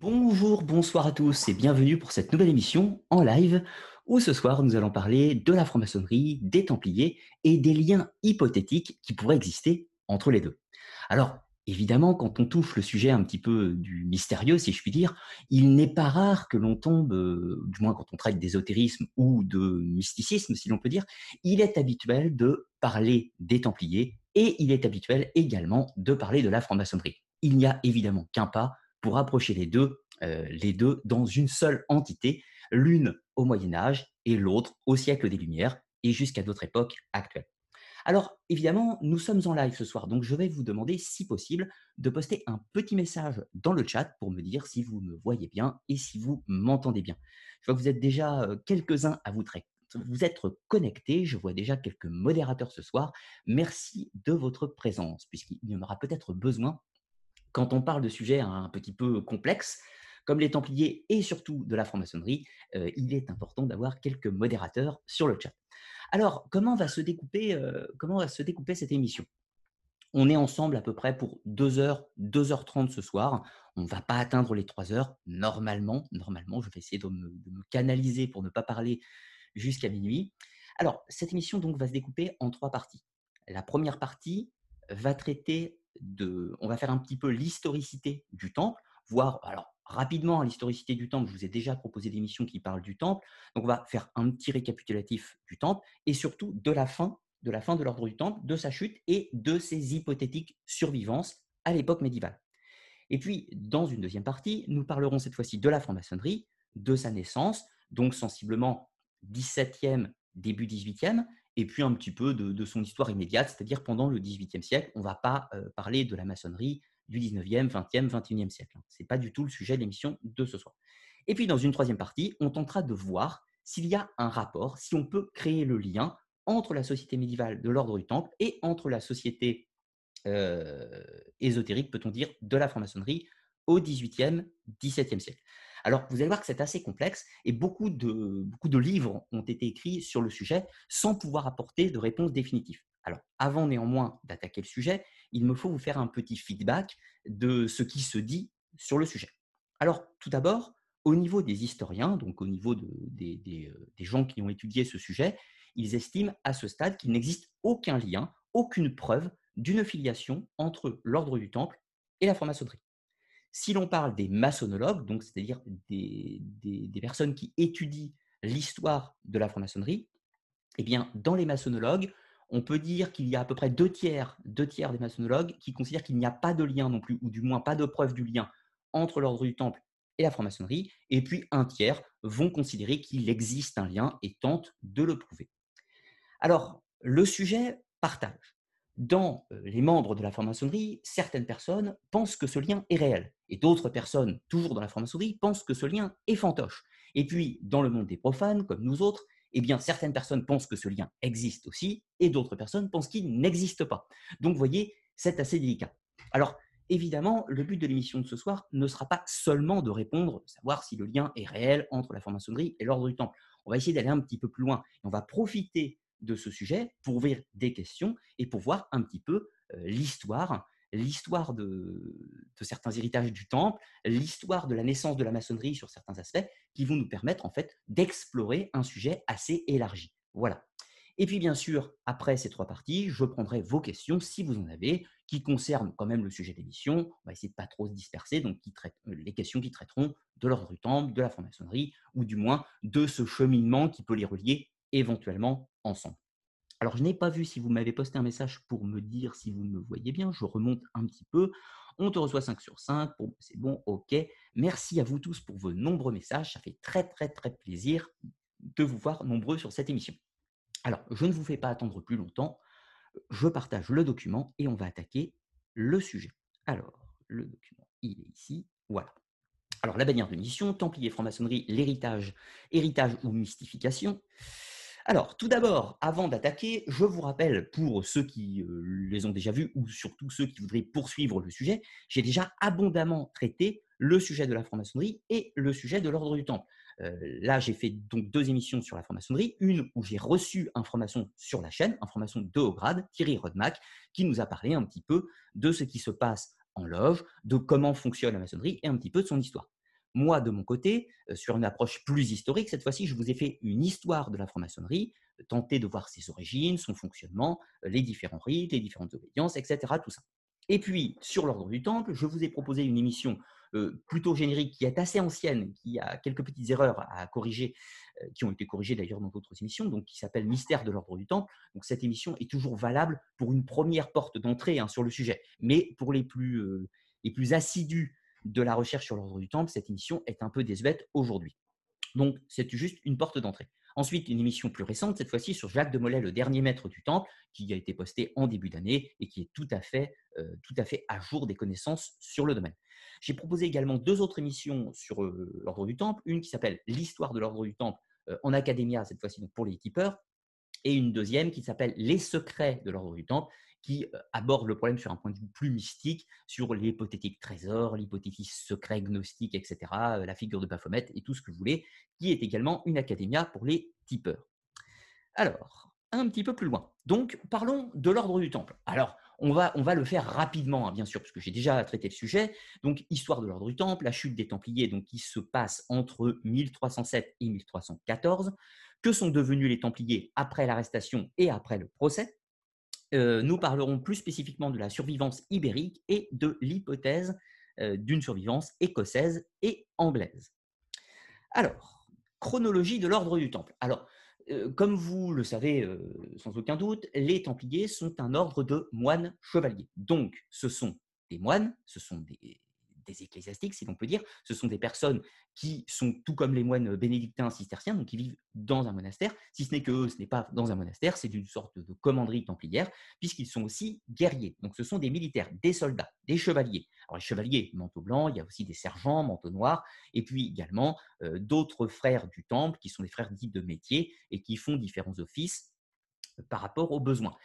Bonjour, bonsoir à tous et bienvenue pour cette nouvelle émission en live où ce soir nous allons parler de la franc-maçonnerie, des Templiers et des liens hypothétiques qui pourraient exister entre les deux. Alors, évidemment, quand on touche le sujet un petit peu du mystérieux, si je puis dire, il n'est pas rare que l'on tombe, euh, du moins quand on traite d'ésotérisme ou de mysticisme, si l'on peut dire, il est habituel de parler des Templiers et il est habituel également de parler de la franc-maçonnerie. Il n'y a évidemment qu'un pas pour rapprocher les deux, euh, les deux dans une seule entité, l'une au Moyen Âge et l'autre au siècle des Lumières et jusqu'à notre époque actuelle. Alors, évidemment, nous sommes en live ce soir, donc je vais vous demander, si possible, de poster un petit message dans le chat pour me dire si vous me voyez bien et si vous m'entendez bien. Je vois que vous êtes déjà euh, quelques-uns à vous, vous être connectés. Je vois déjà quelques modérateurs ce soir. Merci de votre présence, puisqu'il y en aura peut-être besoin quand on parle de sujets un petit peu complexes, comme les Templiers et surtout de la franc-maçonnerie, euh, il est important d'avoir quelques modérateurs sur le chat. Alors, comment va se découper, euh, cette émission? On est ensemble à peu près pour 2 heures, 2h30 ce soir. On ne va pas atteindre les 3 heures normalement. Normalement, je vais essayer de me, de me canaliser pour ne pas parler jusqu'à minuit. Alors, cette émission donc va se découper en trois parties. La première partie va traiter on va faire un petit peu l'historicité du temple, voir alors rapidement l'historicité du temple. Je vous ai déjà proposé des missions qui parlent du temple, donc on va faire un petit récapitulatif du temple et surtout de la fin de la fin de l'ordre du temple, de sa chute et de ses hypothétiques survivances à l'époque médiévale. Et puis, dans une deuxième partie, nous parlerons cette fois-ci de la franc-maçonnerie, de sa naissance, donc sensiblement 17e, début 18e, et puis un petit peu de, son histoire immédiate, c'est-à-dire pendant le XVIIIe siècle. On ne va pas euh, parler de la maçonnerie du XIXe, XXe, XXIe siècle. Hein. Ce n'est pas du tout le sujet de l'émission de ce soir. Et puis dans une troisième partie, on tentera de voir s'il y a un rapport, si on peut créer le lien entre la société médiévale de l'ordre du Temple et entre la société euh, ésotérique, peut-on dire, de la franc-maçonnerie au XVIIIe, XVIIe siècle. Alors, vous allez voir que c'est assez complexe et beaucoup de, livres ont été écrits sur le sujet sans pouvoir apporter de réponse définitive. Alors, avant néanmoins d'attaquer le sujet, il me faut vous faire un petit feedback de ce qui se dit sur le sujet. Alors, tout d'abord, au niveau des historiens, donc au niveau des, des, des gens qui ont étudié ce sujet, ils estiment à ce stade qu'il n'existe aucun lien, aucune preuve d'une filiation entre l'ordre du Temple et la franc-maçonnerie. Si l'on parle des maçonnologues, donc c'est-à-dire des, personnes qui étudient l'histoire de la franc-maçonnerie, eh bien, dans les maçonnologues, on peut dire qu'il y a à peu près deux tiers, deux tiers des maçonnologues qui considèrent qu'il n'y a pas de lien non plus, ou du moins pas de preuve du lien entre l'ordre du Temple et la franc-maçonnerie, et puis un tiers vont considérer qu'il existe un lien et tentent de le prouver. Alors, le sujet partage dans les membres de la franc-maçonnerie, certaines personnes pensent que ce lien est réel, et d'autres personnes, toujours dans la franc-maçonnerie, pensent que ce lien est fantoche. Et puis, dans le monde des profanes, comme nous autres, eh bien, certaines personnes pensent que ce lien existe aussi, et d'autres personnes pensent qu'il n'existe pas. Donc, vous voyez, c'est assez délicat. Alors, évidemment, le but de l'émission de ce soir ne sera pas seulement de répondre, savoir si le lien est réel entre la franc-maçonnerie et l'ordre du Temple. On va essayer d'aller un petit peu plus loin, et on va profiter de ce sujet pour ouvrir des questions et pour voir un petit peu l'histoire, l'histoire de, certains héritages du temple, l'histoire de la naissance de la maçonnerie sur certains aspects qui vont nous permettre en fait d'explorer un sujet assez élargi. Voilà. Et puis bien sûr, après ces trois parties, je prendrai vos questions si vous en avez, qui concernent quand même le sujet de l'émission. On va essayer de pas trop se disperser, donc qui traitent, les questions qui traiteront de l'ordre du temple, de la franc-maçonnerie, ou du moins de ce cheminement qui peut les relier éventuellement ensemble. Alors, je n'ai pas vu si vous m'avez posté un message pour me dire si vous me voyez bien. Je remonte un petit peu. On te reçoit 5 sur 5. c'est bon, ok. Merci à vous tous pour vos nombreux messages. Ça fait très, très, très plaisir de vous voir nombreux sur cette émission. Alors, je ne vous fais pas attendre plus longtemps. Je partage le document et on va attaquer le sujet. Alors, le document, il est ici. Voilà. Alors, la bannière de mission, Templier, franc-maçonnerie, l'héritage, héritage ou mystification. Alors, tout d'abord, avant d'attaquer, je vous rappelle, pour ceux qui euh, les ont déjà vus ou surtout ceux qui voudraient poursuivre le sujet, j'ai déjà abondamment traité le sujet de la franc-maçonnerie et le sujet de l'ordre du Temple. Euh, là, j'ai fait donc deux émissions sur la franc-maçonnerie, une où j'ai reçu un franc-maçon sur la chaîne, un franc-maçon de haut grade, Thierry Rodmack, qui nous a parlé un petit peu de ce qui se passe en loge, de comment fonctionne la maçonnerie et un petit peu de son histoire. Moi, de mon côté, euh, sur une approche plus historique, cette fois-ci, je vous ai fait une histoire de la franc-maçonnerie, euh, tenter de voir ses origines, son fonctionnement, euh, les différents rites, les différentes obédiences, etc. Tout ça. Et puis, sur l'ordre du Temple, je vous ai proposé une émission plutôt générique qui est assez ancienne, qui a quelques petites erreurs à corriger, qui ont été corrigées d'ailleurs dans d'autres émissions, donc qui s'appelle Mystère de l'ordre du Temple. Donc cette émission est toujours valable pour une première porte d'entrée hein, sur le sujet. Mais pour les plus, les plus assidus de la recherche sur l'ordre du Temple, cette émission est un peu désuète aujourd'hui. Donc, c'est juste une porte d'entrée. Ensuite, une émission plus récente, cette fois-ci sur Jacques de Molay, le dernier maître du Temple, qui a été postée en début d'année et qui est tout à, fait, euh, à jour des connaissances sur le domaine. J'ai proposé également deux autres émissions sur euh, l'ordre du Temple, une qui s'appelle L'histoire de l'ordre du Temple euh, en académia, cette fois-ci pour les tipeurs, et une deuxième qui s'appelle Les secrets de l'ordre du Temple, qui aborde le problème sur un point de vue plus mystique, sur l'hypothétique trésor, l'hypothétique secret gnostique, etc., la figure de Baphomet et tout ce que vous voulez, qui est également une académia pour les tipeurs. Alors, un petit peu plus loin. Donc, parlons de l'ordre du Temple. Alors, on va, on va le faire rapidement, hein, bien sûr, parce que j'ai déjà traité le sujet. Donc, histoire de l'ordre du Temple, la chute des Templiers, donc qui se passe entre 1307 et 1314. Que sont devenus les Templiers après l'arrestation et après le procès? Euh, nous parlerons plus spécifiquement de la survivance ibérique et de l'hypothèse euh, d'une survivance écossaise et anglaise. Alors, chronologie de l'ordre du Temple. Alors, euh, comme vous le savez sans aucun doute, les Templiers sont un ordre de moines chevaliers. Donc, ce sont des moines, ce sont des, ecclésiastiques, si l'on peut dire. Ce sont des personnes qui sont tout comme les moines bénédictins cisterciens, donc qui vivent dans un monastère, si ce n'est que ce n'est pas dans un monastère, c'est une sorte de commanderie templière, puisqu'ils sont aussi guerriers. Donc ce sont des militaires, des soldats, des chevaliers. Alors les chevaliers, manteau blanc, il y a aussi des sergents, manteau noir, et puis également euh, d'autres frères du temple, qui sont des frères dits de métier, et qui font différents offices par rapport aux besoins.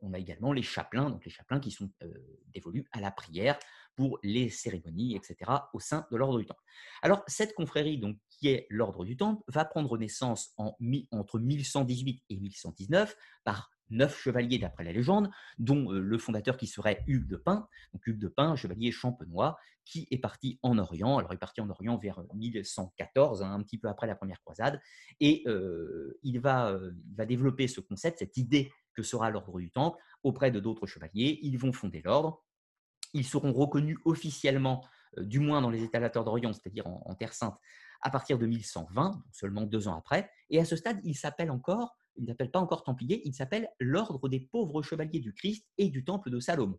on a également les chapelains, donc les chapelains qui sont euh, dévolus à la prière, pour les cérémonies, etc., au sein de l'ordre du Temple. Alors, cette confrérie, donc, qui est l'ordre du Temple, va prendre naissance en, entre 1118 et 1119 par neuf chevaliers d'après la légende, dont euh, le fondateur qui serait Hugues de Pin, donc Hugues de Pin, chevalier champenois, qui est parti en Orient. Alors il est parti en Orient vers 1114, hein, un petit peu après la première croisade, et euh, il, va, euh, il va développer ce concept, cette idée que sera l'ordre du Temple auprès de d'autres chevaliers. Ils vont fonder l'ordre. Ils seront reconnus officiellement, euh, du moins dans les étalateurs d'Orient, c'est-à-dire en, Terre Sainte, à partir de 1120, seulement deux ans après. Et à ce stade, il s'appelle encore, il n'appelle pas encore Templier, il s'appelle l'Ordre des pauvres chevaliers du Christ et du Temple de Salomon.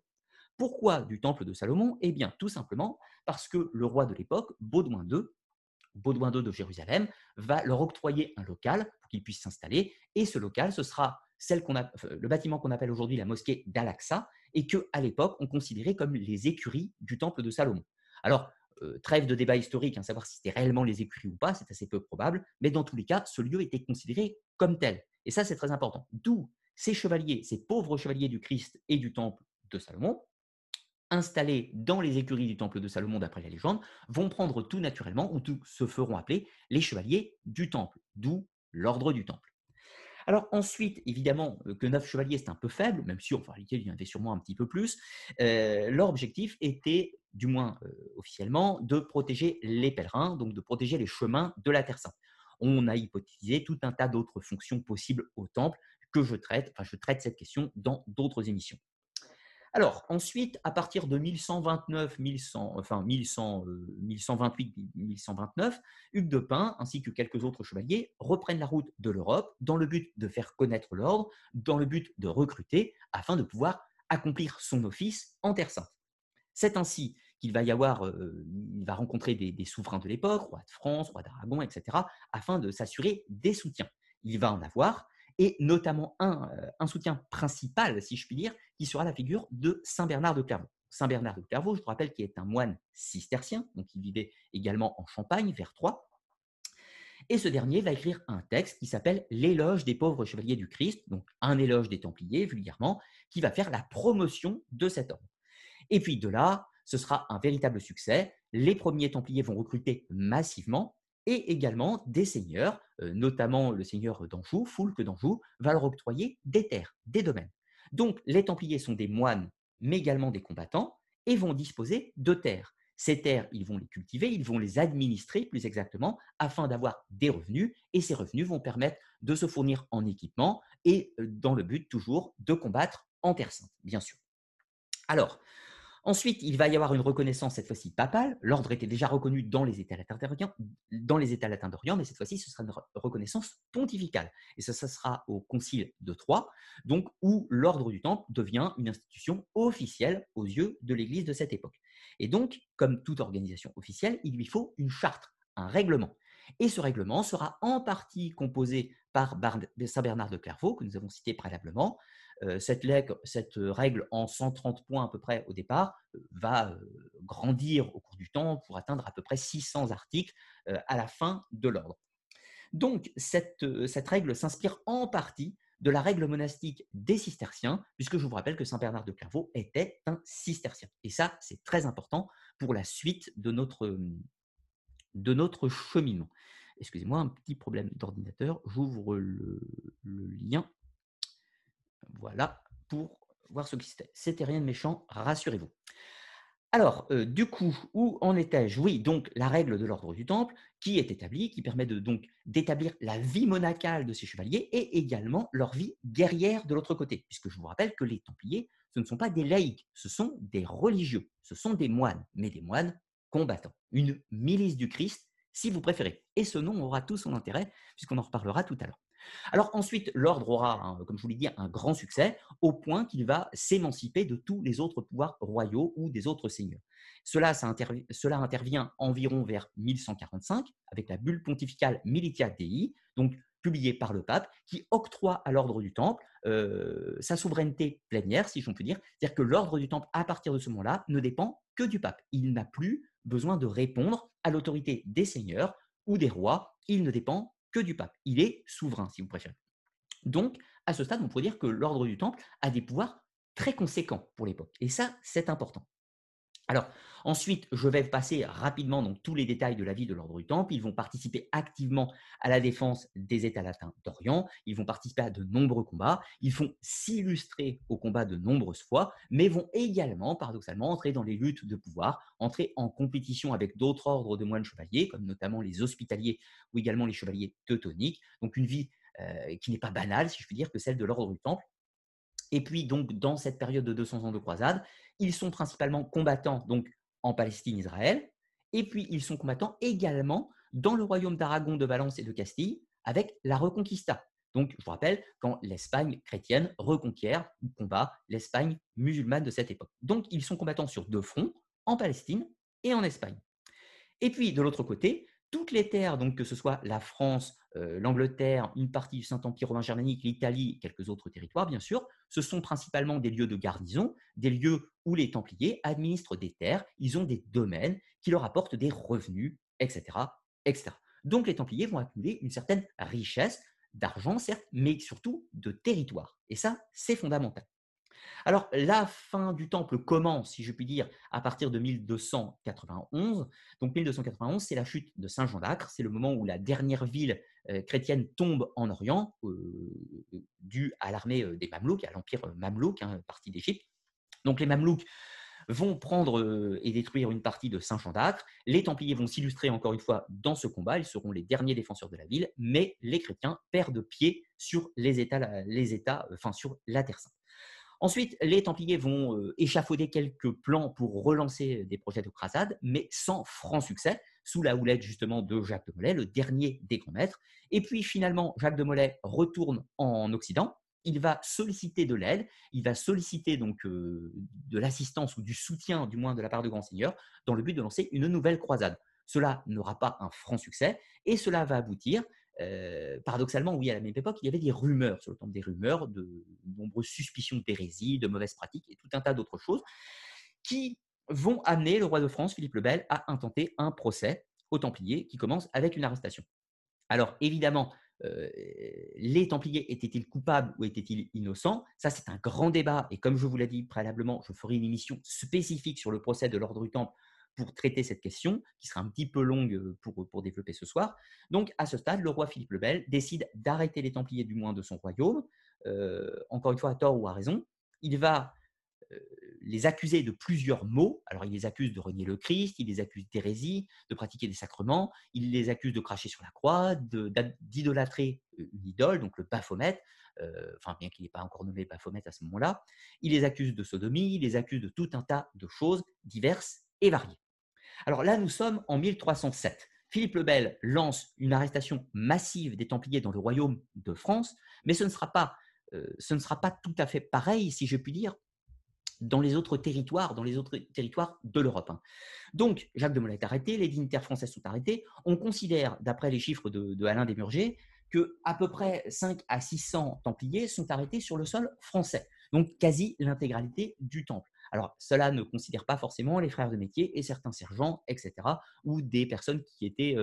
Pourquoi du Temple de Salomon? Eh bien, tout simplement parce que le roi de l'époque, Baudouin II, Baudouin II de Jérusalem, va leur octroyer un local pour qu'ils puissent s'installer. Et ce local, ce sera le bâtiment qu'on appelle aujourd'hui la mosquée d'Al-Aqsa, et que à l'époque on considérait comme les écuries du temple de Salomon. Alors euh, trêve de débat historique, hein, savoir si c'était réellement les écuries ou pas, c'est assez peu probable, mais dans tous les cas, ce lieu était considéré comme tel. Et ça, c'est très important. D'où ces chevaliers, ces pauvres chevaliers du Christ et du temple de Salomon, installés dans les écuries du temple de Salomon d'après la légende, vont prendre tout naturellement, ou tout se feront appeler les chevaliers du temple, d'où l'ordre du temple. Alors ensuite, évidemment, euh, que neuf chevaliers, c'est un peu faible, même si en réalité, il y en avait sûrement un petit peu plus. Euh, leur objectif était, du moins euh, officiellement, de protéger les pèlerins, donc de protéger les chemins de la Terre Sainte. On a hypothétisé tout un tas d'autres fonctions possibles au temple que je traite, enfin je traite cette question dans d'autres émissions. Alors, ensuite, à partir de 1129, 1100, enfin 1100, 1128, 1129, Hugues de Pin ainsi que quelques autres chevaliers reprennent la route de l'Europe dans le but de faire connaître l'ordre, dans le but de recruter, afin de pouvoir accomplir son office en Terre Sainte. C'est ainsi qu'il va y avoir, euh, il va rencontrer des souverains de l'époque, roi de France, roi d'Aragon, etc., afin de s'assurer des soutiens. Il va en avoir, et notamment un, euh, un, soutien principal, si je puis dire, qui sera la figure de Saint Bernard de Clairvaux. Saint Bernard de Clairvaux, je vous rappelle, qui est un moine cistercien, donc il vivait également en Champagne, vers Troyes. Et ce dernier va écrire un texte qui s'appelle L'éloge des pauvres chevaliers du Christ, donc un éloge des Templiers, vulgairement, qui va faire la promotion de cet ordre. Et puis de là, ce sera un véritable succès. Les premiers Templiers vont recruter massivement, et également des seigneurs, euh, notamment le seigneur d'Anjou, Foulque d'Anjou, va leur octroyer des terres, des domaines. Donc les Templiers sont des moines, mais également des combattants, et vont disposer de terres. Ces terres, ils vont les cultiver, ils vont les administrer plus exactement afin d'avoir des revenus et ces revenus vont permettre de se fournir en équipement et euh, dans le but toujours de combattre en Terre Sainte, bien sûr. Alors, Ensuite, il va y avoir une reconnaissance, cette fois-ci papale. L'ordre était déjà reconnu dans les États latins d'Orient, dans les mais cette fois-ci, ce sera une reconnaissance pontificale. Et ça, ça sera au Concile de Troyes, donc où l'ordre du Temple devient une institution officielle aux yeux de l'Église de cette époque. Et donc, comme toute organisation officielle, il lui faut une charte, un règlement. Et ce règlement sera en partie composé par Saint Bernard de Clairvaux, que nous avons cité préalablement, euh, cette, règle, en 130 points à peu près au départ, euh, va euh, grandir au cours du temps pour atteindre à peu près 600 articles à la fin de l'ordre. Donc, cette, règle s'inspire en partie de la règle monastique des cisterciens, puisque je vous rappelle que Saint Bernard de Clairvaux était un cistercien. Et ça, c'est très important pour la suite de notre, de notre cheminement. Excusez-moi, un petit problème d'ordinateur. J'ouvre le, lien voilà, pour voir ce qui c'était. C'était rien de méchant, rassurez-vous. Alors, euh, du coup, où en étais-je? Oui, donc la règle de l'ordre du Temple, qui est établie, qui permet de, donc d'établir la vie monacale de ces chevaliers et également leur vie guerrière de l'autre côté, puisque je vous rappelle que les Templiers, ce ne sont pas des laïcs, ce sont des religieux, ce sont des moines, mais des moines combattants, une milice du Christ, si vous préférez. Et ce nom aura tout son intérêt, puisqu'on en reparlera tout à l'heure. Alors ensuite, l'ordre aura, comme je vous l'ai dit, un grand succès, au point qu'il va s'émanciper de tous les autres pouvoirs royaux ou des autres seigneurs. Cela, intervient environ vers 1145 avec la bulle pontificale Militia Dei, donc publiée par le pape, qui octroie à l'ordre du Temple euh, sa souveraineté plénière, si j'en puis dire. C'est-à-dire que l'ordre du Temple, à partir de ce moment-là, ne dépend que du pape. Il n'a plus besoin de répondre à l'autorité des seigneurs ou des rois. Il ne dépend que du pape. Il est souverain, si vous préférez. Donc, à ce stade, on pourrait dire que l'ordre du Temple a des pouvoirs très conséquents pour l'époque. Et ça, c'est important. Alors, ensuite, je vais passer rapidement donc, tous les détails de la vie de l'ordre du Temple. Ils vont participer activement à la défense des États latins d'Orient. Ils vont participer à de nombreux combats. Ils vont s'illustrer au combat de nombreuses fois, mais vont également, paradoxalement, entrer dans les luttes de pouvoir, entrer en compétition avec d'autres ordres de moines chevaliers, comme notamment les hospitaliers ou également les chevaliers teutoniques. Donc, une vie euh, qui n'est pas banale, si je puis dire, que celle de l'ordre du Temple. Et puis, donc, dans cette période de 200 ans de croisade, ils sont principalement combattants donc, en Palestine-Israël, et puis ils sont combattants également dans le royaume d'Aragon, de Valence et de Castille avec la Reconquista. Donc, je vous rappelle, quand l'Espagne chrétienne reconquiert ou combat l'Espagne musulmane de cette époque. Donc, ils sont combattants sur deux fronts, en Palestine et en Espagne. Et puis, de l'autre côté, toutes les terres, donc que ce soit la France, euh, l'Angleterre, une partie du Saint-Empire romain germanique, l'Italie, quelques autres territoires, bien sûr, ce sont principalement des lieux de garnison, des lieux où les Templiers administrent des terres, ils ont des domaines qui leur apportent des revenus, etc. etc. Donc les Templiers vont accumuler une certaine richesse d'argent, certes, mais surtout de territoire. Et ça, c'est fondamental. Alors, la fin du temple commence, si je puis dire, à partir de 1291. Donc, 1291, c'est la chute de Saint Jean d'Acre. C'est le moment où la dernière ville euh, chrétienne tombe en Orient, euh, due à l'armée euh, des Mamelouks, à l'empire Mamelouk, hein, partie d'Égypte. Donc, les Mamelouks vont prendre et détruire une partie de Saint Jean d'Acre. Les Templiers vont s'illustrer encore une fois dans ce combat. Ils seront les derniers défenseurs de la ville, mais les chrétiens perdent pied sur les États enfin sur la Terre Sainte. Ensuite, les Templiers vont euh, échafauder quelques plans pour relancer des projets de croisade, mais sans franc succès, sous la houlette justement de Jacques de Molay, le dernier des grands maîtres. Et puis finalement, Jacques de Molay retourne en Occident. Il va solliciter de l'aide, il va solliciter donc euh, de l'assistance ou du soutien, du moins de la part de grands seigneurs, dans le but de lancer une nouvelle croisade. Cela n'aura pas un franc succès et cela va aboutir paradoxalement, oui, à la même époque, il y avait des rumeurs sur le temps des rumeurs, de nombreuses suspicions d'hérésie, de mauvaises pratiques et tout un tas d'autres choses qui vont amener le roi de France, Philippe le Bel, à intenter un procès aux Templiers qui commence avec une arrestation. Alors évidemment, les Templiers étaient-ils coupables ou étaient-ils innocents? Ça, c'est un grand débat. Et comme je vous l'ai dit préalablement, je ferai une émission spécifique sur le procès de l'ordre du Temple pour traiter cette question, qui sera un petit peu longue euh, pour, pour développer ce soir. Donc, à ce stade, le roi Philippe le Bel décide d'arrêter les Templiers du moins de son royaume, euh, encore une fois à tort ou à raison. Il va euh, les accuser de plusieurs maux. Alors, il les accuse de renier le Christ, il les accuse d'hérésie, de pratiquer des sacrements, il les accuse de cracher sur la croix, d'idolâtrer une idole, donc le Baphomet, enfin, bien qu'il n'ait pas encore nommé Baphomet à ce moment-là. Il les accuse de sodomie, il les accuse de tout un tas de choses diverses et. Alors là, nous sommes en 1307. Philippe le Bel lance une arrestation massive des Templiers dans le royaume de France, mais ce ne sera pas, ce ne sera pas tout à fait pareil, si je puis dire, dans les autres territoires, dans les autres territoires de l'Europe. Hein. Donc, Jacques de Molay est arrêté, les dignitaires français sont arrêtés. On considère, d'après les chiffres de, de Alain Desmurger, que à peu près 5 à 600 Templiers sont arrêtés sur le sol français, donc quasi l'intégralité du temple. Alors, cela ne considère pas forcément les frères de métier et certains sergents, etc., ou des personnes qui étaient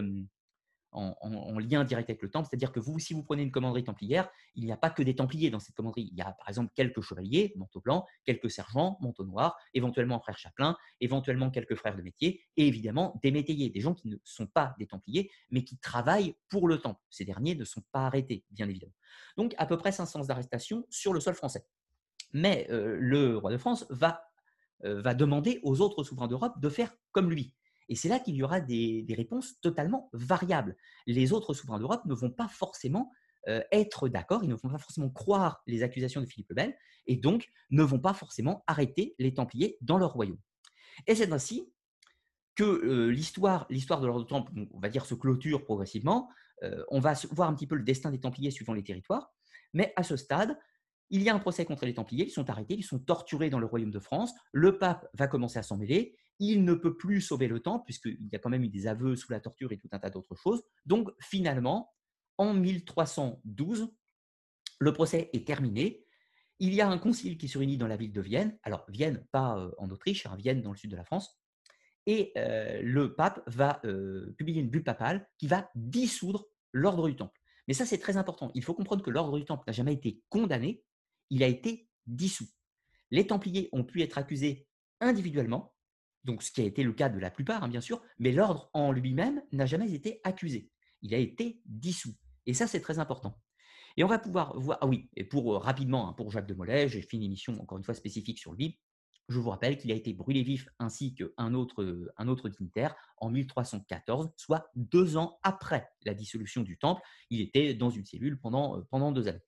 en, lien direct avec le temple. C'est-à-dire que vous, si vous prenez une commanderie templière, il n'y a pas que des templiers dans cette commanderie. Il y a par exemple quelques chevaliers, manteau blanc, quelques sergents, manteau noir, éventuellement un frère chapelain, éventuellement quelques frères de métier, et évidemment des métayers, des gens qui ne sont pas des templiers, mais qui travaillent pour le temple. Ces derniers ne sont pas arrêtés, bien évidemment. Donc à peu près 500 d'arrestation sur le sol français. Mais le roi de France va va demander aux autres souverains d'Europe de faire comme lui. Et c'est là qu'il y aura des, réponses totalement variables. Les autres souverains d'Europe ne vont pas forcément euh, être d'accord, ils ne vont pas forcément croire les accusations de Philippe le Bel, et donc ne vont pas forcément arrêter les Templiers dans leur royaume. Et c'est ainsi que euh, l'histoire, l'histoire de l'ordre de Temple, on va dire, se clôture progressivement. on va voir un petit peu le destin des Templiers suivant les territoires, mais à ce stade, il y a un procès contre les Templiers, ils sont arrêtés, ils sont torturés dans le royaume de France. Le pape va commencer à s'en mêler. Il ne peut plus sauver le temps, puisqu'il y a quand même eu des aveux sous la torture et tout un tas d'autres choses. Donc, finalement, en 1312, le procès est terminé. Il y a un concile qui se réunit dans la ville de Vienne. Alors, Vienne, pas euh, en Autriche, hein, Vienne dans le sud de la France. Et euh, le pape va euh, publier une bulle papale qui va dissoudre l'ordre du Temple. Mais ça, c'est très important. Il faut comprendre que l'ordre du Temple n'a jamais été condamné, il a été dissous. Les Templiers ont pu être accusés individuellement, donc ce qui a été le cas de la plupart, hein, bien sûr, mais l'ordre en lui-même n'a jamais été accusé. Il a été dissous. Et ça, c'est très important. Et on va pouvoir voir, ah oui, et pour euh, rapidement, hein, pour Jacques de Molay, j'ai fait une émission encore une fois spécifique sur lui. Je vous rappelle qu'il a été brûlé vif ainsi qu'un autre, un autre dignitaire en 1314, soit deux ans après la dissolution du temple. Il était dans une cellule pendant, euh, pendant deux années.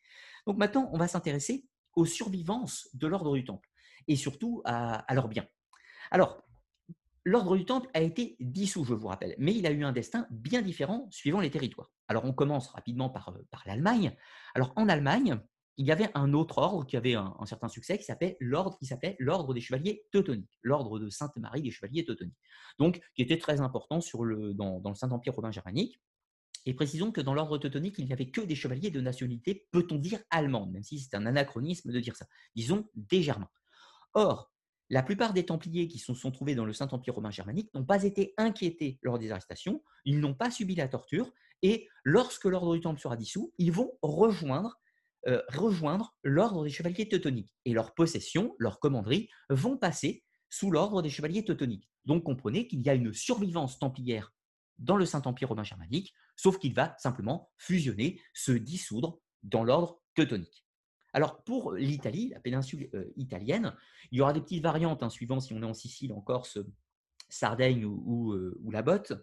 Donc maintenant, on va s'intéresser aux survivances de l'ordre du Temple et surtout à, leurs biens. Alors, l'ordre du Temple a été dissous, je vous rappelle, mais il a eu un destin bien différent suivant les territoires. Alors, on commence rapidement par, euh, l'Allemagne. Alors, en Allemagne, il y avait un autre ordre qui avait un, certain succès qui s'appelait l'ordre des chevaliers teutoniques, l'ordre de Sainte Marie des chevaliers teutoniques. Donc, qui était très important sur le, dans, dans le Saint Empire romain germanique. Et précisons que dans l'ordre teutonique, il n'y avait que des chevaliers de nationalité, peut-on dire, allemande, même si c'est un anachronisme de dire ça. Disons des Germains. Or, la plupart des Templiers qui se sont trouvés dans le Saint-Empire romain germanique n'ont pas été inquiétés lors des arrestations, ils n'ont pas subi la torture, et lorsque l'ordre du Temple sera dissous, ils vont rejoindre, euh, rejoindre l'ordre des chevaliers teutoniques. Et leurs possessions, leurs commanderies, vont passer sous l'ordre des chevaliers teutoniques. Donc comprenez qu'il y a une survivance templière dans le Saint-Empire romain germanique, sauf qu'il va simplement fusionner, se dissoudre dans l'ordre teutonique. Alors pour l'Italie, la péninsule euh, italienne, il y aura des petites variantes, hein, suivant si on est en Sicile, en Corse, Sardaigne ou, euh, la Botte,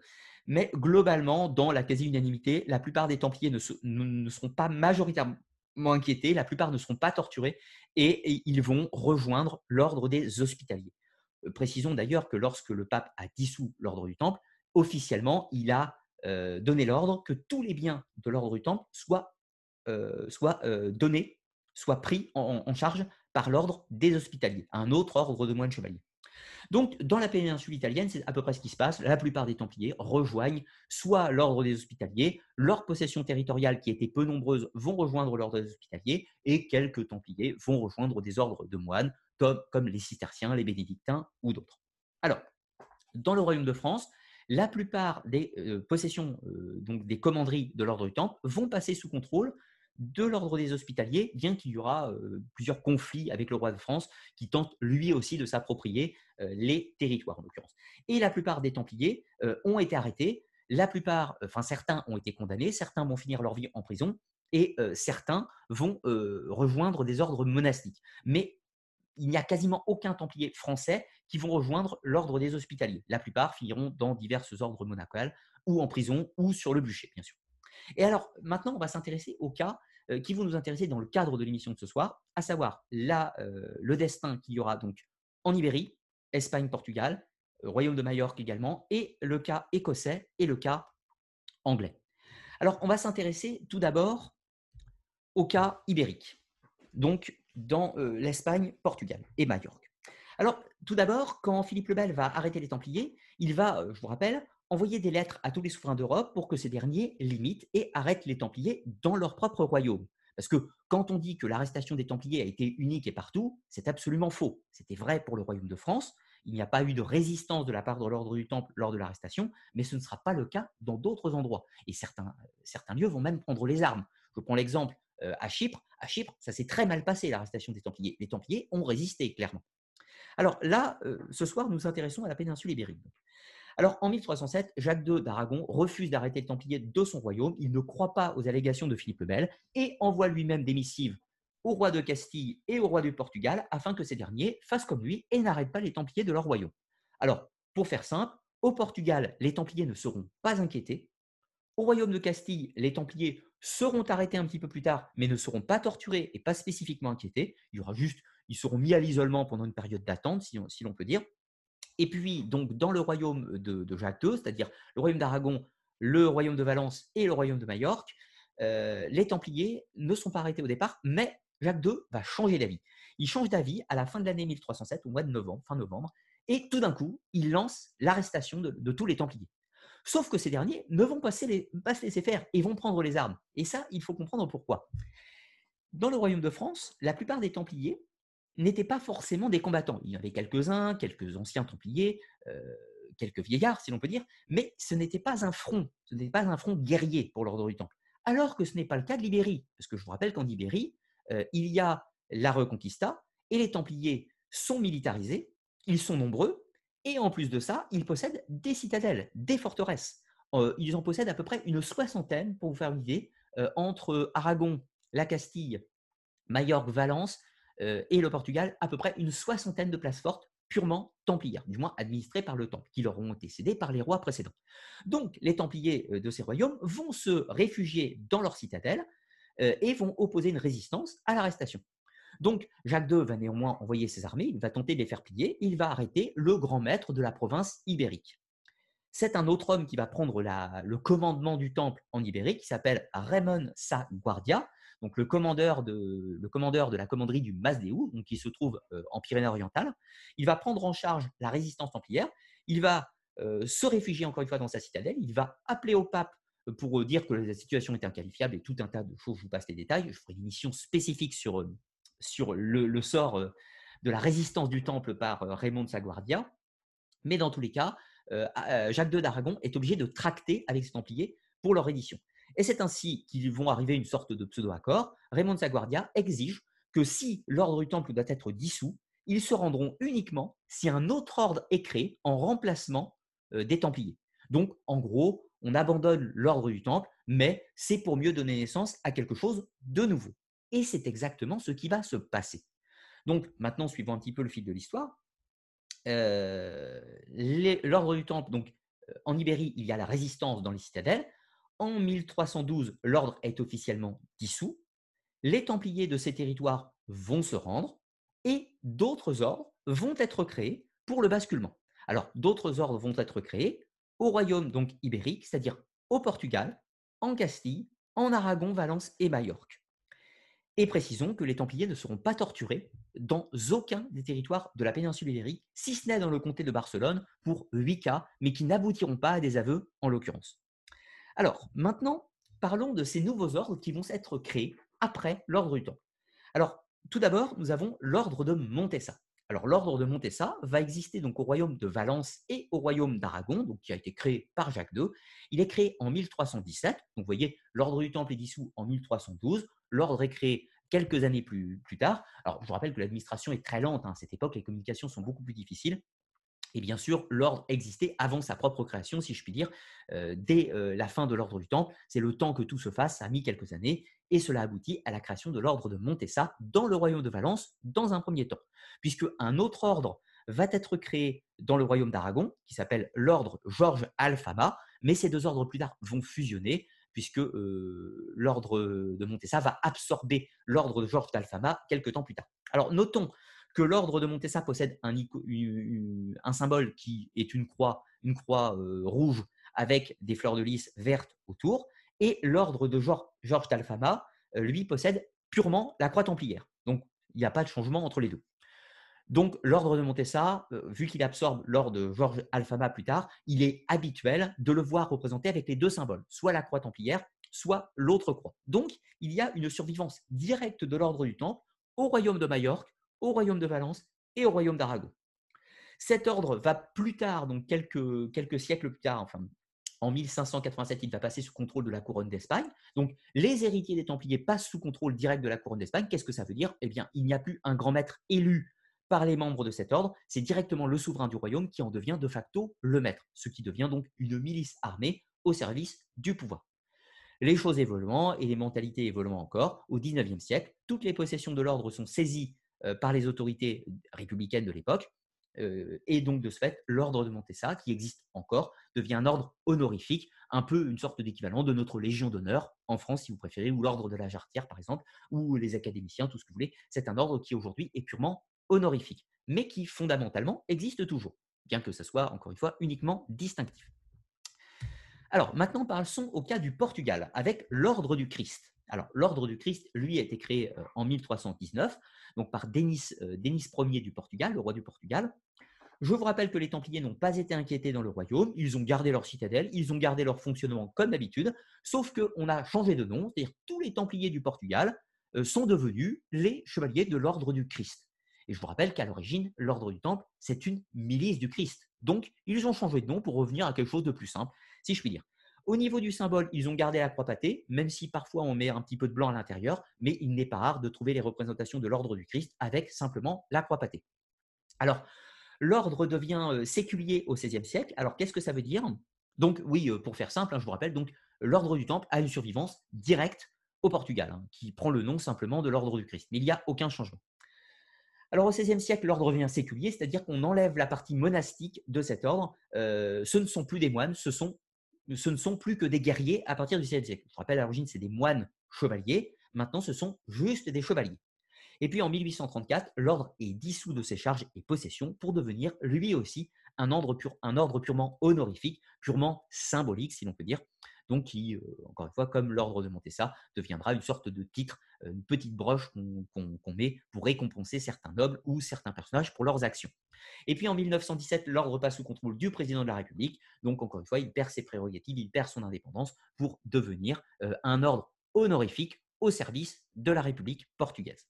mais globalement, dans la quasi-unanimité, la plupart des Templiers ne, seront pas majoritairement inquiétés, la plupart ne seront pas torturés et ils vont rejoindre l'ordre des hospitaliers. Euh, précisons d'ailleurs que lorsque le pape a dissous l'ordre du Temple, officiellement, il a euh, donné l'ordre que tous les biens de l'ordre du Temple soient, euh, euh, donnés, soient pris en, charge par l'ordre des hospitaliers, un autre ordre de moines chevaliers. Donc, dans la péninsule italienne, c'est à peu près ce qui se passe. La plupart des Templiers rejoignent soit l'ordre des hospitaliers, leurs possessions territoriales qui étaient peu nombreuses vont rejoindre l'ordre des hospitaliers, et quelques Templiers vont rejoindre des ordres de moines, comme les cisterciens, les bénédictins ou d'autres. Alors, dans le royaume de France, la plupart des euh, possessions, euh, donc des commanderies de l'ordre du Temple, vont passer sous contrôle de l'ordre des hospitaliers, bien qu'il y aura euh, plusieurs conflits avec le roi de France qui tente lui aussi de s'approprier les territoires en l'occurrence. Et la plupart des Templiers ont été arrêtés, la plupart, enfin certains ont été condamnés, certains vont finir leur vie en prison et certains vont rejoindre des ordres monastiques. Mais il n'y a quasiment aucun Templier français qui vont rejoindre l'ordre des Hospitaliers. La plupart finiront dans divers ordres monacales ou en prison ou sur le bûcher, bien sûr. Et alors, maintenant, on va s'intéresser aux cas euh, qui vont nous intéresser dans le cadre de l'émission de ce soir, à savoir euh, le destin qu'il y aura donc en Ibérie, Espagne, Portugal, euh, Royaume de Majorque également, et le cas écossais et le cas anglais. Alors, on va s'intéresser tout d'abord au cas ibérique, donc dans l'Espagne, Portugal et Majorque. Alors, tout d'abord, quand Philippe le Bel va arrêter les Templiers, il va, je vous rappelle, envoyer des lettres à tous les souverains d'Europe pour que ces derniers limitent et arrêtent les Templiers dans leur propre royaume. Parce que quand on dit que l'arrestation des Templiers a été unique et partout, c'est absolument faux. C'était vrai pour le royaume de France. Il n'y a pas eu de résistance de la part de l'ordre du Temple lors de l'arrestation, mais ce ne sera pas le cas dans d'autres endroits. Et certains, certains lieux vont même prendre les armes. Je prends l'exemple euh, à Chypre. À Chypre, ça s'est très mal passé, l'arrestation des Templiers. Les Templiers ont résisté, clairement. Alors là, euh, ce soir, nous nous intéressons à la péninsule ibérique. Alors, en 1307, Jacques II d'Aragon refuse d'arrêter les Templiers de son royaume. Il ne croit pas aux allégations de Philippe le Bel et envoie lui-même des missives au roi de Castille et au roi du Portugal afin que ces derniers fassent comme lui et n'arrêtent pas les Templiers de leur royaume. Alors, pour faire simple, au Portugal, les Templiers ne seront pas inquiétés. Au royaume de Castille, les Templiers seront arrêtés un petit peu plus tard, mais ne seront pas torturés et pas spécifiquement inquiétés. Il y aura juste, ils seront mis à l'isolement pendant une période d'attente, si l'on peut dire. Et puis, donc, dans le royaume de, Jacques II, c'est-à-dire le royaume d'Aragon, le royaume de Valence et le royaume de Majorque, euh, les Templiers ne sont pas arrêtés au départ, mais Jacques II va changer d'avis. Il change d'avis à la fin de l'année 1307, au mois de novembre, fin novembre, et tout d'un coup, il lance l'arrestation de, tous les Templiers. Sauf que ces derniers ne vont pas se, laisser faire et vont prendre les armes. Et ça, il faut comprendre pourquoi. Dans le royaume de France, la plupart des Templiers n'étaient pas forcément des combattants. Il y en avait quelques-uns, quelques anciens templiers, euh, quelques vieillards, si l'on peut dire, mais ce n'était pas un front, ce n'était pas un front guerrier pour l'ordre du Temple. Alors que ce n'est pas le cas de l'Ibérie, parce que je vous rappelle qu'en Ibérie, euh, il y a la Reconquista, et les Templiers sont militarisés, ils sont nombreux, et en plus de ça, ils possèdent des citadelles, des forteresses. Euh, ils en possèdent à peu près une soixantaine, pour vous faire une idée, entre Aragon, la Castille, Majorque, Valence, euh, et le Portugal à peu près une soixantaine de places fortes purement templières, du moins administrées par le Temple, qui leur ont été cédées par les rois précédents. Donc les Templiers euh, de ces royaumes vont se réfugier dans leur citadelle euh, et vont opposer une résistance à l'arrestation. Donc Jacques II va néanmoins envoyer ses armées, il va tenter de les faire plier, il va arrêter le grand maître de la province ibérique. C'est un autre homme qui va prendre le commandement du temple en Ibérique, qui s'appelle Raymond Sa Guardia, donc le commandeur de, la commanderie du Masdéou, donc qui se trouve euh, en Pyrénées-Orientales. Il va prendre en charge la résistance templière. Il va euh, se réfugier encore une fois dans sa citadelle. Il va appeler au pape euh, pour dire que la situation est inqualifiable et tout un tas de choses. Je vous passe les détails. Je ferai une mission spécifique sur, sur le, sort de la résistance du temple par Raymond de Saguardia. Mais dans tous les cas, Jacques II d'Aragon est obligé de tracter avec ses Templiers pour leur édition. Et c'est ainsi qu'ils vont arriver une sorte de pseudo-accord. Raymond de Saguardia exige que si l'ordre du Temple doit être dissous, ils se rendront uniquement si un autre ordre est créé en remplacement euh, des Templiers. Donc, en gros, on abandonne l'ordre du Temple, mais c'est pour mieux donner naissance à quelque chose de nouveau. Et c'est exactement ce qui va se passer. Donc, maintenant, suivons un petit peu le fil de l'histoire. Euh, l'ordre du Temple, donc euh, en Ibérie, il y a la résistance dans les citadelles. En 1312, l'ordre est officiellement dissous. Les Templiers de ces territoires vont se rendre et d'autres ordres vont être créés pour le basculement. Alors, d'autres ordres vont être créés au royaume donc ibérique, c'est-à-dire au Portugal, en Castille, en Aragon, Valence et Majorque. Et précisons que les Templiers ne seront pas torturés dans aucun des territoires de la péninsule ibérique, si ce n'est dans le comté de Barcelone pour huit cas, mais qui n'aboutiront pas à des aveux en l'occurrence. Alors, maintenant, parlons de ces nouveaux ordres qui vont être créés après l'ordre du temps. Alors, tout d'abord, nous avons l'ordre de Montessa. Alors, l'ordre de Montessa va exister donc au royaume de Valence et au royaume d'Aragon, qui a été créé par Jacques II. Il est créé en 1317. Donc, vous voyez, l'ordre du Temple est dissous en 1312. L'ordre est créé quelques années plus, tard. Alors, je vous rappelle que l'administration est très lente. Hein. À cette époque, les communications sont beaucoup plus difficiles. Et bien sûr, l'ordre existait avant sa propre création, si je puis dire, euh, dès euh, la fin de l'ordre du Temple. C'est le temps que tout se fasse, ça a mis quelques années, et cela aboutit à la création de l'ordre de Montessa dans le royaume de Valence, dans un premier temps. Puisque un autre ordre va être créé dans le royaume d'Aragon, qui s'appelle l'ordre Georges Alfama, mais ces deux ordres plus tard vont fusionner, puisque l'ordre de Montessa va absorber l'ordre de Georges d'Alfama quelques temps plus tard. Alors notons que l'ordre de Montessa possède un, symbole qui est une croix, une croix rouge avec des fleurs de lys vertes autour, et l'ordre de Georges d'Alfama, euh, lui, possède purement la croix templière. Donc, il n'y a pas de changement entre les deux. Donc, l'ordre de Montessa, euh, vu qu'il absorbe l'ordre de Georges Alfama plus tard, il est habituel de le voir représenté avec les deux symboles, soit la croix templière, soit l'autre croix. Donc, il y a une survivance directe de l'ordre du Temple au royaume de Majorque, au royaume de Valence et au royaume d'Aragon. Cet ordre va plus tard, donc quelques, quelques siècles plus tard, enfin en 1587, il va passer sous contrôle de la couronne d'Espagne. Donc, les héritiers des Templiers passent sous contrôle direct de la couronne d'Espagne. Qu'est-ce que ça veut dire? Eh bien, il n'y a plus un grand maître élu par les membres de cet ordre. C'est directement le souverain du royaume qui en devient de facto le maître, ce qui devient donc une milice armée au service du pouvoir. Les choses évoluant et les mentalités évoluant encore, au XIXe siècle, toutes les possessions de l'ordre sont saisies euh, par les autorités républicaines de l'époque. Euh, et donc, de ce fait, l'ordre de Montessa, qui existe encore, devient un ordre honorifique, un peu une sorte d'équivalent de notre Légion d'honneur en France, si vous préférez, ou l'ordre de la Jarretière, par exemple, ou les académiciens, tout ce que vous voulez. C'est un ordre qui aujourd'hui est purement honorifique, mais qui fondamentalement existe toujours, bien que ce soit, encore une fois, uniquement distinctif. Alors, maintenant, passons au cas du Portugal, avec l'ordre du Christ. Alors, l'ordre du Christ, lui, a été créé euh, en 1319, donc par Denis, euh, Denis Ier du Portugal, le roi du Portugal. Je vous rappelle que les Templiers n'ont pas été inquiétés dans le royaume, ils ont gardé leur citadelle, ils ont gardé leur fonctionnement comme d'habitude, sauf qu'on a changé de nom, c'est-à-dire tous les Templiers du Portugal euh, sont devenus les chevaliers de l'ordre du Christ. Et je vous rappelle qu'à l'origine, l'ordre du Temple, c'est une milice du Christ. Donc, ils ont changé de nom pour revenir à quelque chose de plus simple, si je puis dire. Au niveau du symbole, ils ont gardé la croix pâtée, même si parfois on met un petit peu de blanc à l'intérieur, mais il n'est pas rare de trouver les représentations de l'ordre du Christ avec simplement la croix pâtée. Alors, l'ordre devient euh, séculier au XVIe siècle. Alors, qu'est-ce que ça veut dire? Donc, oui, euh, pour faire simple, hein, je vous rappelle, l'ordre du Temple a une survivance directe au Portugal, hein, qui prend le nom simplement de l'ordre du Christ. Mais il n'y a aucun changement. Alors au XVIe siècle, l'ordre devient séculier, c'est-à-dire qu'on enlève la partie monastique de cet ordre. Euh, ce ne sont plus des moines, ce sont ce ne sont plus que des guerriers à partir du XVIe siècle. Je rappelle, à l'origine, c'est des moines chevaliers. Maintenant, ce sont juste des chevaliers. Et puis en 1834, l'ordre est dissous de ses charges et possessions pour devenir lui aussi un ordre, un ordre purement honorifique, purement symbolique, si l'on peut dire, donc qui, euh, encore une fois, comme l'ordre de Montessa, deviendra une sorte de titre, euh, une petite broche qu'on met pour récompenser certains nobles ou certains personnages pour leurs actions. Et puis en 1917, l'ordre passe sous contrôle du président de la République, donc encore une fois, il perd ses prérogatives, il perd son indépendance pour devenir euh, un ordre honorifique au service de la République portugaise.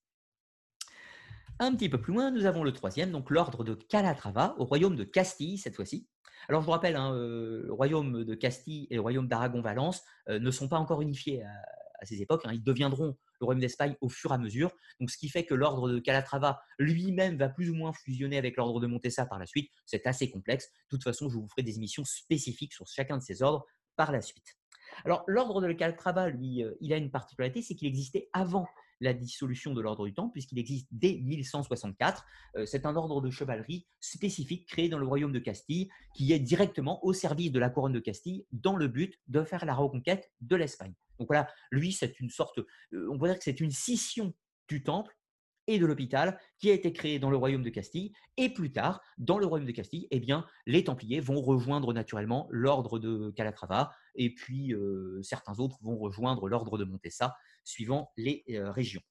Un petit peu plus loin, nous avons le troisième, donc l'ordre de Calatrava, au royaume de Castille cette fois-ci. Alors je vous rappelle, hein, euh, le royaume de Castille et le royaume d'Aragon-Valence euh, ne sont pas encore unifiés à, ces époques. Hein. ils deviendront le royaume d'Espagne au fur et à mesure. Donc ce qui fait que l'ordre de Calatrava lui-même va plus ou moins fusionner avec l'ordre de Montessa par la suite. C'est assez complexe. De toute façon, je vous ferai des émissions spécifiques sur chacun de ces ordres par la suite. Alors l'ordre de Calatrava, lui, euh, il a une particularité, c'est qu'il existait avant la dissolution de l'ordre du Temple, puisqu'il existe dès 1164. Euh, c'est un ordre de chevalerie spécifique créé dans le royaume de Castille, qui est directement au service de la couronne de Castille, dans le but de faire la reconquête de l'Espagne. Donc voilà, lui, c'est une sorte, euh, on pourrait dire que c'est une scission du Temple et de l'hôpital qui a été créé dans le royaume de Castille. Et plus tard, dans le royaume de Castille, eh les Templiers vont rejoindre naturellement l'ordre de Calatrava et puis euh, certains autres vont rejoindre l'ordre de Montessa suivant les euh, régions.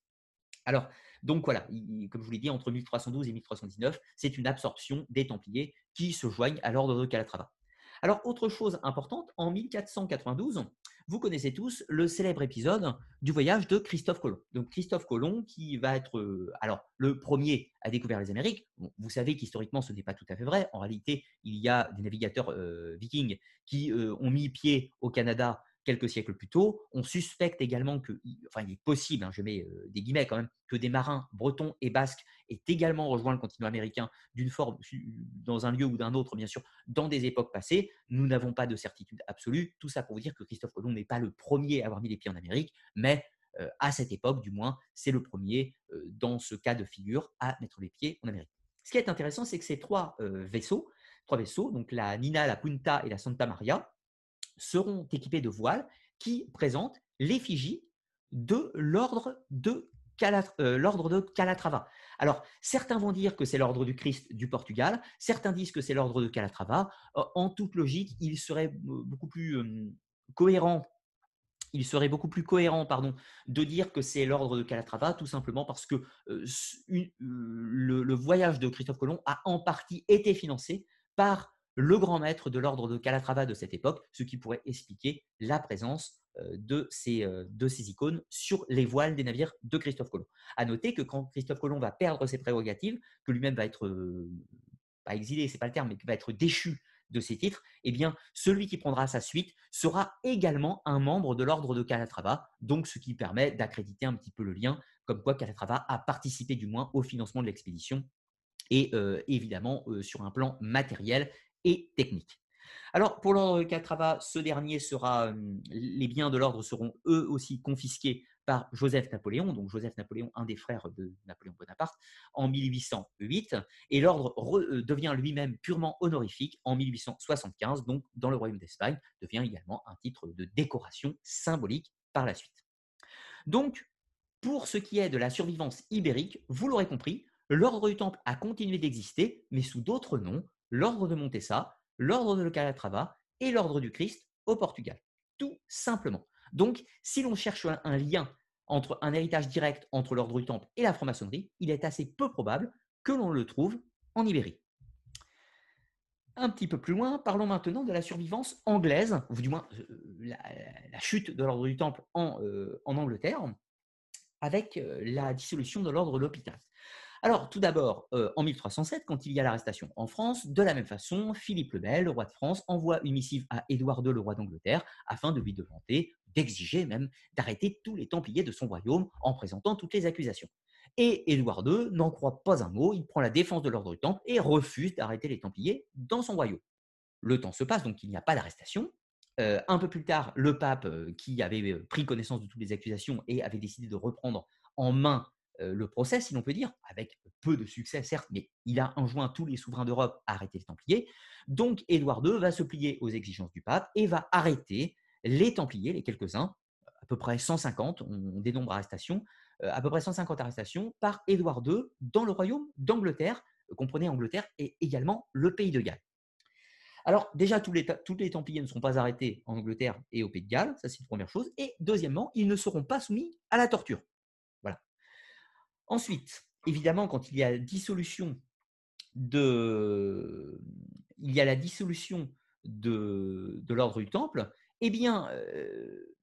Alors, donc voilà, comme je vous l'ai dit, entre 1312 et 1319, c'est une absorption des Templiers qui se joignent à l'ordre de Calatrava. Alors, autre chose importante, en 1492, vous connaissez tous le célèbre épisode du voyage de Christophe Colomb. Donc Christophe Colomb qui va être euh, alors le premier à découvrir les Amériques. vous savez qu'historiquement ce n'est pas tout à fait vrai. En réalité, il y a des navigateurs euh, vikings qui ont mis pied au Canada quelques siècles plus tôt. On suspecte également que, enfin, il est possible, hein, je mets des guillemets quand même, que des marins bretons et basques aient également rejoint le continent américain d'une forme, dans un lieu ou d'un autre, bien sûr, dans des époques passées. Nous n'avons pas de certitude absolue. Tout ça pour vous dire que Christophe Colomb n'est pas le premier à avoir mis les pieds en Amérique, mais à cette époque, du moins, c'est le premier dans ce cas de figure à mettre les pieds en Amérique. Ce qui est intéressant, c'est que ces trois vaisseaux, trois vaisseaux, donc la Nina, la Punta et la Santa Maria, seront équipés de voiles qui présentent l'effigie de l'ordre de, l'ordre de Calatrava. Alors, certains vont dire que c'est l'ordre du Christ du Portugal, certains disent que c'est l'ordre de Calatrava. En toute logique, il serait beaucoup plus cohérent il serait beaucoup plus cohérent de dire que c'est l'ordre de Calatrava, tout simplement parce que le, voyage de Christophe Colomb a en partie été financé par le grand maître de l'ordre de Calatrava de cette époque, ce qui pourrait expliquer la présence de ces, de ces icônes sur les voiles des navires de Christophe Colomb. À noter que quand Christophe Colomb va perdre ses prérogatives, que lui-même va être, pas exilé, c'est pas le terme, mais qui va être déchu de ces titres, eh bien, celui qui prendra sa suite sera également un membre de l'ordre de Calatrava, donc ce qui permet d'accréditer un petit peu le lien, comme quoi Calatrava a participé du moins au financement de l'expédition, et euh, évidemment euh, sur un plan matériel technique. Alors, pour l'ordre de Calatrava, ce dernier sera, les biens de l'ordre seront eux aussi confisqués par Joseph Napoléon, donc Joseph Napoléon, un des frères de Napoléon Bonaparte, en 1808, et l'ordre euh, devient lui-même purement honorifique en 1875, donc dans le royaume d'Espagne, devient également un titre de décoration symbolique par la suite. Donc, pour ce qui est de la survivance ibérique, vous l'aurez compris, l'ordre du Temple a continué d'exister, mais sous d'autres noms, l'ordre de Montessa, l'ordre de Calatrava et l'ordre du Christ au Portugal. Tout simplement. Donc, si l'on cherche un, lien entre un héritage direct entre l'ordre du Temple et la franc-maçonnerie, il est assez peu probable que l'on le trouve en Ibérie. Un petit peu plus loin, parlons maintenant de la survivance anglaise, ou du moins euh, la, chute de l'ordre du Temple en, euh, Angleterre, avec euh, la dissolution de l'ordre de l'hôpital. Alors, tout d'abord, euh, en 1307, quand il y a l'arrestation en France, de la même façon, Philippe le Bel, le roi de France, envoie une missive à Édouard II, le roi d'Angleterre, afin de lui demander, d'exiger même, d'arrêter tous les Templiers de son royaume en présentant toutes les accusations. Et Édouard II n'en croit pas un mot, il prend la défense de l'ordre du Temple et refuse d'arrêter les Templiers dans son royaume. Le temps se passe, donc il n'y a pas d'arrestation. Euh, un peu plus tard, le pape, euh, qui avait pris connaissance de toutes les accusations et avait décidé de reprendre en main le procès, si l'on peut dire, avec peu de succès, certes, mais il a enjoint tous les souverains d'Europe à arrêter les Templiers. Donc, Édouard II va se plier aux exigences du pape et va arrêter les Templiers, les quelques-uns, à peu près 150, on dénombre arrestations, à peu près 150 arrestations par Édouard II dans le royaume d'Angleterre, comprenez Angleterre et également le pays de Galles. Alors déjà, tous les, tous les Templiers ne seront pas arrêtés en Angleterre et au pays de Galles, ça c'est une première chose. Et deuxièmement, ils ne seront pas soumis à la torture. Ensuite, évidemment, quand il y a la dissolution de, il y a la dissolution de, l'ordre du Temple, eh bien, euh,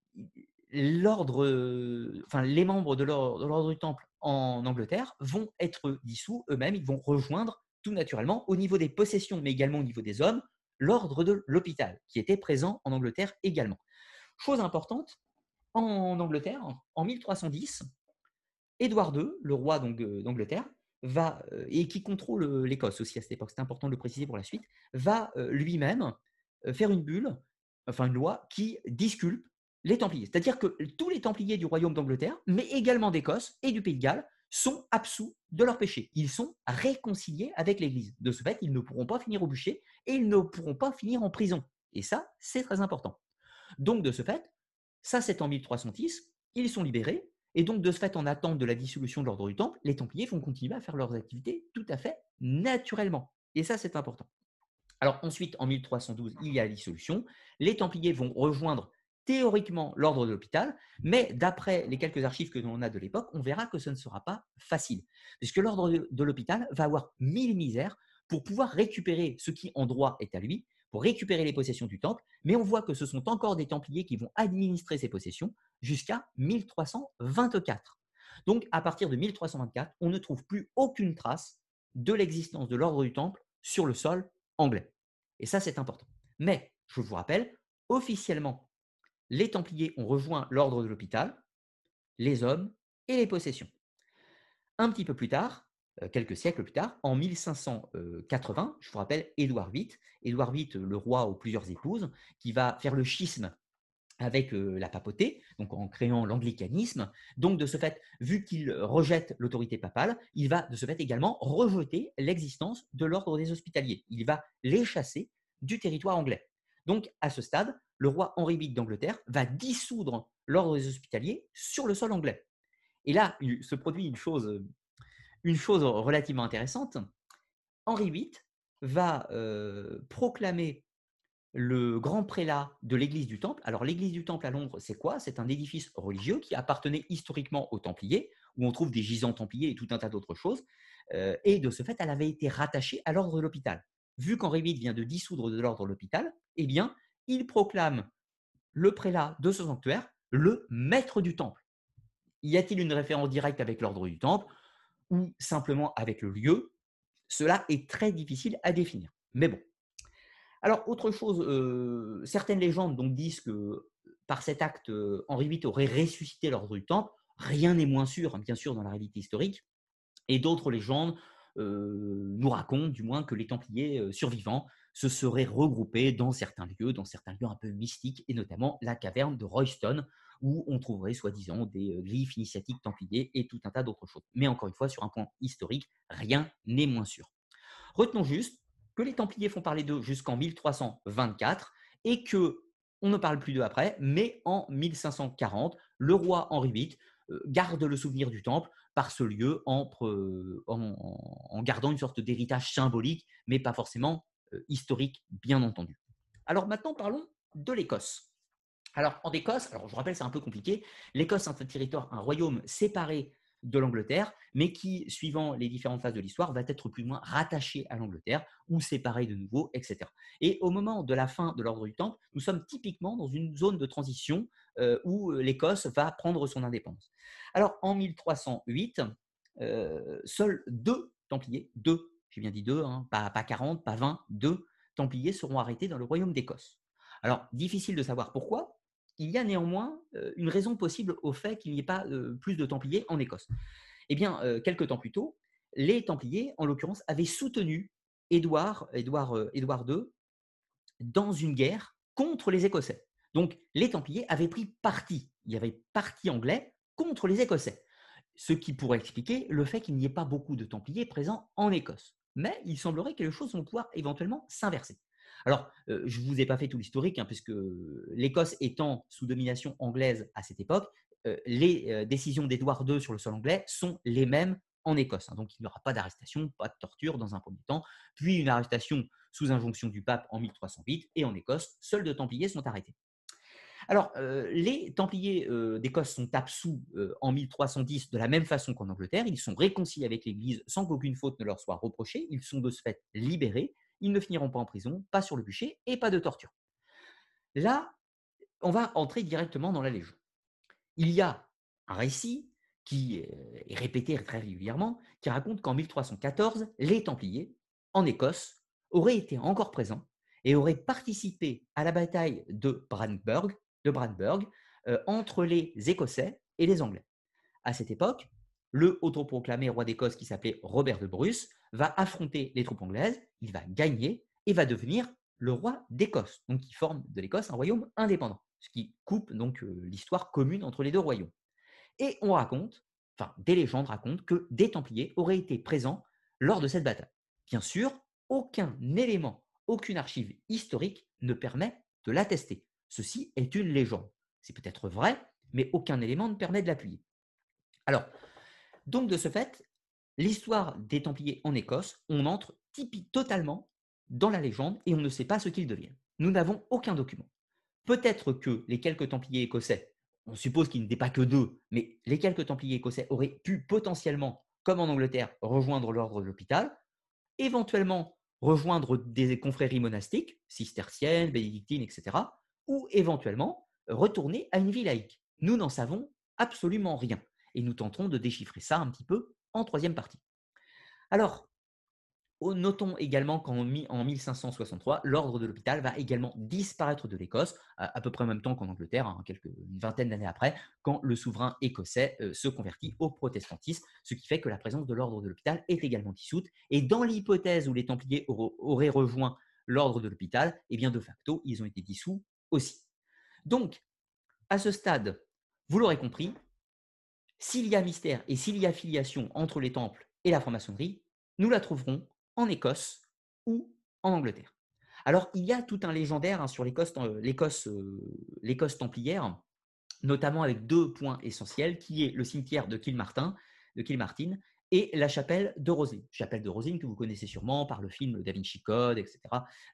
l'ordre, enfin, les membres de l'ordre du Temple en Angleterre vont être dissous eux-mêmes, ils vont rejoindre tout naturellement au niveau des possessions, mais également au niveau des hommes, l'ordre de l'hôpital, qui était présent en Angleterre également. Chose importante, en Angleterre, en 1310, Édouard II, le roi euh, d'Angleterre, va, euh, et qui contrôle euh, l'Écosse aussi à cette époque, c'est important de le préciser pour la suite, va lui-même faire une bulle, enfin une loi, qui disculpe les Templiers. C'est-à-dire que tous les Templiers du royaume d'Angleterre, mais également d'Écosse et du Pays de Galles, sont absous de leurs péchés. Ils sont réconciliés avec l'Église. De ce fait, ils ne pourront pas finir au bûcher et ils ne pourront pas finir en prison. Et ça, c'est très important. Donc, de ce fait, ça c'est en 1310, ils sont libérés, et donc, de ce fait, en attente de la dissolution de l'ordre du Temple, les Templiers vont continuer à faire leurs activités tout à fait naturellement. Et ça, c'est important. Alors ensuite, en 1312, il y a la dissolution. Les Templiers vont rejoindre théoriquement l'ordre de l'hôpital, mais d'après les quelques archives que l'on a de l'époque, on verra que ce ne sera pas facile, puisque l'ordre de l'hôpital va avoir mille misères pour pouvoir récupérer ce qui en droit est à lui, pour récupérer les possessions du temple, mais on voit que ce sont encore des Templiers qui vont administrer ces possessions jusqu'à 1324. Donc à partir de 1324, on ne trouve plus aucune trace de l'existence de l'ordre du Temple sur le sol anglais. Et ça, c'est important. Mais, je vous rappelle, officiellement, les Templiers ont rejoint l'ordre de l'hôpital, les hommes et les possessions. Un petit peu plus tard, quelques siècles plus tard, en 1580, je vous rappelle Édouard VIII, Édouard VIII, le roi aux plusieurs épouses, qui va faire le schisme avec euh, la papauté, donc en créant l'anglicanisme. Donc, de ce fait, vu qu'il rejette l'autorité papale, il va de ce fait également rejeter l'existence de l'ordre des hospitaliers. Il va les chasser du territoire anglais. Donc, à ce stade, le roi Henri VIII d'Angleterre va dissoudre l'ordre des hospitaliers sur le sol anglais. Et là, il se produit une chose, une chose relativement intéressante. Henri VIII va euh, proclamer le grand prélat de l'église du Temple. Alors, l'église du Temple à Londres, c'est quoi? C'est un édifice religieux qui appartenait historiquement aux Templiers, où on trouve des gisants Templiers et tout un tas d'autres choses. Euh, et de ce fait, elle avait été rattachée à l'ordre de l'hôpital. Vu qu'Henri VIII vient de dissoudre de l'ordre de l'hôpital, eh bien, il proclame le prélat de ce sanctuaire le maître du temple. Y a-t-il une référence directe avec l'ordre du temple? Ou simplement avec le lieu Cela est très difficile à définir. Mais bon. Alors, autre chose, euh, certaines légendes donc, disent que par cet acte, euh, Henri VIII aurait ressuscité l'ordre du temple. Rien n'est moins sûr, hein, bien sûr, dans la réalité historique. Et d'autres légendes euh, nous racontent, du moins, que les Templiers survivants se seraient regroupés dans certains lieux, dans certains lieux un peu mystiques, et notamment la caverne de Royston, où on trouverait soi-disant des glyphes initiatiques templiers et tout un tas d'autres choses. Mais encore une fois, sur un point historique, rien n'est moins sûr. Retenons juste que les Templiers font parler d'eux jusqu'en 1324 et que on ne parle plus d'eux après, mais en 1540, le roi Henri VIII garde le souvenir du temple par ce lieu en, gardant une sorte d'héritage symbolique, mais pas forcément historique, bien entendu. Alors maintenant, parlons de l'Écosse. Alors en Écosse, alors je vous rappelle, c'est un peu compliqué. L'Écosse est un territoire, un royaume séparé de l'Angleterre, mais qui, suivant les différentes phases de l'histoire, va être plus ou moins rattaché à l'Angleterre ou séparé de nouveau, etc. Et au moment de la fin de l'ordre du Temple, nous sommes typiquement dans une zone de transition euh, où l'Écosse va prendre son indépendance. Alors en 1308, euh, seuls deux Templiers, deux j'ai bien dit deux, hein, pas, pas 40, pas 20, deux Templiers seront arrêtés dans le royaume d'Écosse. Alors, difficile de savoir pourquoi. Il y a néanmoins une raison possible au fait qu'il n'y ait pas plus de Templiers en Écosse. Eh bien, quelques temps plus tôt, les Templiers, en l'occurrence, avaient soutenu Édouard, Édouard II dans une guerre contre les Écossais. Donc, les Templiers avaient pris parti. Il y avait parti anglais contre les Écossais. Ce qui pourrait expliquer le fait qu'il n'y ait pas beaucoup de Templiers présents en Écosse mais il semblerait que les choses vont pouvoir éventuellement s'inverser. Alors, euh, je ne vous ai pas fait tout l'historique, hein, puisque l'Écosse étant sous domination anglaise à cette époque, euh, les euh, décisions d'Édouard II sur le sol anglais sont les mêmes en Écosse. Hein. donc, il n'y aura pas d'arrestation, pas de torture dans un premier temps, puis une arrestation sous injonction du pape en 1308, et en Écosse, seuls deux Templiers sont arrêtés. Alors, euh, les Templiers euh, d'Écosse sont absous euh, en 1310 de la même façon qu'en Angleterre. Ils sont réconciliés avec l'Église sans qu'aucune faute ne leur soit reprochée. Ils sont de ce fait libérés. Ils ne finiront pas en prison, pas sur le bûcher et pas de torture. Là, on va entrer directement dans la légende. Il y a un récit qui est répété très régulièrement, qui raconte qu'en 1314, les Templiers, en Écosse, auraient été encore présents et auraient participé à la bataille de Brandenburg, de euh, entre les Écossais et les Anglais. À cette époque, le autoproclamé roi d'Écosse qui s'appelait Robert de Bruce va affronter les troupes anglaises, il va gagner et va devenir le roi d'Écosse, donc qui forme de l'Écosse un royaume indépendant, ce qui coupe donc euh, l'histoire commune entre les deux royaumes. Et on raconte, enfin des légendes racontent que des Templiers auraient été présents lors de cette bataille. Bien sûr, aucun élément, aucune archive historique ne permet de l'attester. Ceci est une légende. C'est peut-être vrai, mais aucun élément ne permet de l'appuyer. Alors, donc de ce fait, l'histoire des Templiers en Écosse, on entre typique totalement dans la légende et on ne sait pas ce qu'ils deviennent. Nous n'avons aucun document. Peut-être que les quelques Templiers écossais, on suppose qu'il n'était pas que deux, mais les quelques Templiers écossais auraient pu potentiellement, comme en Angleterre, rejoindre l'ordre de l'hôpital, éventuellement rejoindre des confréries monastiques, cisterciennes, bénédictines, etc., ou éventuellement retourner à une vie laïque. Nous n'en savons absolument rien et nous tenterons de déchiffrer ça un petit peu en troisième partie. Alors, Notons également qu'en 1563, l'ordre de l'hôpital va également disparaître de l'Écosse, à, peu près en même temps qu'en Angleterre, hein, quelques, une vingtaine d'années après, quand le souverain écossais euh, se convertit au protestantisme, ce qui fait que la présence de l'ordre de l'hôpital est également dissoute. Et dans l'hypothèse où les Templiers auraient rejoint l'ordre de l'hôpital, eh bien de facto, ils ont été dissous aussi. Donc, à ce stade, vous l'aurez compris, s'il y a mystère et s'il y a filiation entre les temples et la franc-maçonnerie, nous la trouverons en Écosse ou en Angleterre. Alors, il y a tout un légendaire hein, sur euh, l'Écosse templière, notamment avec deux points essentiels, qui est le cimetière de Kilmartin, de Kilmartin et la chapelle de Rosine. Chapelle de Rosine que vous connaissez sûrement par le film Da Vinci Code, etc.,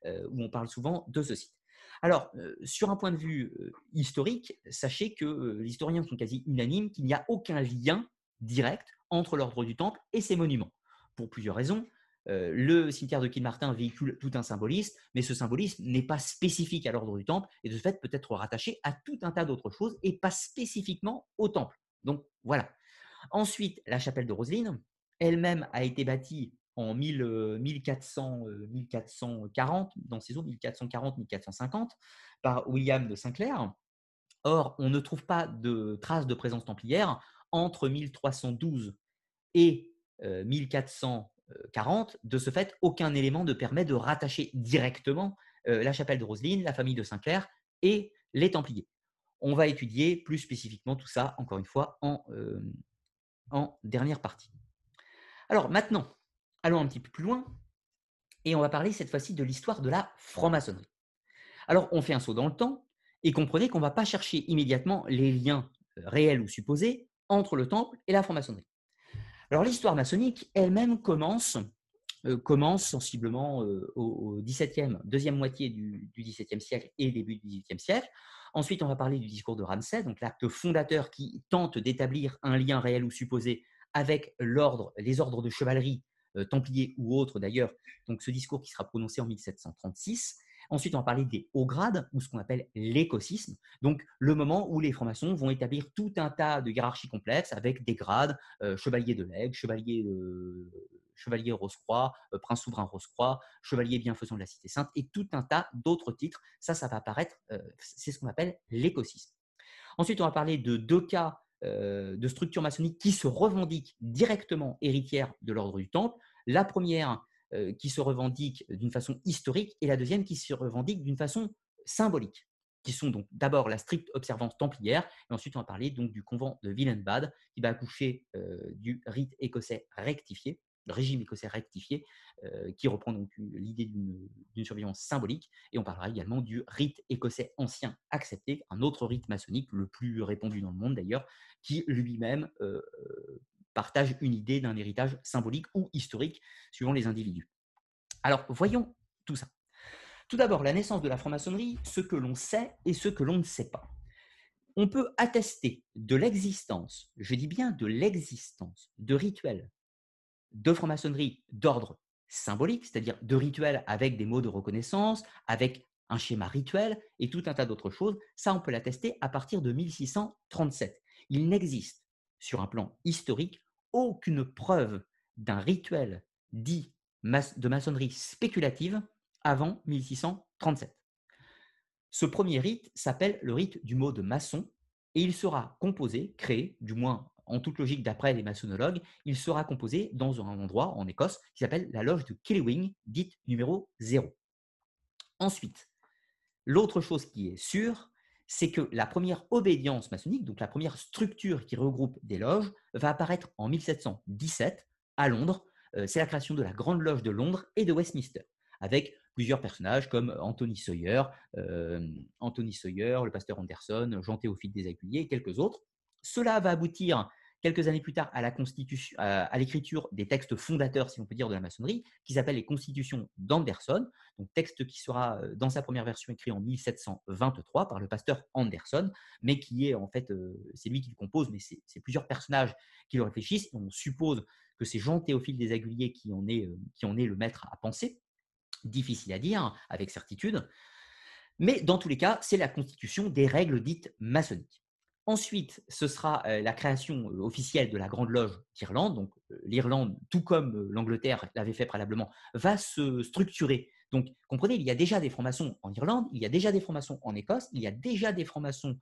euh, où on parle souvent de ce site. Alors, euh, sur un point de vue historique, sachez que les historiens sont quasi unanimes qu'il n'y a aucun lien direct entre l'ordre du Temple et ses monuments, pour plusieurs raisons. Euh, le cimetière de Kilmartin véhicule tout un symbolisme, mais ce symbolisme n'est pas spécifique à l'ordre du temple et de ce fait peut être rattaché à tout un tas d'autres choses et pas spécifiquement au temple. Donc voilà. Ensuite, la chapelle de Roseline elle-même a été bâtie en 1400, 1440, euh, dans ces eaux 1440-1450, par William de Sinclair. Or, on ne trouve pas de traces de présence templière entre 1312 et 1400 40, de ce fait, aucun élément ne permet de rattacher directement euh, la chapelle de Roseline, la famille de Saint-Clair et les Templiers. On va étudier plus spécifiquement tout ça, encore une fois, euh, en dernière partie. Alors maintenant, allons un petit peu plus loin et on va parler cette fois-ci de l'histoire de la franc-maçonnerie. Alors, on fait un saut dans le temps et comprenez qu'on ne va pas chercher immédiatement les liens euh, réels ou supposés entre le temple et la franc-maçonnerie. Alors l'histoire maçonnique elle-même commence, euh, sensiblement euh, au, XVIIe, deuxième moitié du, XVIIe siècle et début du XVIIIe siècle. Ensuite, on va parler du discours de Ramsay, donc l'acte fondateur qui tente d'établir un lien réel ou supposé avec l'ordre, les ordres de chevalerie, euh, templiers ou autres d'ailleurs. Donc ce discours qui sera prononcé en 1736. Ensuite, on va parler des hauts grades, ou ce qu'on appelle l'écosysme. Donc, le moment où les francs-maçons vont établir tout un tas de hiérarchies complexes avec des grades, euh, chevalier de l'aigle, chevalier, chevalier Rose-Croix, euh, prince souverain Rose-Croix, chevalier bienfaisant de la Cité Sainte, et tout un tas d'autres titres. Ça, ça va apparaître, euh, c'est ce qu'on appelle l'écosysme. Ensuite, on va parler de deux cas de structures maçonniques qui se revendiquent directement héritières de l'ordre du Temple. La première, euh, qui se revendiquent d'une façon historique et la deuxième qui se revendique d'une façon symbolique, qui sont donc d'abord la stricte observance templière, et ensuite on va parler donc du convent de Willenbad, qui va accoucher euh, du rite écossais rectifié, régime écossais rectifié, euh, qui reprend donc l'idée d'une surveillance symbolique, et on parlera également du rite écossais ancien accepté, un autre rite maçonnique, le plus répandu dans le monde d'ailleurs, qui lui-même partagent une idée d'un héritage symbolique ou historique suivant les individus. Alors, voyons tout ça. Tout d'abord, la naissance de la franc-maçonnerie, ce que l'on sait et ce que l'on ne sait pas. On peut attester de l'existence, je dis bien de l'existence, de rituels de franc-maçonnerie d'ordre symbolique, c'est-à-dire de rituels avec des mots de reconnaissance, avec un schéma rituel et tout un tas d'autres choses. Ça, on peut l'attester à partir de 1637. Il n'existe sur un plan historique, aucune preuve d'un rituel dit de maçonnerie spéculative avant 1637. Ce premier rite s'appelle le rite du mot de maçon et il sera composé, créé, du moins en toute logique d'après les maçonnologues, il sera composé dans un endroit en Écosse qui s'appelle la loge de Killewing, dite numéro 0. Ensuite, l'autre chose qui est sûre, c'est que la première obédience maçonnique, donc la première structure qui regroupe des loges, va apparaître en 1717 à Londres. Euh, c'est la création de la Grande Loge de Londres et de Westminster, avec plusieurs personnages comme Anthony Sawyer, euh, Anthony Sawyer, le pasteur Anderson, Jean Théophile des et quelques autres. Cela va aboutir quelques années plus tard à l'écriture des textes fondateurs, si on peut dire, de la maçonnerie, qui s'appellent les Constitutions d'Anderson, donc texte qui sera euh, dans sa première version écrit en 1723 par le pasteur Anderson, mais qui est en fait, euh, c'est lui qui le compose, mais c'est plusieurs personnages qui le réfléchissent. on suppose que c'est Jean Théophile des Aiguillés qui en est, euh, qui en est le maître à penser. Difficile à dire avec certitude. Mais dans tous les cas, c'est la constitution des règles dites maçonniques. Ensuite, ce sera la création officielle de la Grande Loge d'Irlande. Donc, l'Irlande, tout comme l'Angleterre l'avait fait préalablement, va se structurer. Donc, comprenez, il y a déjà des francs-maçons en Irlande, il y a déjà des francs-maçons en Écosse, il y a déjà des francs-maçons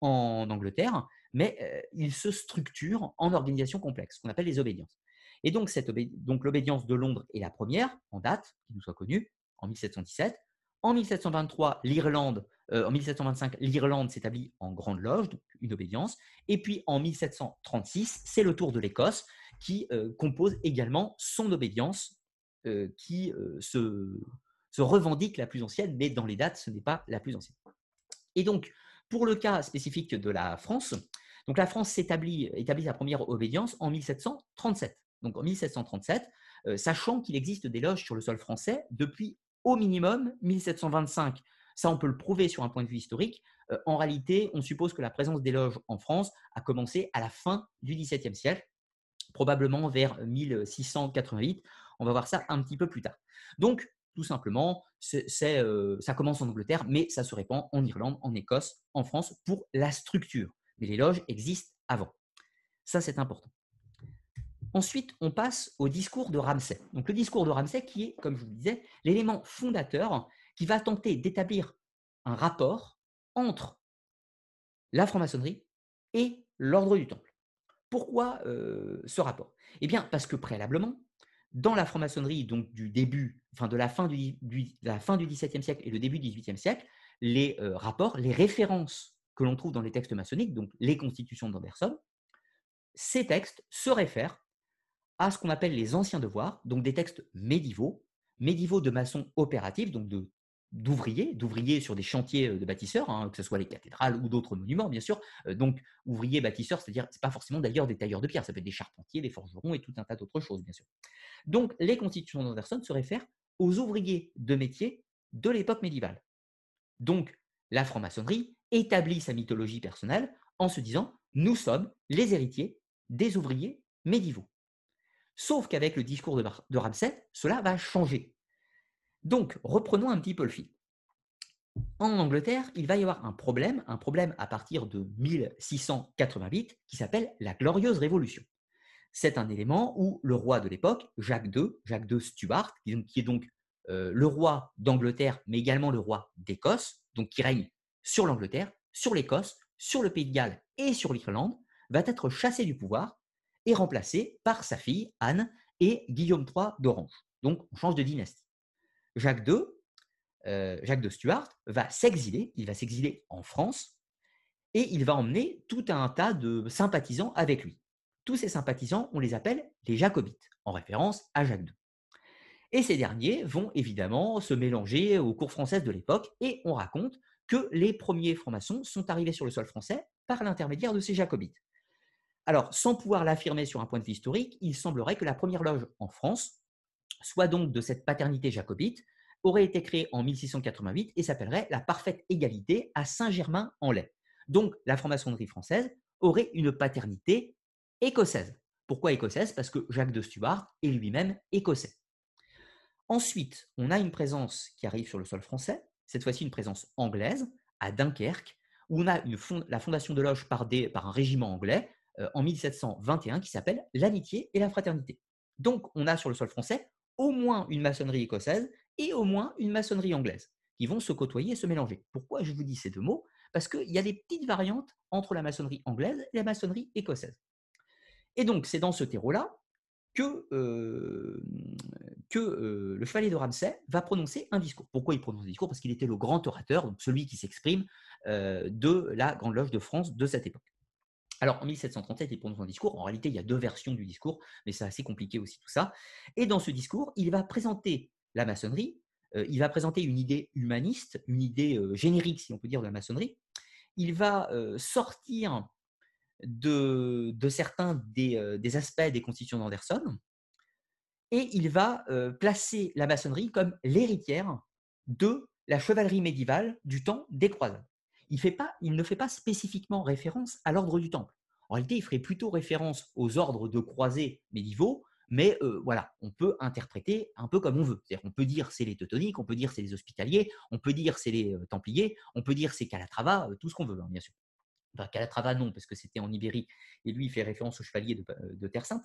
en Angleterre, mais ils se structurent en organisations complexes, qu'on appelle les obédiences. Et donc, donc l'obédience de Londres est la première en date, qui nous soit connue, en 1717. En 1723, l'Irlande, euh, en 1725, l'Irlande s'établit en Grande Loge, donc une obédience. Et puis en 1736, c'est le tour de l'Écosse qui euh, compose également son obédience, euh, qui se, revendique la plus ancienne, mais dans les dates, ce n'est pas la plus ancienne. Et donc, pour le cas spécifique de la France, donc la France s'établit, établit sa première obédience en 1737. Donc en 1737, sachant qu'il existe des loges sur le sol français depuis au minimum 1725. Ça, on peut le prouver sur un point de vue historique. Euh, en réalité, on suppose que la présence des loges en France a commencé à la fin du XVIIe siècle, probablement vers 1688. On va voir ça un petit peu plus tard. Donc, tout simplement, euh, ça commence en Angleterre, mais ça se répand en Irlande, en Écosse, en France pour la structure. Mais les loges existent avant. Ça, c'est important. Ensuite, on passe au discours de Ramsay. Donc, le discours de Ramsay qui est, comme je vous le disais, l'élément fondateur qui va tenter d'établir un rapport entre la franc-maçonnerie et l'ordre du Temple. Pourquoi euh, ce rapport? Eh bien, parce que préalablement, dans la franc-maçonnerie, donc du début, enfin de la fin du, XVIIe siècle et le début du XVIIIe siècle, les euh, rapports, les références que l'on trouve dans les textes maçonniques, donc les constitutions d'Anderson, ces textes se réfèrent à ce qu'on appelle les anciens devoirs, donc des textes médiévaux, médiévaux de maçons opératifs, donc de d'ouvriers, d'ouvriers sur des chantiers euh, de bâtisseurs, hein, que ce soit les cathédrales ou d'autres monuments, bien sûr. Euh, donc, ouvriers, bâtisseurs, c'est-à-dire, c'est pas forcément d'ailleurs des tailleurs de pierre, ça peut être des charpentiers, des forgerons et tout un tas d'autres choses, bien sûr. Donc, les constitutions d'Anderson se réfèrent aux ouvriers de métier de l'époque médiévale. Donc, la franc-maçonnerie établit sa mythologie personnelle en se disant, nous sommes les héritiers des ouvriers médiévaux. Sauf qu'avec le discours de, Ramsay, cela va changer. Donc, reprenons un petit peu le fil. En Angleterre, il va y avoir un problème, un problème à partir de 1688 qui s'appelle la Glorieuse Révolution. C'est un élément où le roi de l'époque, Jacques II, Jacques II Stuart, qui est donc euh, le roi d'Angleterre, mais également le roi d'Écosse, donc qui règne sur l'Angleterre, sur l'Écosse, sur le Pays de Galles et sur l'Irlande, va être chassé du pouvoir est remplacé par sa fille Anne et Guillaume III d'Orange. Donc on change de dynastie. Jacques II, euh, Jacques de Stuart, va s'exiler, il va s'exiler en France et il va emmener tout un tas de sympathisants avec lui. Tous ces sympathisants, on les appelle les jacobites, en référence à Jacques II. Et ces derniers vont évidemment se mélanger aux cours françaises de l'époque et on raconte que les premiers francs-maçons sont arrivés sur le sol français par l'intermédiaire de ces jacobites. Alors, sans pouvoir l'affirmer sur un point de vue historique, il semblerait que la première loge en France, soit donc de cette paternité jacobite, aurait été créée en 1688 et s'appellerait la parfaite égalité à Saint-Germain-en-Laye. Donc, la franc-maçonnerie française aurait une paternité écossaise. Pourquoi écossaise? Parce que Jacques de Stuart est lui-même écossais. Ensuite, on a une présence qui arrive sur le sol français, cette fois-ci une présence anglaise, à Dunkerque, où on a la fondation de loge par un régiment anglais, en 1721 qui s'appelle L'amitié et la fraternité. Donc, on a sur le sol français au moins une maçonnerie écossaise et au moins une maçonnerie anglaise qui vont se côtoyer et se mélanger. Pourquoi je vous dis ces deux mots? Parce qu'il y a des petites variantes entre la maçonnerie anglaise et la maçonnerie écossaise. Et donc, c'est dans ce terreau-là que, euh, que euh, le chevalier de Ramsay va prononcer un discours. Pourquoi il prononce un discours? Parce qu'il était le grand orateur, celui qui s'exprime de la Grande Loge de France de cette époque. Alors, en 1737, il prononce un discours. En réalité, il y a deux versions du discours, mais c'est assez compliqué aussi tout ça. Et dans ce discours, il va présenter la maçonnerie, euh, il va présenter une idée humaniste, une idée euh, générique, si on peut dire, de la maçonnerie. Il va euh, sortir de, certains des, des, aspects des constitutions d'Anderson, et il va placer la maçonnerie comme l'héritière de la chevalerie médiévale du temps des croisades il, ne fait pas spécifiquement référence à l'ordre du Temple. En réalité, il ferait plutôt référence aux ordres de croisés médiévaux, mais euh, voilà, on peut interpréter un peu comme on veut. C'est-à-dire, on peut dire c'est les teutoniques, on peut dire c'est les hospitaliers, on peut dire c'est les euh, templiers, on peut dire c'est Calatrava, euh, tout ce qu'on veut, hein, bien sûr. Calatrava, non, parce que c'était en Ibérie, et lui, il fait référence aux chevaliers de, de Terre Sainte.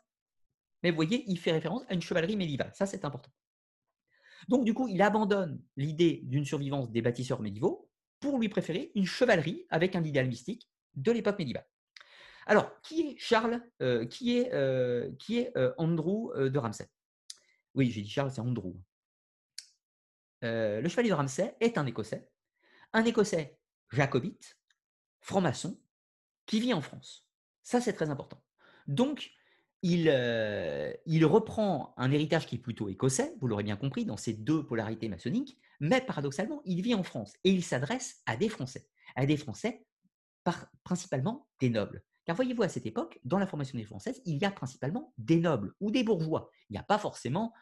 Mais vous voyez, il fait référence à une chevalerie médiévale. Ça, c'est important. Donc, du coup, il abandonne l'idée d'une survivance des bâtisseurs médiévaux pour lui préférer une chevalerie avec un idéal mystique de l'époque médiévale. Alors, qui est Charles euh, Qui est, euh, qui est euh, Andrew de Ramsay? Oui, j'ai dit Charles, c'est Andrew. le chevalier de Ramsay est un Écossais, un Écossais jacobite, franc-maçon, qui vit en France. Ça, c'est très important. Donc, il, il, reprend un héritage qui est plutôt écossais, vous l'aurez bien compris, dans ces deux polarités maçonniques, mais paradoxalement, il vit en France et il s'adresse à des Français, à des Français par, principalement des nobles. Car voyez-vous, à cette époque, dans la formation des française, il y a principalement des nobles ou des bourgeois. Il n'y a pas forcément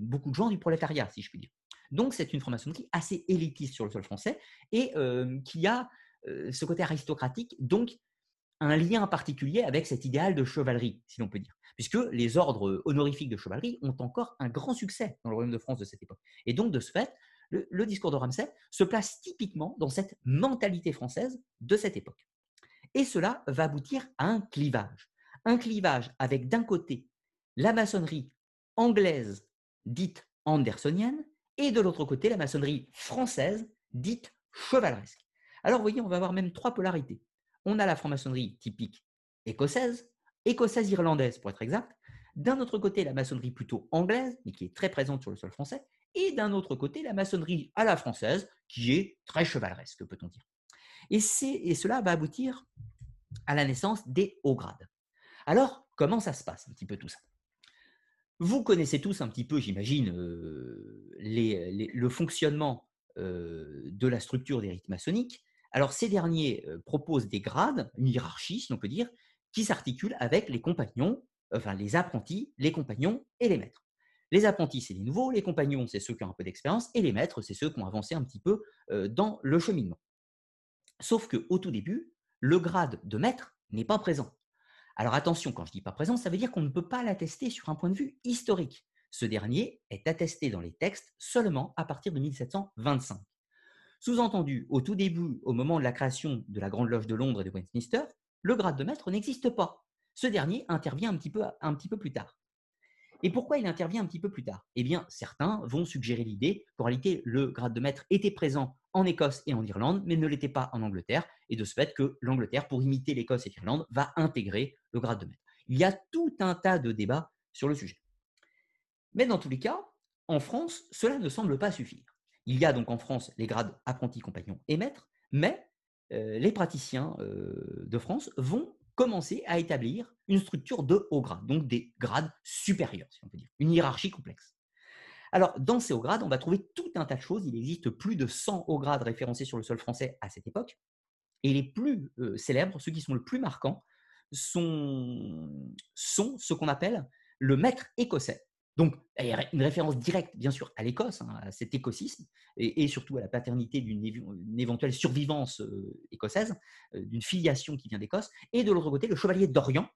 beaucoup de gens du prolétariat, si je puis dire. Donc c'est une franc-maçonnerie assez élitiste sur le sol français et qui a ce côté aristocratique, donc un lien particulier avec cet idéal de chevalerie, si l'on peut dire, puisque les ordres honorifiques de chevalerie ont encore un grand succès dans le royaume de France de cette époque. Et donc de ce fait, le discours de Ramsay se place typiquement dans cette mentalité française de cette époque. Et cela va aboutir à un clivage. Un clivage avec d'un côté la maçonnerie anglaise dite andersonienne et de l'autre côté la maçonnerie française dite chevaleresque. Alors vous voyez, on va avoir même trois polarités. On a la franc-maçonnerie typique écossaise, écossaise-irlandaise pour être exact. D'un autre côté, la maçonnerie plutôt anglaise, mais qui est très présente sur le sol français. Et d'un autre côté, la maçonnerie à la française, qui est très chevaleresque, peut-on dire. Et, et cela va aboutir à la naissance des hauts grades. Alors, comment ça se passe un petit peu tout ça? Vous connaissez tous un petit peu, j'imagine, euh, le fonctionnement euh, de la structure des rites maçonniques. Alors, ces derniers euh, proposent des grades, une hiérarchie, si l'on peut dire, qui s'articule avec les compagnons, enfin les apprentis, les compagnons et les maîtres. Les apprentis, c'est les nouveaux, les compagnons, c'est ceux qui ont un peu d'expérience, et les maîtres, c'est ceux qui ont avancé un petit peu dans le cheminement. Sauf qu'au tout début, le grade de maître n'est pas présent. Alors attention, quand je dis pas présent, ça veut dire qu'on ne peut pas l'attester sur un point de vue historique. Ce dernier est attesté dans les textes seulement à partir de 1725. Sous-entendu, au tout début, au moment de la création de la Grande Loge de Londres et de Westminster, le grade de maître n'existe pas. Ce dernier intervient un petit peu, un petit peu plus tard. Et pourquoi il intervient un petit peu plus tard? Eh bien, certains vont suggérer l'idée qu'en réalité, le grade de maître était présent en Écosse et en Irlande, mais ne l'était pas en Angleterre, et de ce fait que l'Angleterre, pour imiter l'Écosse et l'Irlande, va intégrer le grade de maître. Il y a tout un tas de débats sur le sujet. Mais dans tous les cas, en France, cela ne semble pas suffire. Il y a donc en France les grades apprenti, compagnon et maître, mais euh, les praticiens euh, de France vont commencer à établir une structure de haut grade, donc des grades supérieurs, si on peut dire, une hiérarchie complexe. Alors, dans ces hauts grades, on va trouver tout un tas de choses. Il existe plus de 100 hauts grades référencés sur le sol français à cette époque. Et les plus euh, célèbres, ceux qui sont le plus marquants, sont, sont ce qu'on appelle le maître écossais. Donc, il y a une référence directe, bien sûr, à l'Écosse, hein, à cet écosysme, et, surtout à la paternité d'une éventuelle survivance euh, écossaise, euh, d'une filiation qui vient d'Écosse, et de l'autre côté, le chevalier d'Orient,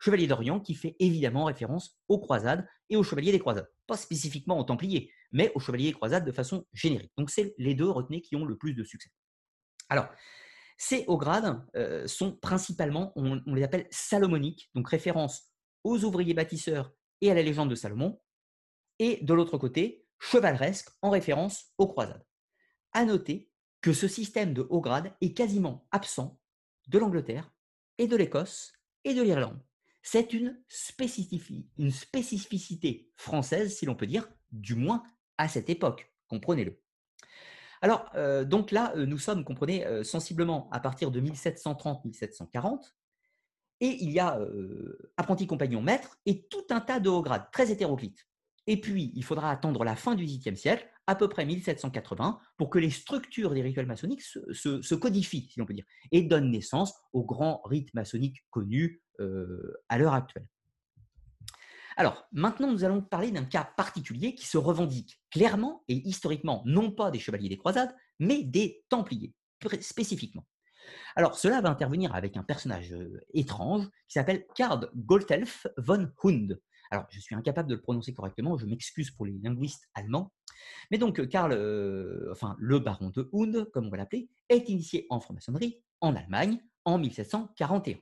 chevalier d'Orient qui fait évidemment référence aux croisades et aux chevaliers des croisades. Pas spécifiquement aux Templiers, mais aux chevaliers des croisades de façon générique. Donc, c'est les deux, retenez, qui ont le plus de succès. Alors, ces hauts grades euh, sont principalement, on les appelle salomoniques, donc référence aux ouvriers bâtisseurs et à la légende de Salomon, et de l'autre côté, chevaleresque en référence aux croisades. À noter que ce système de haut grade est quasiment absent de l'Angleterre et de l'Écosse et de l'Irlande. C'est une, spécificité française, si l'on peut dire, du moins à cette époque, comprenez-le. Alors, euh, donc là, euh, nous sommes, comprenez, euh, sensiblement à partir de 1730-1740, et il y a apprenti compagnon maître et tout un tas de hauts grades très hétéroclites. Et puis, il faudra attendre la fin du XVIIIe siècle, à peu près 1780, pour que les structures des rituels maçonniques se, codifient, si l'on peut dire, et donnent naissance aux grands rites maçonniques connus à l'heure actuelle. Alors, maintenant, nous allons parler d'un cas particulier qui se revendique clairement et historiquement, non pas des chevaliers des croisades, mais des templiers, spécifiquement. Alors, cela va intervenir avec un personnage euh, étrange qui s'appelle Karl Goltelf von Hund. Alors, je suis incapable de le prononcer correctement, je m'excuse pour les linguistes allemands. Mais donc, Karl, euh, enfin, le baron de Hund, comme on va l'appeler, est initié en franc-maçonnerie en Allemagne en en 1741.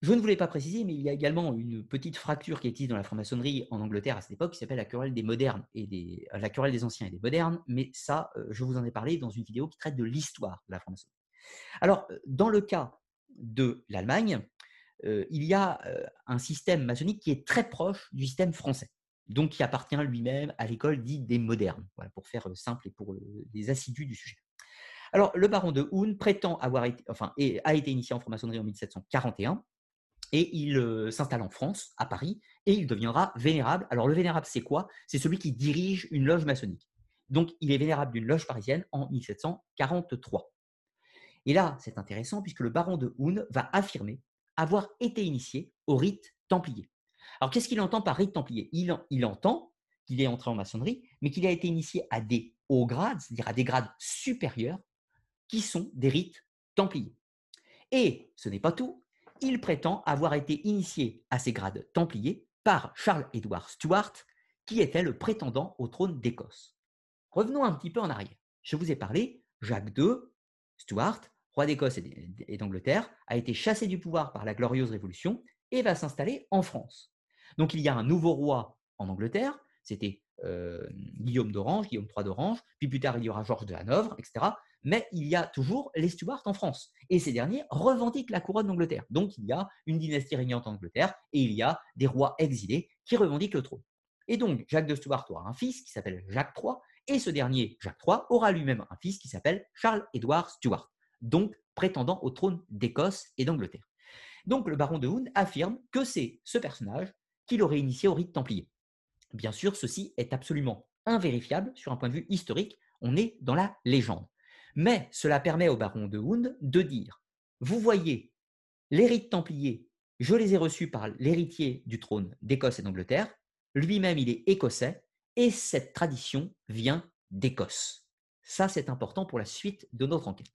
Je ne voulais pas préciser, mais il y a également une petite fracture qui existe dans la franc-maçonnerie en Angleterre à cette époque qui s'appelle la querelle des modernes et la querelle des anciens et des modernes, mais ça, je vous en ai parlé dans une vidéo qui traite de l'histoire de la franc-maçonnerie. Alors, dans le cas de l'Allemagne, il y a un système maçonnique qui est très proche du système français, donc qui appartient lui-même à l'école dite des modernes, pour faire simple et pour les assidus du sujet. Alors, le baron de Hoon prétend avoir été, a été initié en franc-maçonnerie en 1741 et il s'installe en France, à Paris, et il deviendra vénérable. Alors, le vénérable, c'est quoi? C'est celui qui dirige une loge maçonnique. Donc, il est vénérable d'une loge parisienne en 1743. Et là, c'est intéressant puisque le baron de Hoon va affirmer avoir été initié au rite templier. Alors, qu'est-ce qu'il entend par rite templier? Il, entend qu'il est entré en maçonnerie, mais qu'il a été initié à des hauts grades, c'est-à-dire à des grades supérieurs, qui sont des rites templiers. Et ce n'est pas tout, il prétend avoir été initié à ces grades templiers par Charles-Édouard Stuart, qui était le prétendant au trône d'Écosse. Revenons un petit peu en arrière. Je vous ai parlé, Jacques II, Stuart, roi d'Écosse et d'Angleterre, a été chassé du pouvoir par la glorieuse Révolution et va s'installer en France. Donc il y a un nouveau roi en Angleterre, c'était euh, Guillaume d'Orange, Guillaume III d'Orange, puis plus tard il y aura Georges de Hanovre, etc. Mais il y a toujours les Stuarts en France. Et ces derniers revendiquent la couronne d'Angleterre. Donc il y a une dynastie régnante en Angleterre et il y a des rois exilés qui revendiquent le trône. Et donc Jacques de Stuart aura un fils qui s'appelle Jacques III, et ce dernier, Jacques III, aura lui-même un fils qui s'appelle Charles-Édouard Stuart, donc prétendant au trône d'Écosse et d'Angleterre. Donc le baron de Hoon affirme que c'est ce personnage qui l'aurait initié au rite templier. Bien sûr, ceci est absolument invérifiable sur un point de vue historique, on est dans la légende. Mais cela permet au baron de Hoon de dire, vous voyez, les rites templiers, je les ai reçus par l'héritier du trône d'Écosse et d'Angleterre, lui-même il est écossais, et cette tradition vient d'Écosse. Ça, c'est important pour la suite de notre enquête.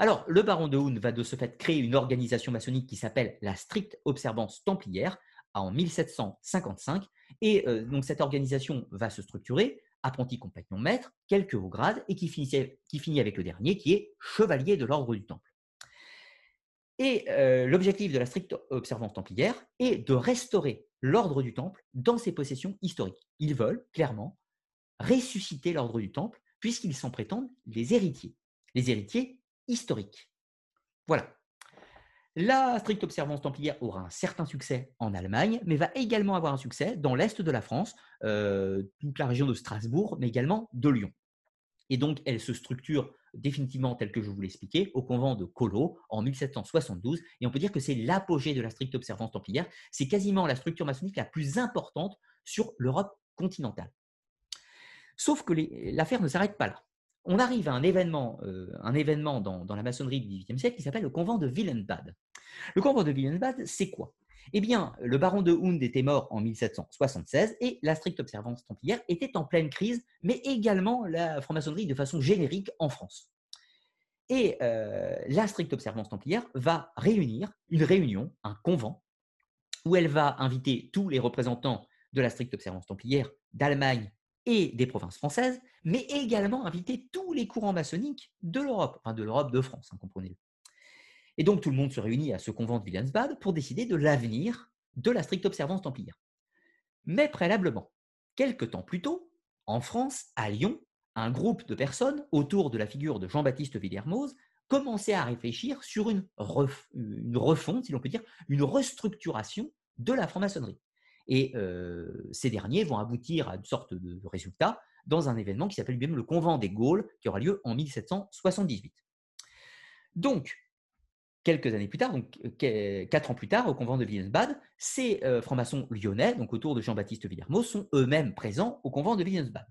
Alors, le baron de Hoon va de ce fait créer une organisation maçonnique qui s'appelle la stricte observance templière en 1755. Et euh, donc, cette organisation va se structurer apprenti compagnon maître, quelques hauts grades, et qui, finit avec le dernier, qui est chevalier de l'ordre du Temple. Et euh, l'objectif de la stricte observance templière est de restaurer l'ordre du Temple dans ses possessions historiques. Ils veulent clairement ressusciter l'ordre du Temple puisqu'ils s'en prétendent les héritiers, les héritiers historiques. Voilà. La stricte observance templière aura un certain succès en Allemagne, mais va également avoir un succès dans l'est de la France, euh, toute la région de Strasbourg, mais également de Lyon. Et donc, elle se structure définitivement tel que je vous l'ai expliqué, au convent de Colo en 1772. Et on peut dire que c'est l'apogée de la stricte observance templière. C'est quasiment la structure maçonnique la plus importante sur l'Europe continentale. Sauf que l'affaire ne s'arrête pas là. On arrive à un événement, euh, un événement dans, la maçonnerie du XVIIIe siècle qui s'appelle le convent de Willenbad. Le convent de Willenbad, c'est quoi? Eh bien, le baron de Hund était mort en 1776 et la stricte observance templière était en pleine crise, mais également la franc-maçonnerie de façon générique en France. Et euh, la stricte observance templière va réunir une réunion, un convent, où elle va inviter tous les représentants de la stricte observance templière d'Allemagne et des provinces françaises, mais également inviter tous les courants maçonniques de l'Europe, enfin de l'Europe de France, hein, comprenez-le. Et donc tout le monde se réunit à ce convent de Williamsbad pour décider de l'avenir de la stricte observance templière. Mais préalablement, quelque temps plus tôt, en France, à Lyon, un groupe de personnes autour de la figure de Jean-Baptiste Villermoz commençait à réfléchir sur une, une refonte, si l'on peut dire, une restructuration de la franc-maçonnerie. Et euh, ces derniers vont aboutir à une sorte de résultat dans un événement qui s'appelle lui-même le Convent des Gaules, qui aura lieu en 1778. Donc, quelques années plus tard, donc euh, quatre ans plus tard, au convent de Wilhelmsbad, ces euh, francs-maçons lyonnais, donc autour de Jean-Baptiste Villermo, sont eux-mêmes présents au convent de Wilhelmsbad.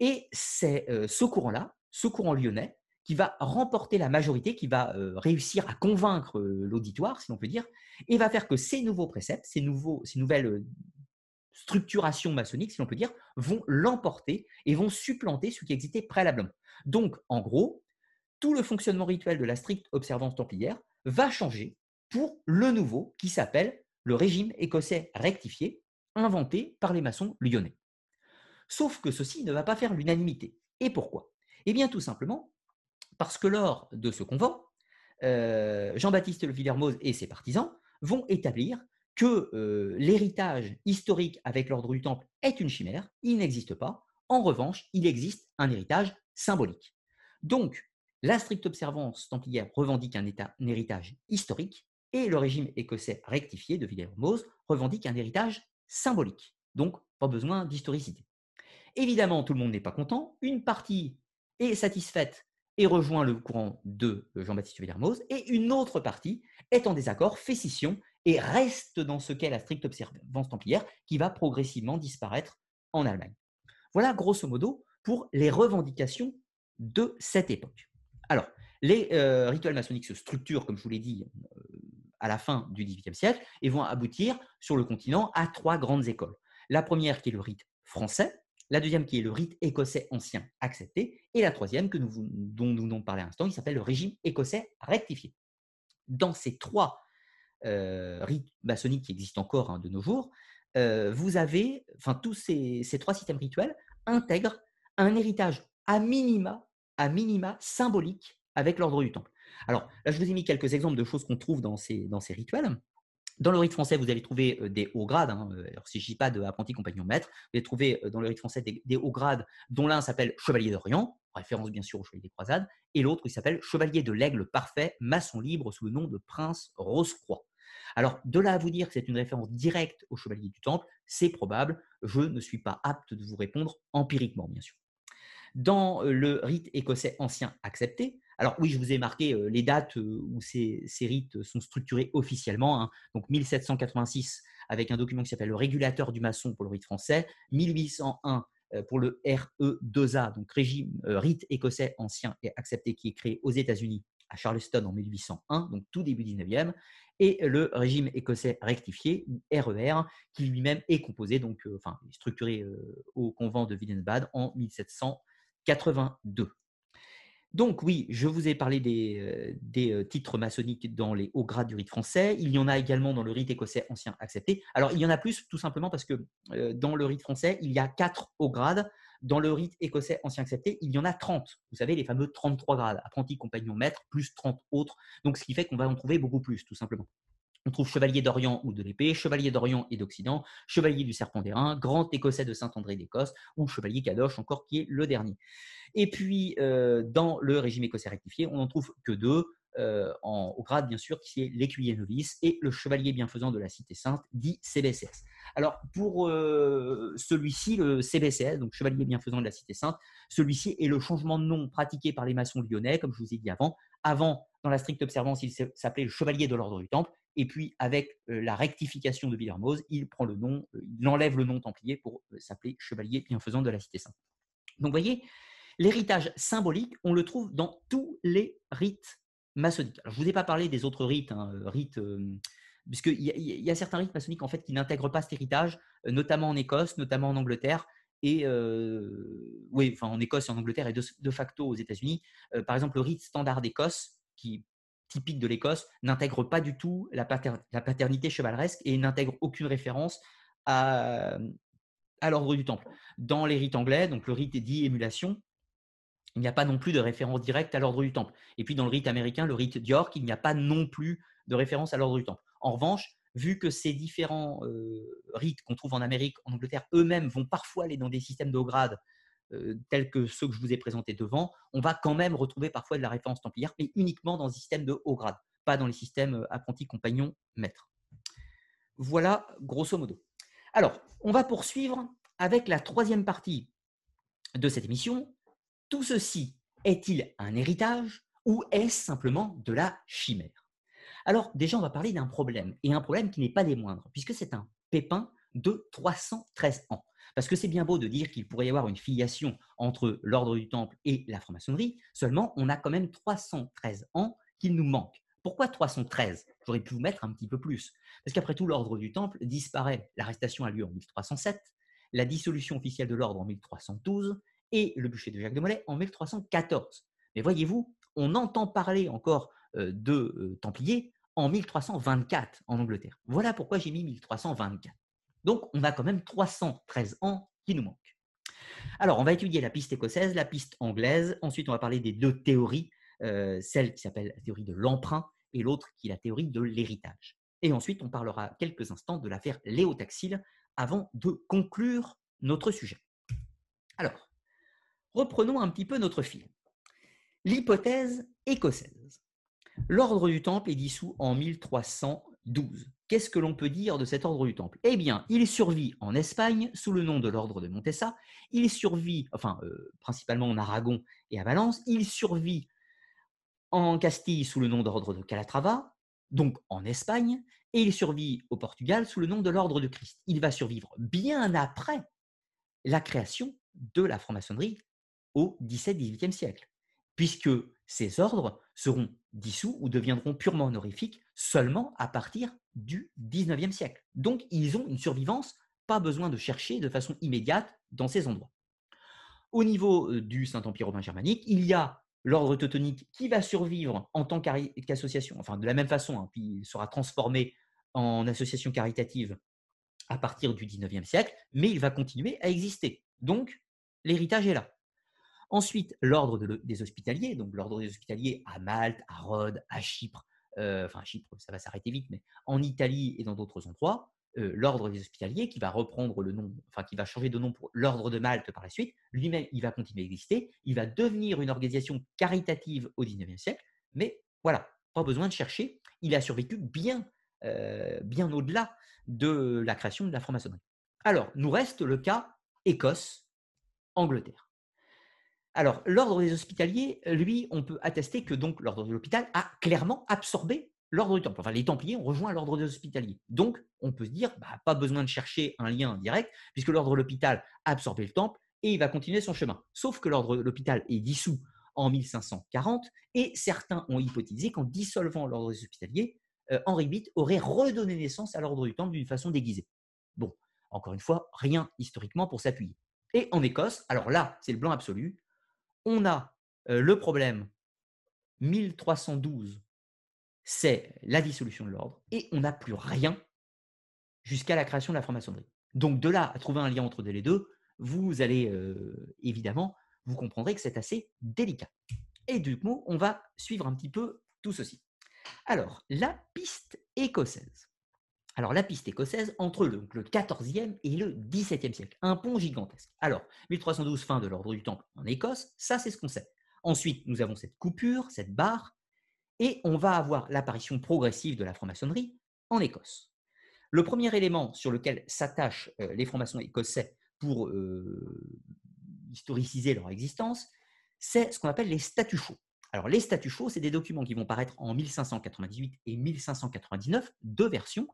Et c'est euh, ce courant-là, ce courant lyonnais, qui va remporter la majorité, qui va réussir à convaincre l'auditoire, si l'on peut dire, et va faire que ces nouveaux préceptes, ces, nouveaux, ces nouvelles structurations maçonniques, si l'on peut dire, vont l'emporter et vont supplanter ce qui existait préalablement. Donc, en gros, tout le fonctionnement rituel de la stricte observance templière va changer pour le nouveau qui s'appelle le régime écossais rectifié, inventé par les maçons lyonnais. Sauf que ceci ne va pas faire l'unanimité. Et pourquoi? Eh bien tout simplement parce que lors de ce convent, Jean-Baptiste Le Villermoz et ses partisans vont établir que l'héritage historique avec l'ordre du Temple est une chimère, il n'existe pas. En revanche, il existe un héritage symbolique. Donc, la stricte observance templière revendique un, héritage historique et le régime écossais rectifié de Villermoz revendique un héritage symbolique. Donc, pas besoin d'historicité. Évidemment, tout le monde n'est pas content. Une partie est satisfaite et rejoint le courant de Jean-Baptiste Villermoz, et une autre partie est en désaccord, fait scission et reste dans ce qu'est la stricte observance templière qui va progressivement disparaître en Allemagne. Voilà grosso modo pour les revendications de cette époque. Alors, les euh, rituels maçonniques se structurent, comme je vous l'ai dit, euh, à la fin du XVIIIe siècle et vont aboutir sur le continent à trois grandes écoles. La première qui est le rite français, la deuxième qui est le rite écossais ancien accepté, et la troisième que nous, dont nous venons de parler à l'instant, qui s'appelle le régime écossais rectifié. Dans ces trois euh, rites maçonniques qui existent encore hein, de nos jours, vous avez, enfin tous ces, ces trois systèmes rituels intègrent un héritage à minima à minima symbolique avec l'ordre du temple. Alors là, je vous ai mis quelques exemples de choses qu'on trouve dans ces, dans rituels. Dans le rite français, vous allez trouver euh, des hauts grades. Hein, euh, alors, si pas de compagnon maître, vous allez trouver euh, dans le rite français des, hauts grades, dont l'un s'appelle chevalier d'Orient, référence bien sûr au chevalier des croisades, et l'autre il s'appelle chevalier de l'aigle parfait, maçon libre sous le nom de prince Rose-Croix. Alors, de là à vous dire que c'est une référence directe au chevalier du temple, c'est probable. Je ne suis pas apte de vous répondre empiriquement, bien sûr. Dans le rite écossais ancien accepté, alors oui, je vous ai marqué les dates où ces, rites sont structurés officiellement. Hein. donc 1786 avec un document qui s'appelle le régulateur du maçon pour le rite français, 1801 pour le RE2A, donc régime rite écossais ancien et accepté qui est créé aux États-Unis à Charleston en 1801, donc tout début 19e, et le régime écossais rectifié, RER, e qui lui-même est composé, donc, enfin, structuré au convent de Widenbad en 1700. 82. Donc oui, je vous ai parlé des, euh, euh, titres maçonniques dans les hauts grades du rite français. Il y en a également dans le rite écossais ancien accepté. Alors il y en a plus tout simplement parce que euh, dans le rite français, il y a quatre hauts grades. Dans le rite écossais ancien accepté, il y en a 30. Vous savez, les fameux 33 grades, apprenti, compagnon, maître, plus 30 autres. Donc ce qui fait qu'on va en trouver beaucoup plus, tout simplement. On trouve chevalier d'Orient ou de l'épée, chevalier d'Orient et d'Occident, chevalier du serpent d'airain, grand écossais de Saint-André d'Écosse ou chevalier Cadoche encore qui est le dernier. Et puis euh, dans le régime écossais rectifié, on n'en trouve que deux. Euh, en, au grade bien sûr, qui est l'écuyer novice et le chevalier bienfaisant de la Cité Sainte, dit CBCS. Alors pour euh, celui-ci, le CBCS, donc chevalier bienfaisant de la Cité Sainte, celui-ci est le changement de nom pratiqué par les maçons lyonnais, comme je vous ai dit avant. Avant, dans la stricte observance, il s'appelait le chevalier de l'ordre du Temple. Et puis, avec la rectification de Villermoz, il prend le nom, il enlève le nom templier pour s'appeler chevalier bienfaisant de la Cité Sainte. Donc, vous voyez, l'héritage symbolique, on le trouve dans tous les rites maçonniques. je ne vous ai pas parlé des autres rites, hein, rites puisqu'il y, y, a certains rites maçonniques en fait qui n'intègrent pas cet héritage, notamment en Écosse, notamment en Angleterre, et oui, enfin en Écosse et en Angleterre et de, facto aux États-Unis. par exemple, le rite standard d'Écosse, qui typique de l'Écosse, n'intègre pas du tout la, paternité chevaleresque et n'intègre aucune référence à, l'ordre du temple. Dans les rites anglais, donc le rite est dit émulation, il n'y a pas non plus de référence directe à l'ordre du temple. Et puis dans le rite américain, le rite d'York, il n'y a pas non plus de référence à l'ordre du temple. En revanche, vu que ces différents euh, rites qu'on trouve en Amérique, en Angleterre, eux-mêmes vont parfois aller dans des systèmes de haut grade euh, tels que ceux que je vous ai présentés devant, on va quand même retrouver parfois de la référence templière, mais uniquement dans des systèmes de haut grade, pas dans les systèmes apprentis, compagnons, maîtres. Voilà, grosso modo. Alors, on va poursuivre avec la troisième partie de cette émission. Tout ceci est-il un héritage ou est-ce simplement de la chimère? Alors, déjà, on va parler d'un problème, et un problème qui n'est pas des moindres, puisque c'est un pépin de 313 ans. Parce que c'est bien beau de dire qu'il pourrait y avoir une filiation entre l'ordre du Temple et la franc-maçonnerie, seulement on a quand même 313 ans qu'il nous manque. Pourquoi 313 J'aurais pu vous mettre un petit peu plus. Parce qu'après tout, l'ordre du Temple disparaît. L'arrestation a lieu en 1307, la dissolution officielle de l'ordre en 1312 et le bûcher de Jacques de Molay en 1314. Mais voyez-vous, on entend parler encore euh, de euh, Templiers en 1324 en Angleterre. Voilà pourquoi j'ai mis 1324. Donc, on a quand même 313 ans qui nous manquent. Alors, on va étudier la piste écossaise, la piste anglaise. Ensuite, on va parler des deux théories celle qui s'appelle la théorie de l'emprunt et l'autre qui est la théorie de l'héritage. Et ensuite, on parlera quelques instants de l'affaire Léo Taxil avant de conclure notre sujet. Alors, reprenons un petit peu notre fil. L'hypothèse écossaise. L'ordre du Temple est dissous en 1312. Qu'est-ce que l'on peut dire de cet ordre du Temple? Eh bien, il survit en Espagne sous le nom de l'ordre de Montessa, il survit, enfin, euh, principalement en Aragon et à Valence, il survit en Castille sous le nom d'ordre de Calatrava, donc en Espagne, et il survit au Portugal sous le nom de l'ordre de Christ. Il va survivre bien après la création de la franc-maçonnerie au XVIIe-XVIIIe siècle, puisque ces ordres seront dissous ou deviendront purement honorifiques seulement à partir du XIXe siècle. Donc, ils ont une survivance, pas besoin de chercher de façon immédiate dans ces endroits. Au niveau euh, du Saint-Empire romain germanique, il y a l'ordre teutonique qui va survivre en tant qu'association, enfin de la même façon, hein, puis il sera transformé en association caritative à partir du XIXe siècle, mais il va continuer à exister. Donc, l'héritage est là. Ensuite, l'ordre des hospitaliers, donc l'ordre des hospitaliers à Malte, à Rhodes, à Chypre, euh, enfin Chypre, ça va s'arrêter vite, mais en Italie et dans d'autres endroits, euh, l'ordre des hospitaliers qui va reprendre le nom, enfin qui va changer de nom pour l'ordre de Malte par la suite, lui-même, il va continuer à exister, il va devenir une organisation caritative au XIXe siècle, mais voilà, pas besoin de chercher, il a survécu bien, euh, bien au-delà de la création de la franc-maçonnerie. Alors, nous reste le cas Écosse, Angleterre. Alors, l'ordre des hospitaliers, lui, on peut attester que donc l'ordre de l'hôpital a clairement absorbé l'ordre du temple. Enfin, les Templiers ont rejoint l'ordre des hospitaliers. Donc, on peut se dire, bah, pas besoin de chercher un lien direct, puisque l'ordre de l'hôpital a absorbé le temple et il va continuer son chemin. Sauf que l'ordre de l'hôpital est dissous en 1540 et certains ont hypothétisé qu'en dissolvant l'ordre des hospitaliers, euh, Henri VIII aurait redonné naissance à l'ordre du temple d'une façon déguisée. Bon, encore une fois, rien historiquement pour s'appuyer. Et en Écosse, alors là, c'est le blanc absolu, on a le problème 1312, c'est la dissolution de l'ordre, et on n'a plus rien jusqu'à la création de la franc-maçonnerie. Donc de là à trouver un lien entre les deux, vous allez évidemment, vous comprendrez que c'est assez délicat. Et du coup, on va suivre un petit peu tout ceci. Alors, la piste écossaise. Alors, la piste écossaise entre le, le 14e et le 17e siècle. Un pont gigantesque. Alors, 1312, fin de l'ordre du Temple en Écosse, ça c'est ce qu'on sait. Ensuite, nous avons cette coupure, cette barre, et on va avoir l'apparition progressive de la franc-maçonnerie en Écosse. Le premier élément sur lequel s'attachent euh, les francs-maçons écossais pour euh, historiciser leur existence, c'est ce qu'on appelle les statuts chauds. Alors, les statuts chauds, c'est des documents qui vont paraître en 1598 et 1599, deux versions,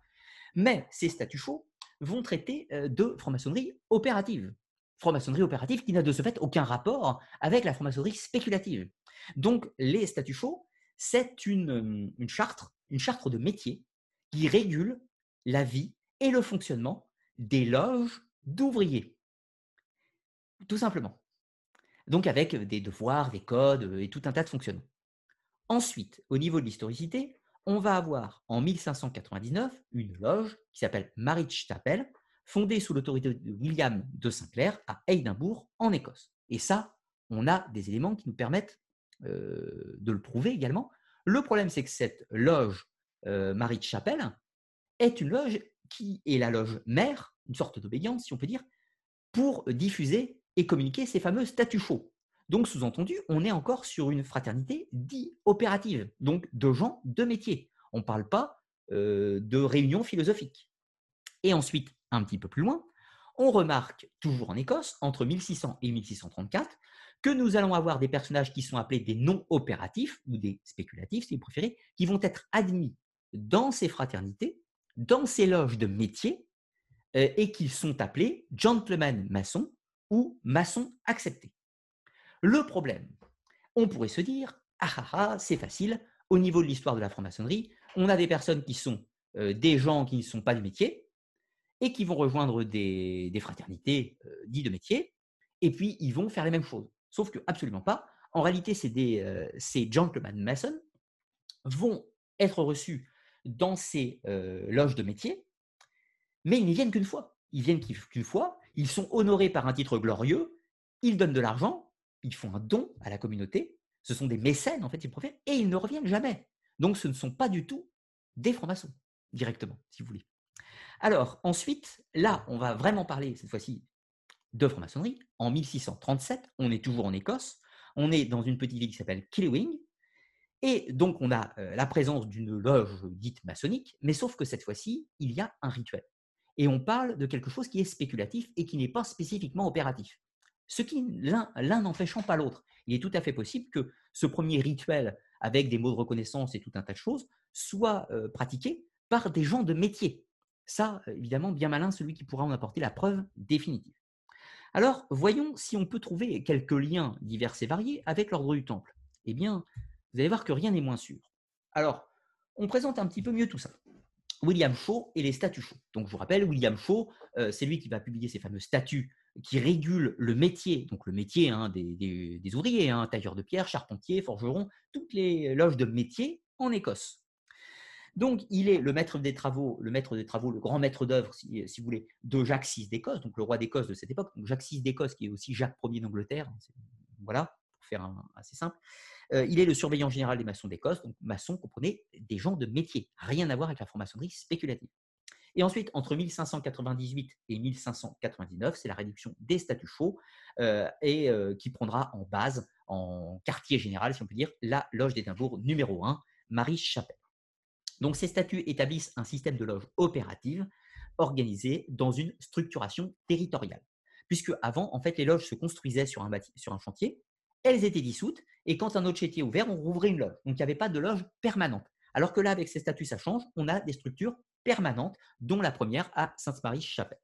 mais ces statuts chauds vont traiter de franc-maçonnerie opérative. Franc-maçonnerie opérative qui n'a de ce fait aucun rapport avec la franc-maçonnerie spéculative. Donc, les statuts chauds, c'est une, une, charte, une charte de métier qui régule la vie et le fonctionnement des loges d'ouvriers. Tout simplement. Donc avec des devoirs, des codes et tout un tas de fonctionnements. Ensuite, au niveau de l'historicité, on va avoir en 1599 une loge qui s'appelle Chapel, fondée sous l'autorité de William de Sinclair à Édimbourg, en Écosse. Et ça, on a des éléments qui nous permettent euh, de le prouver également. Le problème, c'est que cette loge euh, Chapel est une loge qui est la loge mère, une sorte d'obédience, si on peut dire, pour diffuser et communiquer ces fameux statuts chauds. Donc, sous-entendu, on est encore sur une fraternité dit opérative, donc de gens de métier. On ne parle pas euh, de réunions philosophiques. Et ensuite, un petit peu plus loin, on remarque, toujours en Écosse, entre 1600 et 1634, que nous allons avoir des personnages qui sont appelés des non-opératifs, ou des spéculatifs si vous préférez, qui vont être admis dans ces fraternités, dans ces loges de métier, euh, et qui sont appelés gentlemen maçons ou maçons acceptés. Le problème, on pourrait se dire, ah ah ah, c'est facile, au niveau de l'histoire de la franc-maçonnerie, on a des personnes qui sont euh, des gens qui ne sont pas du métier et qui vont rejoindre des, fraternités euh, dites de métier, et puis ils vont faire les mêmes choses. Sauf que absolument pas. En réalité, euh, ces gentlemen mason vont être reçus dans ces loges de métier, mais ils n'y viennent qu'une fois. Ils viennent qu'une fois, ils sont honorés par un titre glorieux, ils donnent de l'argent, ils font un don à la communauté, Ce sont des mécènes, en fait, ils profitent, et ils ne reviennent jamais. Donc, ce ne sont pas du tout des francs-maçons, directement, si vous voulez. Alors, ensuite, là, on va vraiment parler, cette fois-ci, de franc-maçonnerie. En 1637, on est toujours en Écosse. On est dans une petite ville qui s'appelle Killewing. Et donc, on a euh, la présence d'une loge dite maçonnique, mais sauf que cette fois-ci, il y a un rituel. Et on parle de quelque chose qui est spéculatif et qui n'est pas spécifiquement opératif. Ce qui, l'un n'empêchant pas l'autre. Il est tout à fait possible que ce premier rituel, avec des mots de reconnaissance et tout un tas de choses, soit euh, pratiqué par des gens de métier. Ça, évidemment, bien malin celui qui pourra en apporter la preuve définitive. Alors, voyons si on peut trouver quelques liens divers et variés avec l'ordre du Temple. Eh bien, vous allez voir que rien n'est moins sûr. Alors, on présente un petit peu mieux tout ça. William Shaw et les statuts Shaw. Donc, je vous rappelle, William Shaw, euh, c'est lui qui va publier ces fameux statuts qui régulent le métier, donc le métier hein, des, ouvriers, hein, tailleurs de pierre, charpentiers, forgerons, toutes les loges de métier en Écosse. Donc, il est le maître des travaux, le maître des travaux, le grand maître d'œuvre, si, vous voulez, de Jacques VI d'Écosse, donc le roi d'Écosse de cette époque. Jacques VI d'Écosse, qui est aussi Jacques Ier d'Angleterre. Hein, voilà, pour faire un, assez simple. Euh, il est le surveillant général des maçons d'Écosse. Donc, maçons, comprenez, des gens de métier. Rien à voir avec la franc-maçonnerie spéculative. Et ensuite, entre 1598 et 1599, c'est la réduction des statuts chauds euh, et euh, qui prendra en base, en quartier général, si on peut dire, la loge d'Édimbourg numéro 1, Marie Chapelle. Donc ces statuts établissent un système de loge opérative organisé dans une structuration territoriale. Puisque avant, en fait, les loges se construisaient sur un, sur un chantier, elles étaient dissoutes, et quand un autre chantier ouvert, on rouvrait une loge. Donc il n'y avait pas de loge permanente. Alors que là, avec ces statuts, ça change, on a des structures permanentes, dont la première à Sainte-Marie-Chapelle.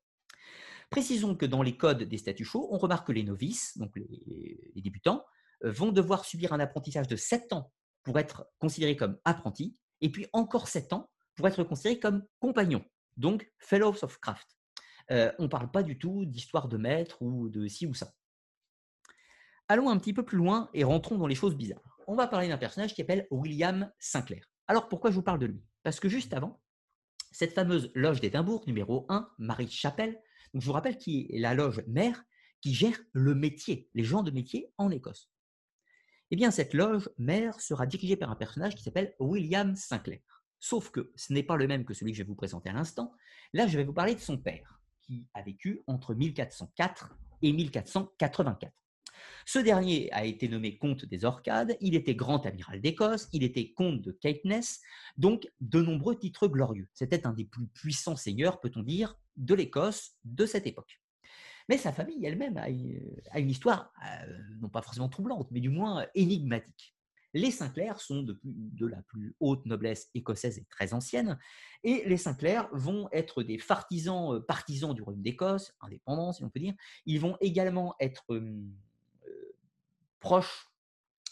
Précisons que dans les codes des statuts chauds, on remarque que les novices, donc les, débutants, euh, vont devoir subir un apprentissage de 7 ans pour être considérés comme apprentis, et puis encore 7 ans pour être considéré comme compagnon, donc Fellows of Craft. Euh, on ne parle pas du tout d'histoire de maître ou de ci ou ça. Allons un petit peu plus loin et rentrons dans les choses bizarres. On va parler d'un personnage qui s'appelle William Sinclair. Alors pourquoi je vous parle de lui? Parce que juste avant, cette fameuse loge d'Édimbourg, numéro 1, Marie Chapelle, je vous rappelle qui est la loge mère qui gère le métier, les gens de métier en Écosse. Eh bien, cette loge mère sera dirigée par un personnage qui s'appelle William Sinclair. Sauf que ce n'est pas le même que celui que je vais vous présenter à l'instant. Là, je vais vous parler de son père, qui a vécu entre 1404 et 1484. Ce dernier a été nommé comte des Orcades, il était grand amiral d'Écosse, il était comte de Caithness, donc de nombreux titres glorieux. C'était un des plus puissants seigneurs, peut-on dire, de l'Écosse de cette époque. Mais sa famille elle-même a, une histoire, euh, non pas forcément troublante, mais du moins énigmatique. Les Sinclair sont de, la plus haute noblesse écossaise et très ancienne, et les Sinclair vont être des partisans, euh, partisans du royaume d'Écosse, indépendants si on peut dire. Ils vont également être euh, proches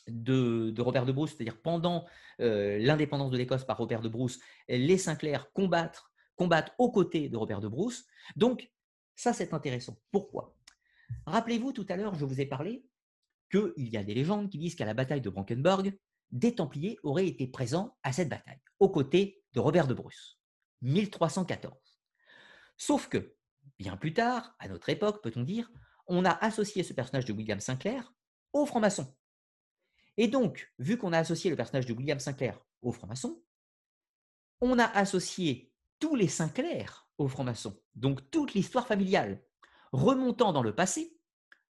de, Robert de Bruce, c'est-à-dire pendant l'indépendance de l'Écosse par Robert de Bruce, les Sinclair combattent, combattent aux côtés de Robert de Bruce. Donc, ça, c'est intéressant. Pourquoi? Rappelez-vous, tout à l'heure, je vous ai parlé qu'il y a des légendes qui disent qu'à la bataille de Brankenburg, des Templiers auraient été présents à cette bataille, aux côtés de Robert de Bruce, 1314. Sauf que, bien plus tard, à notre époque, peut-on dire, on a associé ce personnage de William Sinclair aux francs-maçons. Et donc, vu qu'on a associé le personnage de William Sinclair aux francs-maçons, on a associé tous les Sinclair aux francs-maçons. Donc toute l'histoire familiale. Remontant dans le passé,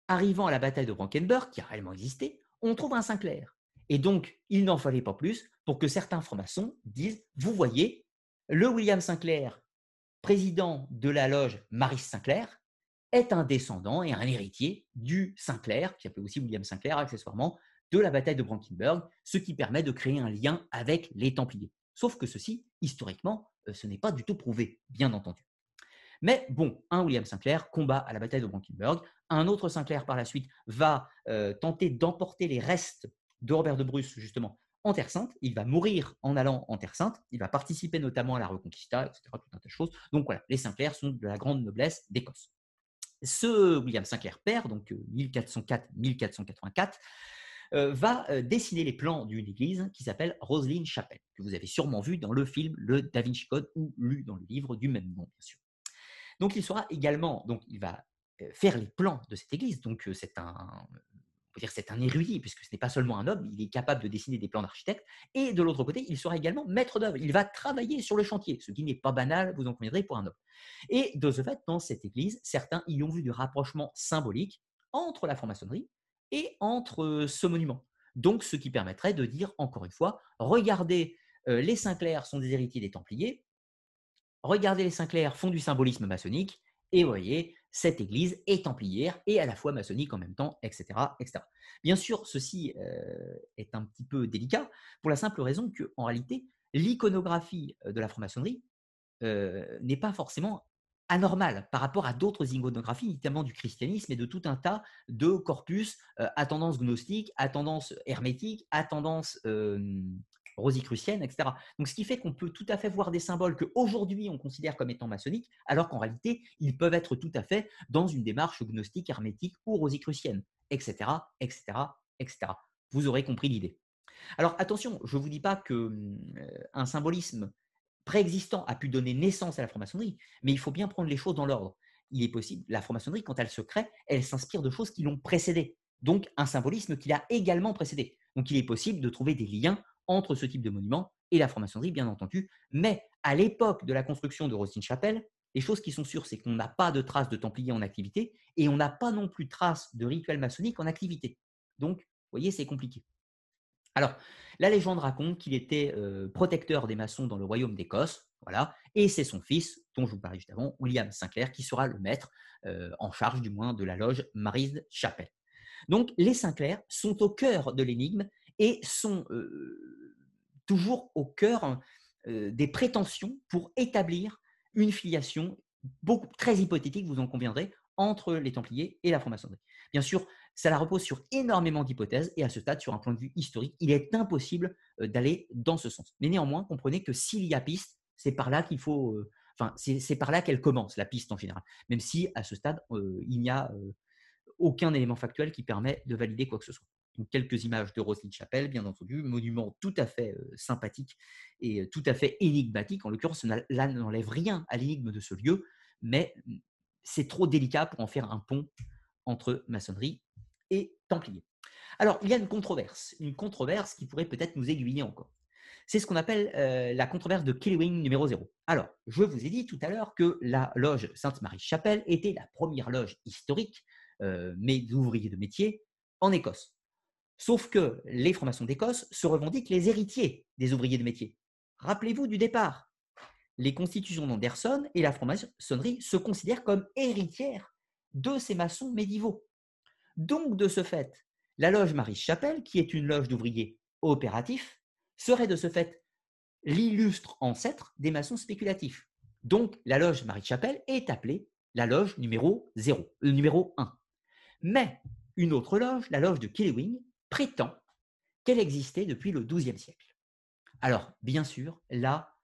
arrivant à la bataille de Brankenburg, qui a réellement existé, on trouve un Sinclair. Et donc, il n'en fallait pas plus pour que certains francs-maçons disent, vous voyez, le William Sinclair, président de la loge Maris Sinclair, est un descendant et un héritier du Sinclair, qui s'appelait aussi William Sinclair accessoirement, de la bataille de Brankenburg, ce qui permet de créer un lien avec les Templiers. Sauf que ceci, historiquement, euh, ce n'est pas du tout prouvé, bien entendu. Mais bon, un William Sinclair combat à la bataille de Brankenburg. Un autre Sinclair, par la suite, va euh, tenter d'emporter les restes de Robert de Bruce, justement, en Terre Sainte. Il va mourir en allant en Terre Sainte. Il va participer notamment à la Reconquista, etc. Tout un tas de choses. Donc voilà, les Sinclairs sont de la grande noblesse d'Écosse. Ce William Sinclair père, donc 1404-1484, euh, euh, va euh, dessiner les plans d'une église qui s'appelle Roselyne Chapelle, que vous avez sûrement vu dans le film Le Da Vinci Code ou lu dans le livre du même nom, bien sûr. Donc il sera également, donc il va faire les plans de cette église. Donc c'est un, c'est un érudit, puisque ce n'est pas seulement un homme, il est capable de dessiner des plans d'architecte. Et de l'autre côté, il sera également maître d'œuvre. Il va travailler sur le chantier, ce qui n'est pas banal, vous en conviendrez, pour un homme. Et de ce fait, dans cette église, certains y ont vu du rapprochement symbolique entre la franc-maçonnerie et entre euh, ce monument. Donc, ce qui permettrait de dire, encore une fois, regardez, euh, les Saint-Clairs sont des héritiers des Templiers, regardez, les Saint-Clairs font du symbolisme maçonnique, et voyez, cette église est templière et à la fois maçonnique en même temps, etc. etc. Bien sûr, ceci euh, est un petit peu délicat pour la simple raison qu'en réalité, l'iconographie de la franc-maçonnerie n'est pas forcément anormal par rapport à d'autres iconographies, notamment du christianisme et de tout un tas de corpus euh, à tendance gnostique, à tendance hermétique, à tendance rosicrucienne, etc. Donc, ce qui fait qu'on peut tout à fait voir des symboles qu'aujourd'hui on considère comme étant maçonniques, alors qu'en réalité, ils peuvent être tout à fait dans une démarche gnostique, hermétique ou rosicrucienne, etc., etc., etc. Vous aurez compris l'idée. Alors attention, je ne vous dis pas qu'un un symbolisme préexistant a pu donner naissance à la franc-maçonnerie, mais il faut bien prendre les choses dans l'ordre. Il est possible, la franc-maçonnerie, quand elle se crée, elle s'inspire de choses qui l'ont précédée, donc un symbolisme qui l'a également précédé. Donc il est possible de trouver des liens entre ce type de monument et la franc-maçonnerie, bien entendu, mais à l'époque de la construction de Rosine-Chapelle, les choses qui sont sûres, c'est qu'on n'a pas de traces de Templiers en activité et on n'a pas non plus de traces de rituels maçonniques en activité. Donc, vous voyez, c'est compliqué. Alors, la légende raconte qu'il était euh, protecteur des maçons dans le royaume d'Écosse, voilà, et c'est son fils, dont je vous parlais juste avant, William Sinclair, qui sera le maître, euh, en charge du moins de la loge Mary's Chapel. Donc, les Sinclair sont au cœur de l'énigme et sont toujours au cœur des prétentions pour établir une filiation très hypothétique, vous en conviendrez, entre les Templiers et la franc-maçonnerie. Bien sûr, cela repose sur énormément d'hypothèses et à ce stade, sur un point de vue historique, il est impossible d'aller dans ce sens. Mais néanmoins, comprenez que s'il y a piste, c'est par là qu'il faut, enfin, c'est par là qu'elle commence, la piste en général. Même si à ce stade, il n'y a aucun élément factuel qui permet de valider quoi que ce soit. Quelques images de Roselyne Chapelle, bien entendu, monument tout à fait sympathique et tout à fait énigmatique. En l'occurrence, là n'enlève rien à l'énigme de ce lieu, mais c'est trop délicat pour en faire un pont entre maçonnerie et Templiers. Alors, il y a une controverse, une controverse qui pourrait peut-être nous aiguiller encore. C'est ce qu'on appelle la controverse de Killewing numéro 0. Alors, je vous ai dit tout à l'heure que la loge Sainte-Marie-Chapelle était la première loge historique, mais d'ouvriers de métier, en Écosse. Sauf que les francs-maçons d'Écosse se revendiquent les héritiers des ouvriers de métier. Rappelez-vous du départ. Les constitutions d'Anderson et la franc-maçonnerie se considèrent comme héritières de ces maçons médiévaux. Donc, de ce fait, la loge Marie-Chapelle, qui est une loge d'ouvriers opératifs, serait de ce fait l'illustre ancêtre des maçons spéculatifs. Donc, la loge Marie-Chapelle est appelée la loge numéro 0, le euh, numéro 1. Mais une autre loge, la loge de Killewing, prétend qu'elle existait depuis le XIIe siècle. Alors, bien sûr, là,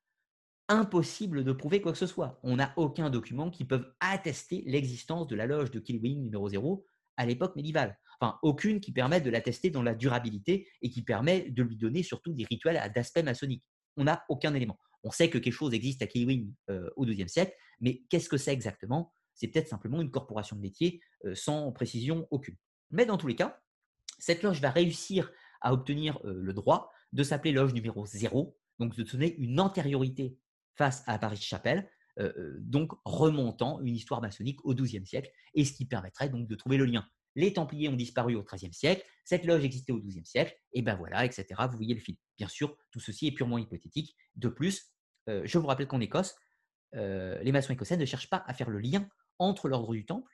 impossible de prouver quoi que ce soit. On n'a aucun document qui peut attester l'existence de la loge de Killewing numéro 0 à l'époque médiévale. Enfin, aucune qui permette de l'attester dans la durabilité et qui permet de lui donner surtout des rituels d'aspect maçonnique. On n'a aucun élément. On sait que quelque chose existe à Killewing euh, au XIIe siècle, mais qu'est-ce que c'est exactement? C'est peut-être simplement une corporation de métier euh, sans précision aucune. Mais dans tous les cas, cette loge va réussir à obtenir euh, le droit de s'appeler loge numéro 0, donc de donner une antériorité face à Paris-Chapelle, donc remontant une histoire maçonnique au XIIe siècle, et ce qui permettrait donc de trouver le lien. Les Templiers ont disparu au XIIIe siècle, cette loge existait au XIIe siècle, et ben voilà, etc. Vous voyez le fil. Bien sûr, tout ceci est purement hypothétique. De plus, je vous rappelle qu'en Écosse, les maçons écossais ne cherchent pas à faire le lien entre l'ordre du Temple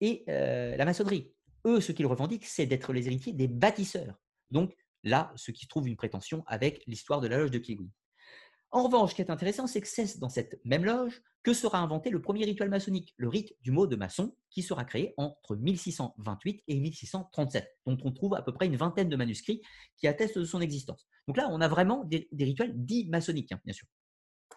et la maçonnerie. Eux, ce qu'ils revendiquent, c'est d'être les héritiers des bâtisseurs. Donc là, ce qui trouve une prétention avec l'histoire de la loge de Kiwi. En revanche, ce qui est intéressant, c'est que c'est dans cette même loge que sera inventé le premier rituel maçonnique, le rite du mot de maçon, qui sera créé entre 1628 et 1637, dont on trouve à peu près une vingtaine de manuscrits qui attestent de son existence. Donc là, on a vraiment des, rituels dits maçonniques, hein, bien sûr.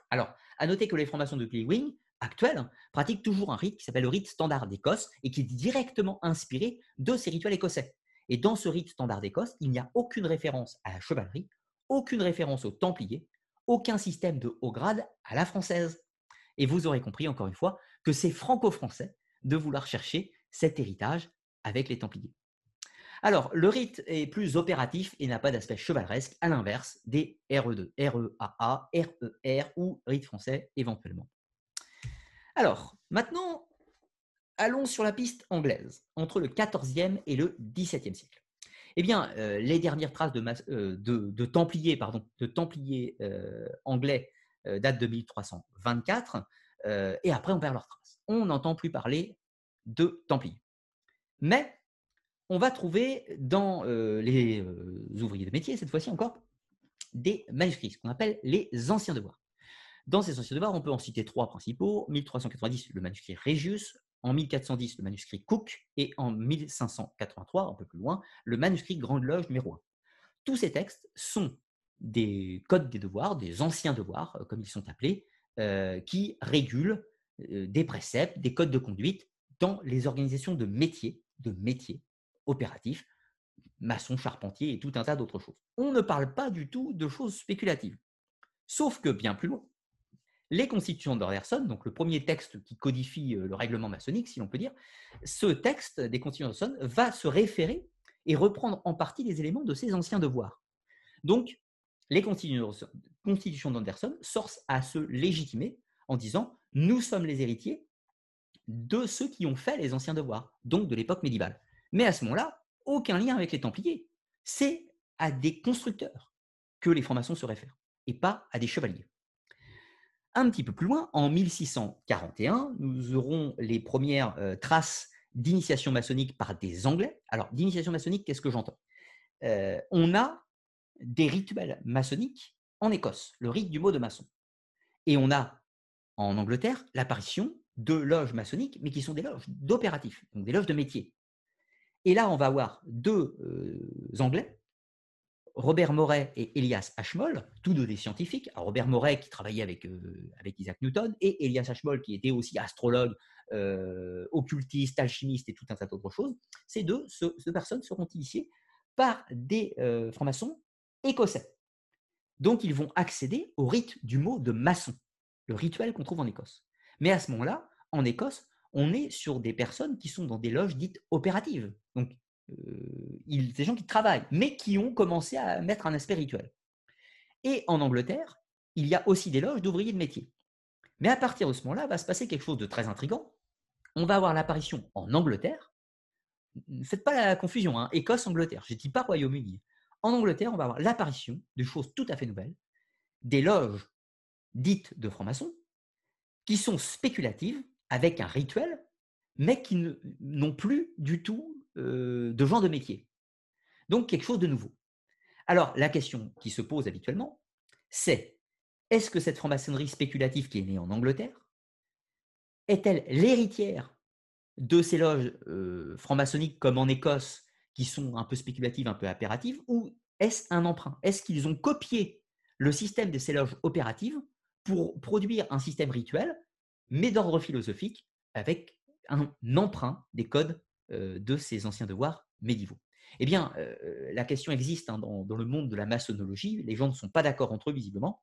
Alors, à noter que les francs-maçons de Cleewing, actuels, hein, pratiquent toujours un rite qui s'appelle le rite standard d'Écosse et qui est directement inspiré de ces rituels écossais. Et dans ce rite standard d'Écosse, il n'y a aucune référence à la chevalerie, aucune référence aux Templiers, aucun système de haut grade à la française. Et vous aurez compris, encore une fois, que c'est franco-français de vouloir chercher cet héritage avec les Templiers. Alors, le rite est plus opératif et n'a pas d'aspect chevaleresque, à l'inverse des RE2, REAA, RER ou rite français éventuellement. Alors, maintenant, allons sur la piste anglaise, entre le 14e et le 17e siècle. Eh bien, euh, les dernières traces de, euh, Templiers, euh, anglais datent de 1324, et après on perd leurs traces. On n'entend plus parler de Templiers. Mais on va trouver dans les ouvriers de métier, cette fois-ci encore, des manuscrits, ce qu'on appelle les anciens devoirs. Dans ces anciens devoirs, on peut en citer trois principaux. 1390, le manuscrit Regius, en 1410, le manuscrit Cook, et en 1583, un peu plus loin, le manuscrit Grande Loge numéro 1. Tous ces textes sont des codes des devoirs, des anciens devoirs, comme ils sont appelés, qui régulent des préceptes, des codes de conduite dans les organisations de métiers, de métiers opératifs, maçons, charpentiers et tout un tas d'autres choses. On ne parle pas du tout de choses spéculatives. Sauf que bien plus loin, les constitutions d'Anderson, donc le premier texte qui codifie le règlement maçonnique, si l'on peut dire, ce texte des constitutions d'Anderson va se référer et reprendre en partie les éléments de ces anciens devoirs. Donc, les constitutions d'Anderson sortent à se légitimer en disant nous sommes les héritiers de ceux qui ont fait les anciens devoirs, donc de l'époque médiévale. Mais à ce moment-là, aucun lien avec les Templiers. C'est à des constructeurs que les francs-maçons se réfèrent, et pas à des chevaliers. Un petit peu plus loin, en 1641, nous aurons les premières euh, traces d'initiation maçonnique par des Anglais. Alors, d'initiation maçonnique, qu'est-ce que j'entends? Euh, On a des rituels maçonniques en Écosse, le rite du mot de maçon. Et on a en Angleterre l'apparition de loges maçonniques, mais qui sont des loges d'opératifs, donc des loges de métier. Et là, on va avoir deux euh, Anglais, Robert Moret et Elias Ashmole, tous deux des scientifiques. Robert Moret qui travaillait avec, euh, Isaac Newton et Elias Ashmole qui était aussi astrologue, euh, occultiste, alchimiste et tout un tas d'autres choses. Ces deux personnes seront initiées par des francs-maçons écossais. Donc ils vont accéder au rite du mot de maçon, le rituel qu'on trouve en Écosse. Mais à ce moment-là, en Écosse, on est sur des personnes qui sont dans des loges dites opératives. Donc, euh, des gens qui travaillent, mais qui ont commencé à mettre un aspect rituel. Et en Angleterre, il y a aussi des loges d'ouvriers de métier. Mais à partir de ce moment-là, va se passer quelque chose de très intrigant. On va avoir l'apparition en Angleterre. Ne faites pas la confusion, hein, Écosse-Angleterre. Je ne dis pas Royaume-Uni. En Angleterre, on va avoir l'apparition de choses tout à fait nouvelles, des loges dites de francs-maçons, qui sont spéculatives avec un rituel, mais qui n'ont plus du tout euh, de genre de métier. Donc quelque chose de nouveau. Alors la question qui se pose habituellement, c'est est-ce que cette franc-maçonnerie spéculative qui est née en Angleterre est-elle l'héritière de ces loges euh, franc-maçonniques comme en Écosse qui sont un peu spéculatives, un peu impératives, ou est-ce un emprunt? Est-ce qu'ils ont copié le système de ces loges opératives pour produire un système rituel, mais d'ordre philosophique, avec un emprunt des codes de ces anciens devoirs médiévaux. Eh bien, euh, la question existe hein, dans, le monde de la maçonnologie. Les gens ne sont pas d'accord entre eux, visiblement,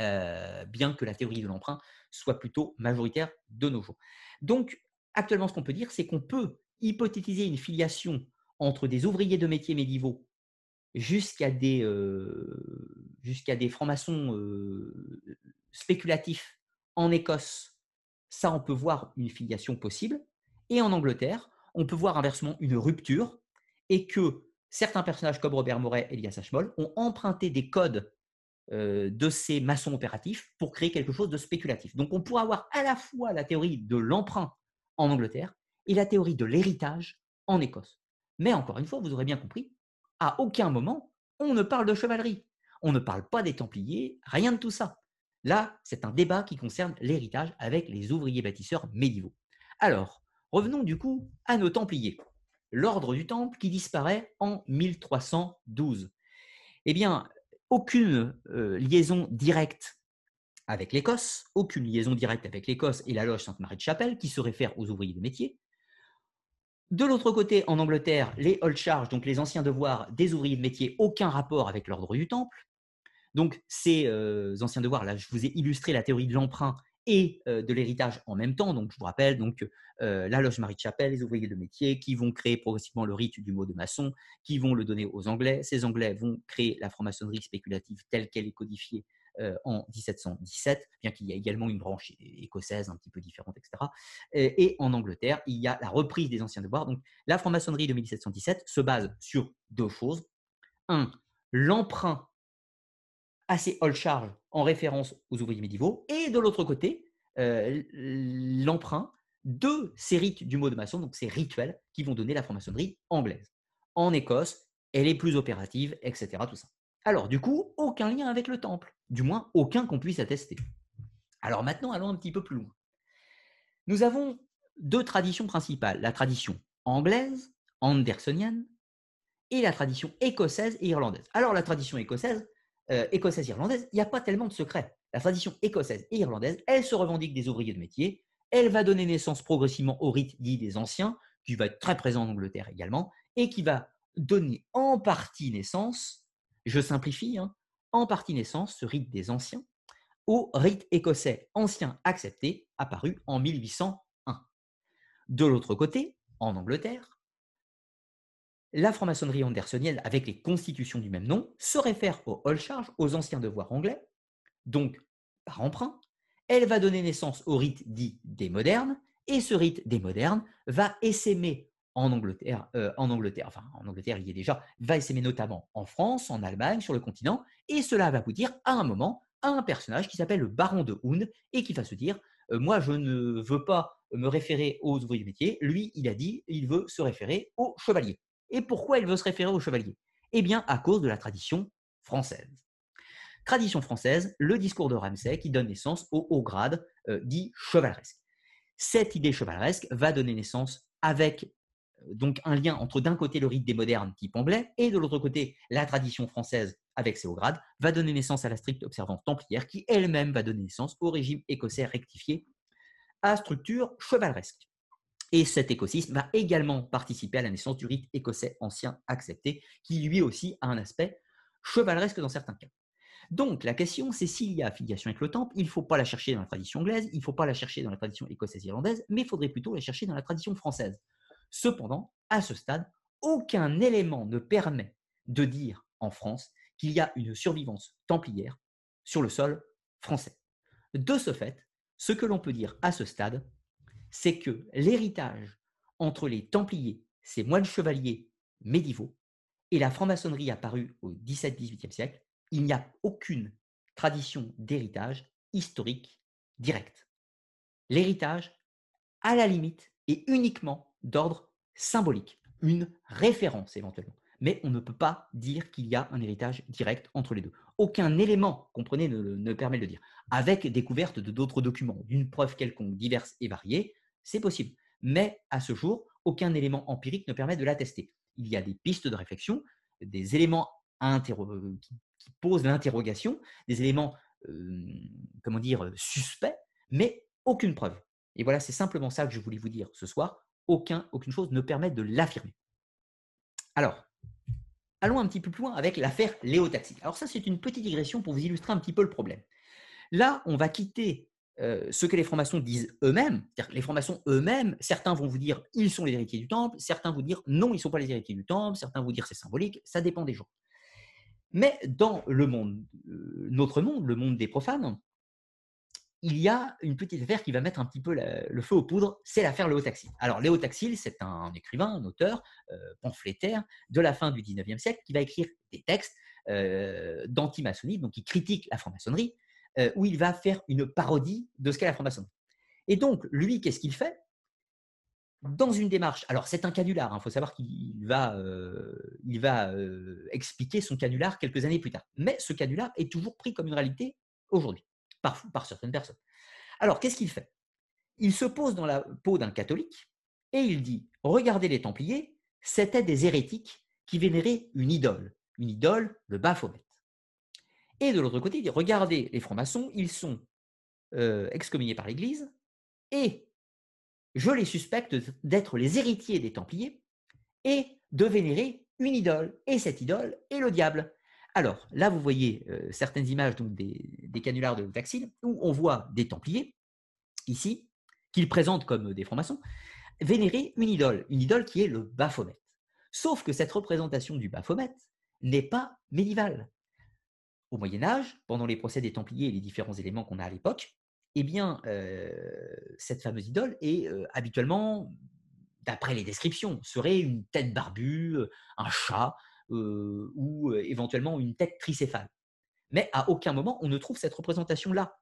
euh, bien que la théorie de l'emprunt soit plutôt majoritaire de nos jours. Donc, actuellement, ce qu'on peut dire, c'est qu'on peut hypothétiser une filiation entre des ouvriers de métiers médiévaux jusqu'à des, jusqu'à des francs-maçons spéculatifs en Écosse, ça, on peut voir une filiation possible. Et en Angleterre, on peut voir inversement une rupture et que certains personnages comme Robert Moret et Elias Ashmole ont emprunté des codes de ces maçons opératifs pour créer quelque chose de spéculatif. Donc, on pourrait avoir à la fois la théorie de l'emprunt en Angleterre et la théorie de l'héritage en Écosse. Mais encore une fois, vous aurez bien compris, à aucun moment, on ne parle de chevalerie. On ne parle pas des Templiers, rien de tout ça. Là, c'est un débat qui concerne l'héritage avec les ouvriers bâtisseurs médiévaux. Alors, revenons du coup à nos Templiers. L'ordre du Temple qui disparaît en 1312. Eh bien, aucune euh, liaison directe avec l'Écosse, aucune liaison directe avec l'Écosse et la loge Sainte-Marie de Chapelle qui se réfère aux ouvriers de métier. De l'autre côté, en Angleterre, les old charge, donc les anciens devoirs des ouvriers de métier, aucun rapport avec l'ordre du Temple. Donc, ces euh, anciens devoirs, là, je vous ai illustré la théorie de l'emprunt et de l'héritage en même temps. Donc, je vous rappelle, donc, la loge Marie-de-Chapelle, les ouvriers de métier, qui vont créer progressivement le rite du mot de maçon, qui vont le donner aux Anglais. Ces Anglais vont créer la franc-maçonnerie spéculative telle qu'elle est codifiée en 1717, bien qu'il y ait également une branche écossaise un petit peu différente, etc. Et, en Angleterre, il y a la reprise des anciens devoirs. Donc, la franc-maçonnerie de 1717 se base sur deux choses. Un, l'emprunt assez old charge en référence aux ouvriers médiévaux, et de l'autre côté, l'emprunt de ces rites du mot de maçon, donc ces rituels qui vont donner la franc-maçonnerie anglaise. En Écosse, elle est plus opérative, etc. Tout ça. Alors, du coup, aucun lien avec le temple, du moins aucun qu'on puisse attester. Alors maintenant, allons un petit peu plus loin. Nous avons deux traditions principales, la tradition anglaise, andersonienne, et la tradition écossaise et irlandaise. Alors, la tradition écossaise, euh, écossaise-irlandaise, il n'y a pas tellement de secrets. La tradition écossaise et irlandaise, elle se revendique des ouvriers de métier, elle va donner naissance progressivement au rite dit des anciens, qui va être très présent en Angleterre également, et qui va donner en partie naissance, je simplifie, hein, en partie naissance, ce rite des anciens, au rite écossais ancien accepté, apparu en 1801. De l'autre côté, en Angleterre, la franc-maçonnerie andersonienne, avec les constitutions du même nom, se réfère au Old Charge, aux anciens devoirs anglais, donc par emprunt. Elle va donner naissance au rite dit des modernes, et ce rite des modernes va essaimer en Angleterre, euh, en enfin en Angleterre il y est déjà, va essaimer notamment en France, en Allemagne, sur le continent, et cela va vous dire à un moment à un personnage qui s'appelle le baron de Hound et qui va se dire euh, moi je ne veux pas me référer aux ouvriers du métier, lui il a dit il veut se référer aux chevaliers. Et pourquoi il veut se référer aux chevaliers Eh bien, à cause de la tradition française. Tradition française, le discours de Ramsay qui donne naissance au haut grade euh, dit chevaleresque. Cette idée chevaleresque va donner naissance avec euh, donc un lien entre d'un côté le rite des modernes type anglais et de l'autre côté la tradition française avec ses hauts grades, va donner naissance à la stricte observance templière qui elle-même va donner naissance au régime écossais rectifié à structure chevaleresque. Et cet écosystème va également participer à la naissance du rite écossais ancien accepté, qui lui aussi a un aspect chevaleresque dans certains cas. Donc la question, c'est s'il y a affiliation avec le temple, il ne faut pas la chercher dans la tradition anglaise, il ne faut pas la chercher dans la tradition écossaise-irlandaise, mais il faudrait plutôt la chercher dans la tradition française. Cependant, à ce stade, aucun élément ne permet de dire en France qu'il y a une survivance templière sur le sol français. De ce fait, ce que l'on peut dire à ce stade, c'est que l'héritage entre les Templiers, ces moines chevaliers médiévaux, et la franc-maçonnerie apparue au XVIIe-XVIIIe siècle, il n'y a aucune tradition d'héritage historique direct. L'héritage, à la limite, est uniquement d'ordre symbolique, une référence éventuellement. Mais on ne peut pas dire qu'il y a un héritage direct entre les deux. Aucun élément, comprenez, ne, ne permet de le dire. Avec découverte de d'autres documents, d'une preuve quelconque diverse et variée, c'est possible. Mais à ce jour, aucun élément empirique ne permet de l'attester. Il y a des pistes de réflexion, des éléments qui, posent l'interrogation, des éléments, comment dire, suspects, mais aucune preuve. Et voilà, c'est simplement ça que je voulais vous dire ce soir. Aucun, aucune chose ne permet de l'affirmer. Alors, allons un petit peu plus loin avec l'affaire Léo Taxi. Alors ça, c'est une petite digression pour vous illustrer un petit peu le problème. Là, on va quitter euh, ce que les francs-maçons disent eux-mêmes, les francs-maçons eux-mêmes, certains vont vous dire ils sont les héritiers du temple, certains vont dire non, ils ne sont pas les héritiers du temple, certains vont dire c'est symbolique, ça dépend des gens. Mais dans le monde, euh, notre monde, le monde des profanes, il y a une petite affaire qui va mettre un petit peu le feu aux poudres, c'est l'affaire Léo Taxil. Alors Léo Taxil, c'est un écrivain, un auteur, euh, pamphlétaire de la fin du 19e siècle qui va écrire des textes d'anti-maçonnerie, donc qui critique la franc-maçonnerie, euh, où il va faire une parodie de ce qu'est la franc-maçonnerie. Et donc, lui, qu'est-ce qu'il fait? Dans une démarche, alors c'est un canular, il hein, faut savoir qu'il va, euh, il va euh, expliquer son canular quelques années plus tard. Mais ce canular est toujours pris comme une réalité aujourd'hui, par, par certaines personnes. Alors, qu'est-ce qu'il fait? Il se pose dans la peau d'un catholique et il dit, regardez les Templiers, c'étaient des hérétiques qui vénéraient une idole, une idole, le Baphomet. Et de l'autre côté, regardez les francs-maçons, ils sont euh, excommuniés par l'Église, et je les suspecte d'être les héritiers des Templiers et de vénérer une idole. Et cette idole est le diable. Alors, là, vous voyez euh, certaines images donc, des, canulars de Taxil où on voit des Templiers ici, qu'ils présentent comme des francs-maçons, vénérer une idole, une idole qui est le Baphomet. Sauf que cette représentation du Baphomet n'est pas médiévale. Au Moyen Âge, pendant les procès des Templiers et les différents éléments qu'on a à l'époque, eh bien, euh, cette fameuse idole est euh, habituellement, d'après les descriptions, serait une tête barbue, un chat euh, ou éventuellement une tête tricéphale. Mais à aucun moment on ne trouve cette représentation-là.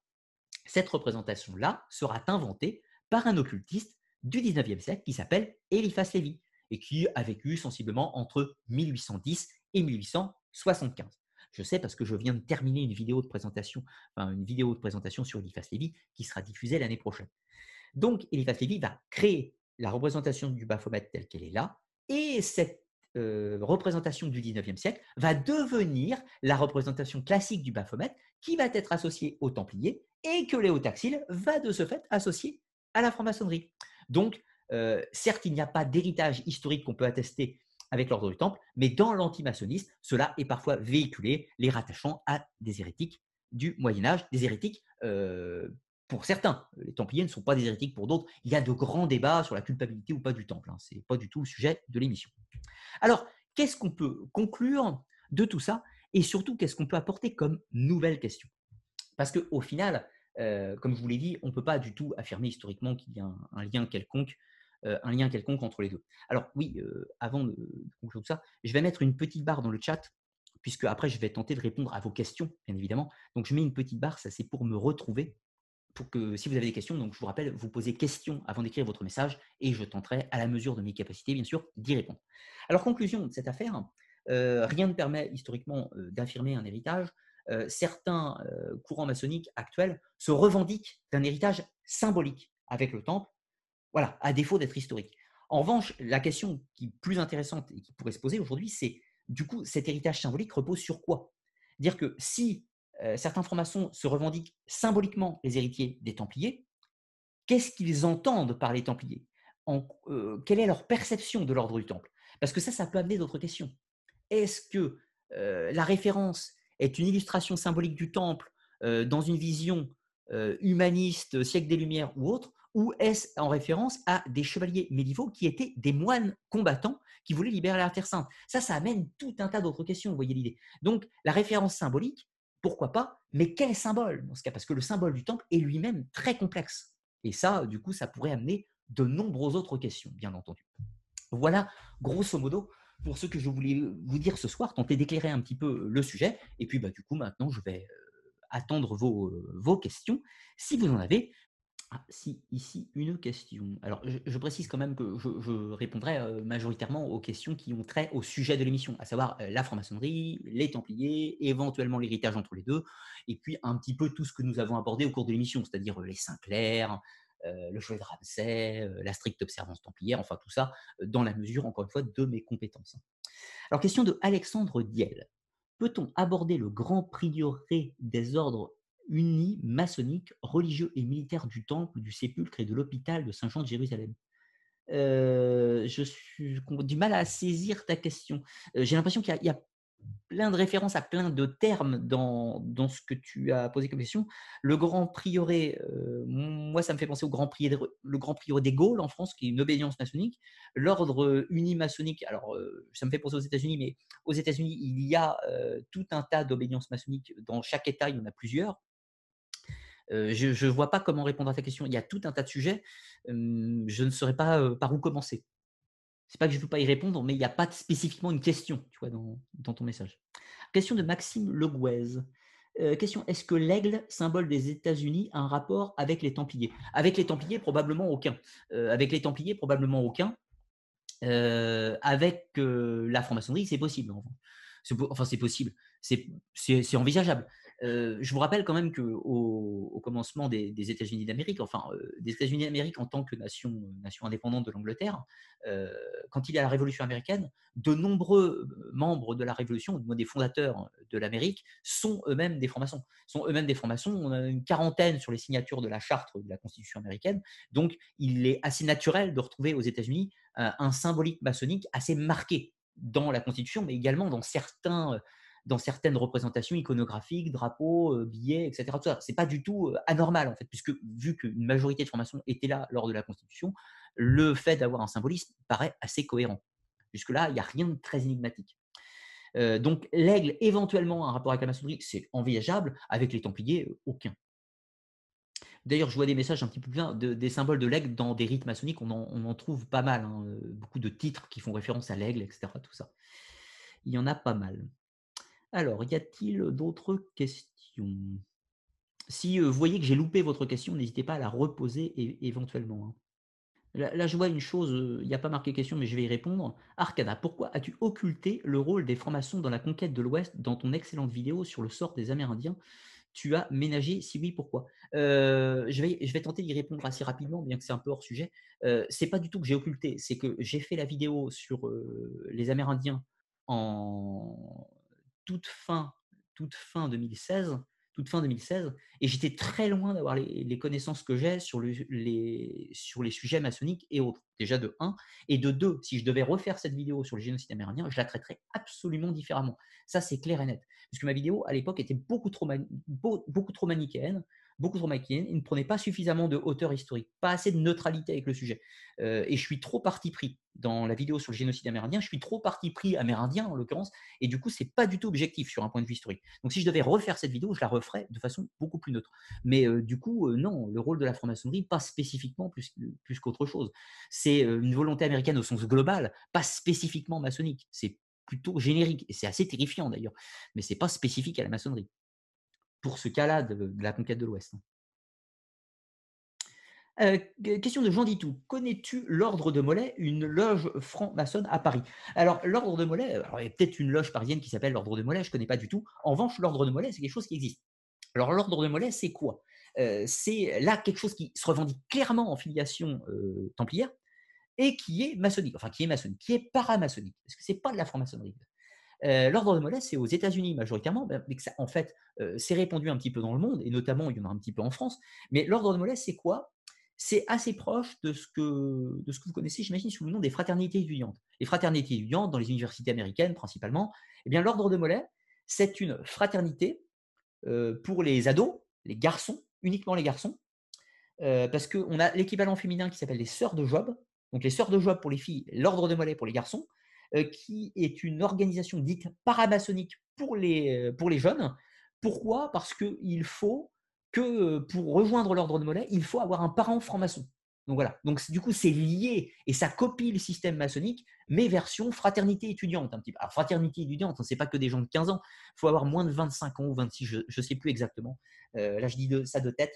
Cette représentation-là sera inventée par un occultiste du 19e siècle qui s'appelle Eliphas Lévy et qui a vécu sensiblement entre 1810 et 1875. Je sais parce que je viens de terminer une vidéo de présentation, une vidéo de présentation sur Eliphas Lévy qui sera diffusée l'année prochaine. Donc, Eliphas Lévy va créer la représentation du Baphomet telle qu'elle est là, et cette euh, représentation du 19e siècle va devenir la représentation classique du Baphomet qui va être associée aux Templiers et que Léo Taxil va de ce fait associer à la franc-maçonnerie. Donc, euh, certes, il n'y a pas d'héritage historique qu'on peut attester avec l'ordre du Temple, mais dans l'antimaçonnisme, cela est parfois véhiculé, les rattachant à des hérétiques du Moyen Âge, des hérétiques euh, pour certains. Les Templiers ne sont pas des hérétiques pour d'autres. Il y a de grands débats sur la culpabilité ou pas du Temple. Hein. Ce n'est pas du tout le sujet de l'émission. Alors, qu'est-ce qu'on peut conclure de tout ça et surtout qu'est-ce qu'on peut apporter comme nouvelle question? Parce qu'au final, euh, comme je vous l'ai dit, on ne peut pas du tout affirmer historiquement qu'il y a un lien quelconque un lien quelconque entre les deux. Alors oui, euh, avant de, conclure tout ça, je vais mettre une petite barre dans le chat, puisque après je vais tenter de répondre à vos questions, bien évidemment. Donc je mets une petite barre, ça c'est pour me retrouver, pour que si vous avez des questions, donc je vous rappelle, vous posez question avant d'écrire votre message, et je tenterai à la mesure de mes capacités, bien sûr, d'y répondre. Alors conclusion de cette affaire, euh, rien ne permet historiquement d'affirmer un héritage. certains courants maçonniques actuels se revendiquent d'un héritage symbolique avec le temple voilà, à défaut d'être historique. En revanche, la question qui est plus intéressante et qui pourrait se poser aujourd'hui, c'est du coup, cet héritage symbolique repose sur quoi? Dire que si euh, certains francs-maçons se revendiquent symboliquement les héritiers des Templiers, qu'est-ce qu'ils entendent par les Templiers? Euh, Quelle est leur perception de l'ordre du Temple? Parce que ça, ça peut amener d'autres questions. Est-ce que euh, la référence est une illustration symbolique du Temple dans une vision humaniste, siècle des Lumières ou autre? Ou est-ce en référence à des chevaliers médiévaux qui étaient des moines combattants qui voulaient libérer la Terre Sainte? Ça, ça amène tout un tas d'autres questions, vous voyez l'idée. Donc, la référence symbolique, pourquoi pas, mais quel symbole dans ce cas? Parce que le symbole du temple est lui-même très complexe. Et ça, du coup, ça pourrait amener de nombreuses autres questions, bien entendu. Voilà, grosso modo, pour ce que je voulais vous dire ce soir, tenter d'éclairer un petit peu le sujet. Et puis, bah, du coup, maintenant, je vais euh, attendre vos, euh, vos questions, si vous en avez. Ah, si, ici, une question. Alors, je, précise quand même que je, répondrai euh, majoritairement aux questions qui ont trait au sujet de l'émission, à savoir euh, la franc-maçonnerie, les Templiers, éventuellement l'héritage entre les deux, et puis un petit peu tout ce que nous avons abordé au cours de l'émission, c'est-à-dire euh, les Saint-Clair, le cheval de Ramsay, la stricte observance templière, enfin tout ça, dans la mesure, encore une fois, de mes compétences. Alors, question de Alexandre Diel. Peut-on aborder le grand prieuré des ordres unis maçonniques, religieux et militaires du temple, du sépulcre et de l'hôpital de Saint-Jean de Jérusalem. Euh, je suis du mal à saisir ta question. Euh, j'ai l'impression qu'il y, a plein de références à plein de termes dans, dans, ce que tu as posé comme question. Le grand prieuré, euh, moi, ça me fait penser au grand prieuré, le grand des Gaules en France, qui est une obédience maçonnique. L'ordre uni-maçonnique, alors ça me fait penser aux États-Unis, mais aux États-Unis, il y a tout un tas d'obédiences maçonniques. Dans chaque État, il y en a plusieurs. Euh, je ne vois pas comment répondre à ta question. Il y a tout un tas de sujets. je ne saurais pas euh, par où commencer. C'est pas que je ne veux pas y répondre, mais il n'y a pas spécifiquement une question tu vois, dans, ton message. Question de Maxime Leguez. Euh, question est-ce que l'aigle, symbole des États-Unis, a un rapport avec les Templiers? Avec les Templiers, probablement aucun. avec les Templiers, probablement aucun. avec la franc-maçonnerie, c'est possible. Enfin, c'est possible. C'est envisageable je vous rappelle quand même qu'au au commencement des, États-Unis d'Amérique, enfin des États-Unis d'Amérique en tant que nation, nation indépendante de l'Angleterre, quand il y a la Révolution américaine, de nombreux membres de la Révolution, des fondateurs de l'Amérique, sont eux-mêmes des francs-maçons. Sont eux-mêmes des francs-maçons. On a une quarantaine sur les signatures de la charte de la Constitution américaine. Donc, il est assez naturel de retrouver aux États-Unis un symbolique maçonnique assez marqué dans la Constitution, mais également dans certains dans certaines représentations iconographiques, drapeaux, billets, etc. Ce n'est pas du tout anormal, en fait, puisque vu qu'une majorité de formations était là lors de la Constitution, le fait d'avoir un symbolisme paraît assez cohérent. Jusque-là, il n'y a rien de très énigmatique. donc, l'aigle, éventuellement, un rapport avec la maçonnerie, c'est envisageable. Avec les Templiers, aucun. D'ailleurs, je vois des messages un petit peu de, des symboles de l'aigle dans des rites maçonniques. On en, trouve pas mal. Hein, beaucoup de titres qui font référence à l'aigle, etc. Tout ça. Il y en a pas mal. Alors, y a-t-il d'autres questions? Si vous voyez que j'ai loupé votre question, n'hésitez pas à la reposer éventuellement. Hein. Là, je vois une chose, il n'y a pas marqué question, mais je vais y répondre. Arcana, pourquoi as-tu occulté le rôle des francs-maçons dans la conquête de l'Ouest dans ton excellente vidéo sur le sort des Amérindiens? Tu as ménagé Si oui, pourquoi? Je, vais, je vais tenter d'y répondre assez rapidement, bien que c'est un peu hors sujet. Euh, c'est pas du tout que j'ai occulté, c'est que j'ai fait la vidéo sur les Amérindiens en toute fin, toute fin 2016 toute fin 2016, et j'étais très loin d'avoir les, connaissances que j'ai sur, les, sur les sujets maçonniques et autres, déjà de 1, et de 2, si je devais refaire cette vidéo sur le génocide amérindien, je la traiterais absolument différemment. Ça, c'est clair et net. Parce que ma vidéo, à l'époque, était beaucoup trop, beaucoup trop manichéenne, beaucoup trop maquillé, il ne prenait pas suffisamment de hauteur historique, pas assez de neutralité avec le sujet. Euh, et je suis trop parti pris dans la vidéo sur le génocide amérindien, je suis trop parti pris amérindien en l'occurrence, et du coup, c'est pas du tout objectif sur un point de vue historique. Donc, si je devais refaire cette vidéo, je la referais de façon beaucoup plus neutre. Mais euh, du coup, euh, non, le rôle de la franc-maçonnerie, pas spécifiquement plus, plus qu'autre chose. C'est une volonté américaine au sens global, pas spécifiquement maçonnique. C'est plutôt générique, et c'est assez terrifiant d'ailleurs, mais c'est pas spécifique à la maçonnerie pour ce cas-là de, la conquête de l'Ouest. Euh, question de Jean Ditou. Connais-tu l'Ordre de Mollet, une loge franc-maçonne à Paris? Alors, l'Ordre de Mollet, il y a peut-être une loge parisienne qui s'appelle l'Ordre de Mollet, je ne connais pas du tout. En revanche, l'Ordre de Mollet, c'est quelque chose qui existe. Alors, l'Ordre de Mollet, c'est quoi? Euh, C'est là quelque chose qui se revendique clairement en filiation euh, templière et qui est maçonnique, enfin qui est maçonnique, qui est paramaçonnique, parce que ce n'est pas de la franc-maçonnerie. Euh, l'ordre de Mollet, c'est aux États-Unis majoritairement, ben, mais que ça, en fait, euh, c'est répandu un petit peu dans le monde, et notamment, il y en a un petit peu en France. Mais l'ordre de Mollet, c'est quoi? C'est assez proche de ce, que, vous connaissez, j'imagine, sous le nom des fraternités étudiantes. Les fraternités étudiantes, dans les universités américaines principalement, eh bien, l'ordre de Mollet, c'est une fraternité euh, pour les ados, les garçons, uniquement les garçons, parce qu'on a l'équivalent féminin qui s'appelle les sœurs de Job. Donc les sœurs de Job pour les filles, l'ordre de Mollet pour les garçons, euh, qui est une organisation dite paramaçonnique pour les, euh, pour les jeunes. Pourquoi? Parce qu'il faut que euh, pour rejoindre l'ordre de Mollet, il faut avoir un parent franc-maçon. Donc voilà. Donc du coup, c'est lié et ça copie le système maçonnique, mais version fraternité étudiante un petit. Alors fraternité étudiante, ce n'est pas que des gens de 15 ans. Il faut avoir moins de 25 ans ou 26, je ne sais plus exactement. là, je dis de, ça de tête.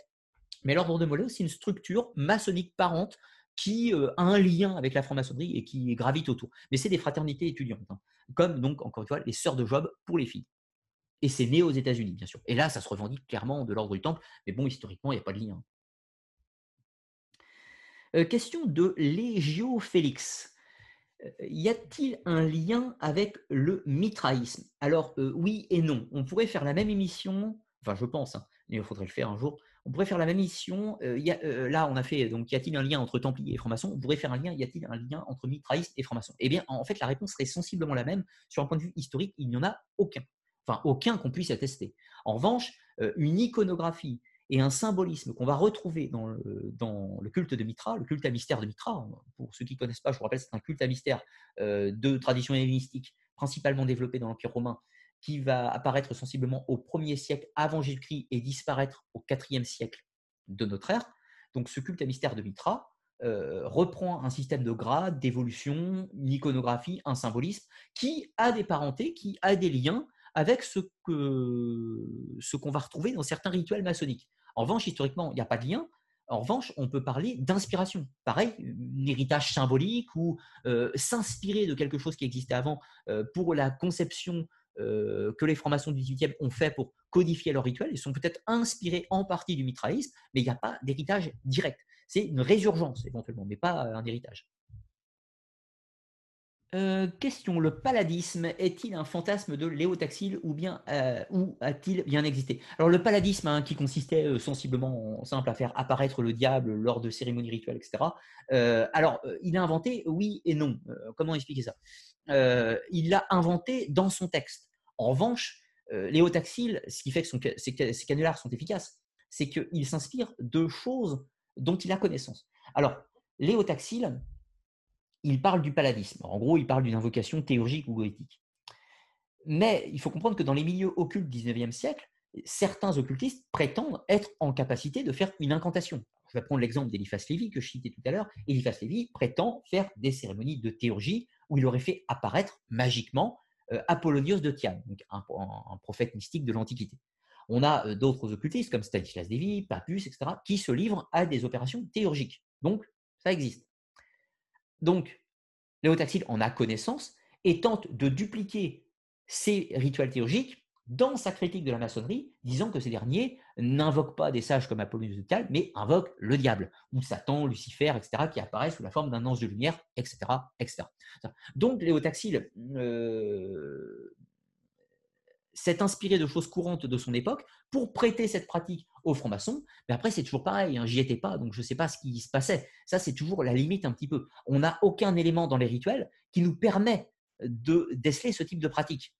Mais l'ordre de Mollet, c'est une structure maçonnique parente qui euh, a un lien avec la franc-maçonnerie et qui gravite autour. Mais c'est des fraternités étudiantes, hein. comme donc, encore une fois, les sœurs de Job pour les filles. Et c'est né aux États-Unis, bien sûr. Et là, ça se revendique clairement de l'ordre du Temple, mais bon, historiquement, il n'y a pas de lien. Euh, question de Légio Félix. Euh, y a-t-il un lien avec le mitraïsme? Alors, oui et non. On pourrait faire la même émission, enfin, je pense, hein, il faudrait le faire un jour, on pourrait faire la même mission. Euh, euh, là, on a fait, donc, y a-t-il un lien entre Templiers et franc-maçon On pourrait faire un lien, y a-t-il un lien entre mitrailliste et franc-maçon Eh bien, en fait, la réponse serait sensiblement la même. Sur un point de vue historique, il n'y en a aucun. Enfin, aucun qu'on puisse attester. En revanche, euh, une iconographie et un symbolisme qu'on va retrouver dans le, culte de Mitra, le culte à mystère de Mitra. Pour ceux qui ne connaissent pas, je vous rappelle, c'est un culte à mystère de tradition hellénistique, principalement développé dans l'Empire romain, qui va apparaître sensiblement au 1er siècle avant Jésus-Christ et disparaître au 4e siècle de notre ère. Donc ce culte à mystère de Mitra euh, reprend un système de grades, d'évolution, une iconographie, un symbolisme qui a des parentés, qui a des liens avec ce qu'on ce qu'on va retrouver dans certains rituels maçonniques. En revanche, historiquement, il n'y a pas de lien. En revanche, on peut parler d'inspiration. Pareil, un héritage symbolique ou euh, s'inspirer de quelque chose qui existait avant euh, pour la conception euh, que les francs-maçons du 18e ont fait pour codifier leur rituel. Ils sont peut-être inspirés en partie du mitraïsme, mais il n'y a pas d'héritage direct. C'est une résurgence éventuellement, mais pas un héritage. Euh, question, le paladisme est-il un fantasme de Léo Taxil ou bien euh, a-t-il bien existé? Alors le paladisme, hein, qui consistait sensiblement en simple à faire apparaître le diable lors de cérémonies rituelles, etc. alors il a inventé oui et non. comment expliquer ça? Il l'a inventé dans son texte En revanche, euh, Léo Taxil, ce qui fait que ses, canulars sont efficaces, c'est qu'il s'inspire de choses dont il a connaissance. Alors, Léo Taxil, il parle du paladisme. En gros, il parle d'une invocation théurgique ou goétique. Mais il faut comprendre que dans les milieux occultes du 19e siècle, certains occultistes prétendent être en capacité de faire une incantation. Je vais prendre l'exemple d'Eliphas Lévy que je citais tout à l'heure. Eliphas Lévy prétend faire des cérémonies de théurgie où il aurait fait apparaître magiquement euh, Apollonios de Thiane, un, prophète mystique de l'Antiquité. On a euh, d'autres occultistes comme Stanislas Lévy, Papus, etc., qui se livrent à des opérations théurgiques. Donc, ça existe. Donc, Léo Taxil en a connaissance et tente de dupliquer ces rituels théurgiques dans sa critique de la maçonnerie, disant que ces derniers n'invoquent pas des sages comme Apollonius de Thiane, mais invoquent le diable, ou Satan, Lucifer, etc., qui apparaissent sous la forme d'un ange de lumière, etc. etc. Donc Léo Taxil euh, s'est inspiré de choses courantes de son époque pour prêter cette pratique aux francs-maçons. Mais après, c'est toujours pareil, hein, j'y étais pas, donc je ne sais pas ce qui se passait. Ça, c'est toujours la limite un petit peu. On n'a aucun élément dans les rituels qui nous permet de déceler ce type de pratique.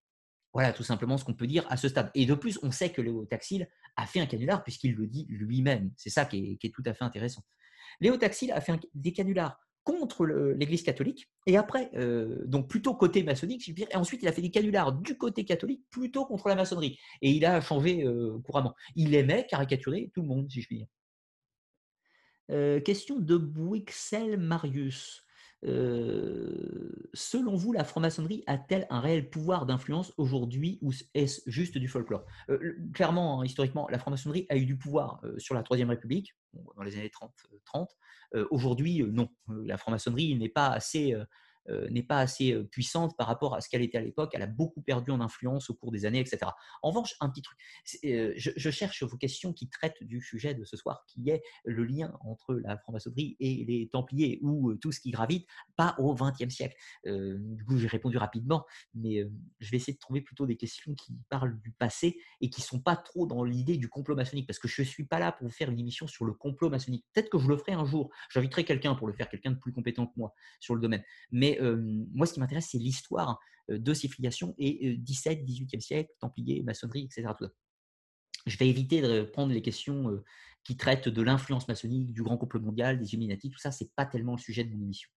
Voilà tout simplement ce qu'on peut dire à ce stade. Et de plus, on sait que Léo Taxil a fait un canular puisqu'il le dit lui-même. C'est ça qui est, tout à fait intéressant. Léo Taxil a fait des canulars contre l'Église catholique et après, euh, donc plutôt côté maçonnique, je dire, et ensuite il a fait des canulars du côté catholique plutôt contre la maçonnerie. Et il a changé euh, couramment. Il aimait caricaturer tout le monde, si je puis dire. Euh, question de Bouixel Marius. Euh, selon vous, la franc-maçonnerie a-t-elle un réel pouvoir d'influence aujourd'hui ou est-ce juste du folklore? Euh, Clairement, hein, historiquement, la franc-maçonnerie a eu du pouvoir euh, sur la Troisième République, dans les années 30. 30. aujourd'hui, non. La franc-maçonnerie n'est pas assez n'est pas assez euh, puissante par rapport à ce qu'elle était à l'époque. Elle a beaucoup perdu en influence au cours des années, etc. En revanche, un petit truc, euh, je, cherche vos questions qui traitent du sujet de ce soir, qui est le lien entre la franc-maçonnerie et les Templiers, ou tout ce qui gravite, pas au XXe siècle. du coup, j'ai répondu rapidement, mais je vais essayer de trouver plutôt des questions qui parlent du passé et qui sont pas trop dans l'idée du complot maçonnique, parce que je suis pas là pour vous faire une émission sur le complot maçonnique. Peut-être que je le ferai un jour. J'inviterai quelqu'un pour le faire, quelqu'un de plus compétent que moi sur le domaine. Mais moi, ce qui m'intéresse, c'est l'histoire de ces filiations et 17, 18e siècle, Templiers, maçonnerie, etc. Je vais éviter de prendre les questions qui traitent de l'influence maçonnique, du grand complot mondial, des Illuminati, tout ça, c'est pas tellement le sujet de mon émission.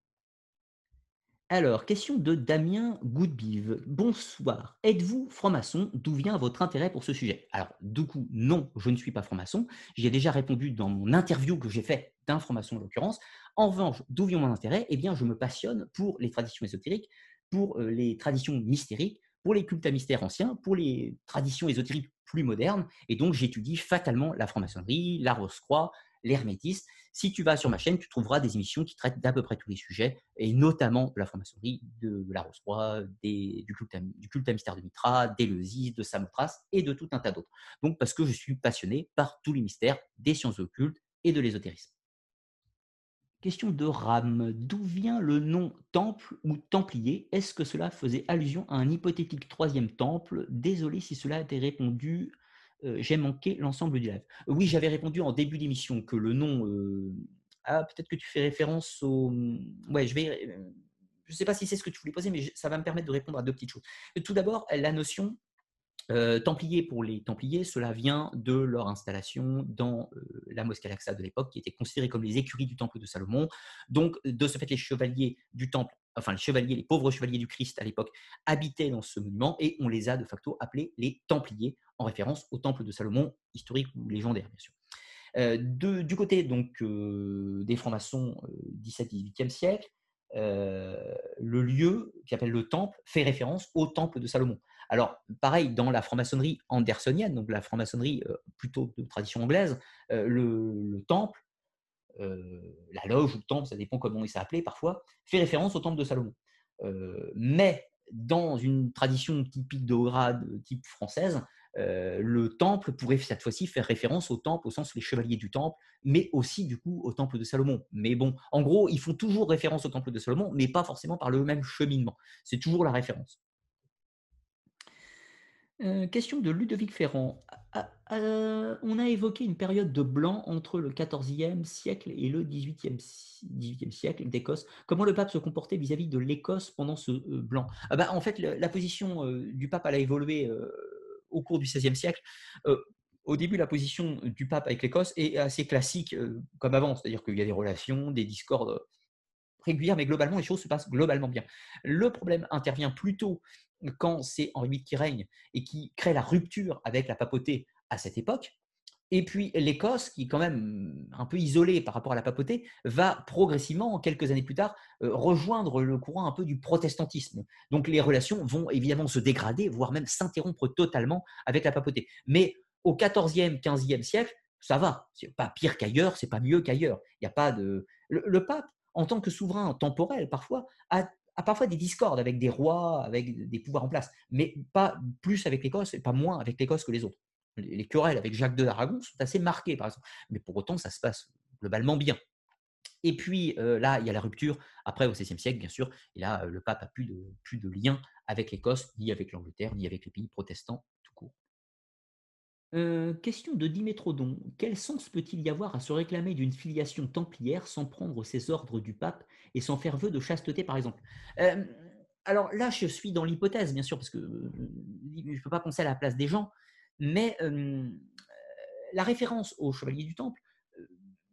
Alors, question de Damien Goodbive. Bonsoir. Êtes-vous franc-maçon? D'où vient votre intérêt pour ce sujet? Alors, du coup, non, je ne suis pas franc-maçon. J'y ai déjà répondu dans mon interview que j'ai fait d'un franc-maçon en l'occurrence. En revanche, d'où vient mon intérêt? Eh bien, je me passionne pour les traditions ésotériques, pour euh, les traditions mystériques, pour les cultes à mystère anciens, pour les traditions ésotériques plus modernes. Et donc, j'étudie fatalement la franc-maçonnerie, la rose-croix, l'hermétisme. Si tu vas sur ma chaîne, tu trouveras des émissions qui traitent d'à peu près tous les sujets, et notamment la franc-maçonnerie, de la rose-croix, du, culte à, mystère de Mitra, d'Éleusis, de Samothrace et de tout un tas d'autres. Donc, parce que je suis passionné par tous les mystères des sciences occultes et de l'ésotérisme. Question de Ram. D'où vient le nom temple ou templier? Est-ce que cela faisait allusion à un hypothétique troisième temple? Désolé si cela a été répondu euh, j'ai manqué l'ensemble du live. Euh, oui, j'avais répondu en début d'émission que le nom. Euh, ah, peut-être que tu fais référence au. Ouais, je vais. Je ne sais pas si c'est ce que tu voulais poser, mais ça va me permettre de répondre à deux petites choses. Tout d'abord, la notion Templier pour les Templiers, cela vient de leur installation dans la mosquée Al-Aqsa de l'époque, qui était considérée comme les écuries du temple de Salomon. Donc, de ce fait, les chevaliers du temple enfin les chevaliers, les pauvres chevaliers du Christ à l'époque, habitaient dans ce monument et on les a de facto appelés les Templiers, en référence au temple de Salomon, historique ou légendaire bien sûr. Euh, du côté donc euh, des francs-maçons 17-18e euh, siècle, le lieu qui s'appelle le temple fait référence au temple de Salomon. Alors, pareil, dans la franc-maçonnerie andersonienne, donc la franc-maçonnerie plutôt de tradition anglaise, le, temple euh, la loge ou le temple, ça dépend comment il s'est appelé parfois, fait référence au temple de Salomon. Euh, mais dans une tradition typique de grade type française, euh, le temple pourrait cette fois-ci faire référence au temple au sens les chevaliers du temple, mais aussi du coup au temple de Salomon. Mais bon, en gros, ils font toujours référence au temple de Salomon, mais pas forcément par le même cheminement. C'est toujours la référence. Question de Ludovic Ferrand. Heu, on a évoqué une période de blanc entre le XIVe siècle et le XVIIIe siècle d'Écosse. Comment le pape se comportait vis-à-vis de l'Écosse pendant ce, heu, blanc? Ah bah, en fait, la position, du pape, a évolué, au cours du XVIe siècle. Au début, la position du pape avec l'Écosse est assez classique, comme avant, c'est-à-dire qu'il y a des relations, des discordes, régulières, mais globalement, les choses se passent globalement bien. Le problème intervient plutôt quand c'est Henri VIII qui règne et qui crée la rupture avec la papauté à cette époque. Et puis l'Écosse, qui est quand même un peu isolée par rapport à la papauté, va progressivement, quelques années plus tard, euh, rejoindre le courant un peu du protestantisme. Donc les relations vont évidemment se dégrader, voire même s'interrompre totalement avec la papauté. Mais au XIVe, XVe siècle, ça va. C'est pas pire qu'ailleurs, c'est pas mieux qu'ailleurs. Il y a pas de. le pape en tant que souverain temporel parfois, a, parfois des discordes avec des rois, avec des pouvoirs en place, mais pas plus avec l'Écosse et pas moins avec l'Écosse que les autres. Les, querelles avec Jacques de d'Aragon sont assez marquées, par exemple, mais pour autant, ça se passe globalement bien. Et puis euh, là, il y a la rupture, après au XVIe siècle, bien sûr, et là, le pape a plus de, plus de lien avec l'Écosse, ni avec l'Angleterre, ni avec les pays protestants question de Dimétrodon. Quel sens peut-il y avoir à se réclamer d'une filiation templière sans prendre ses ordres du pape et sans faire vœu de chasteté, par exemple? Alors là, je suis dans l'hypothèse, bien sûr, parce que je ne peux pas penser à la place des gens, mais la référence au chevalier du temple,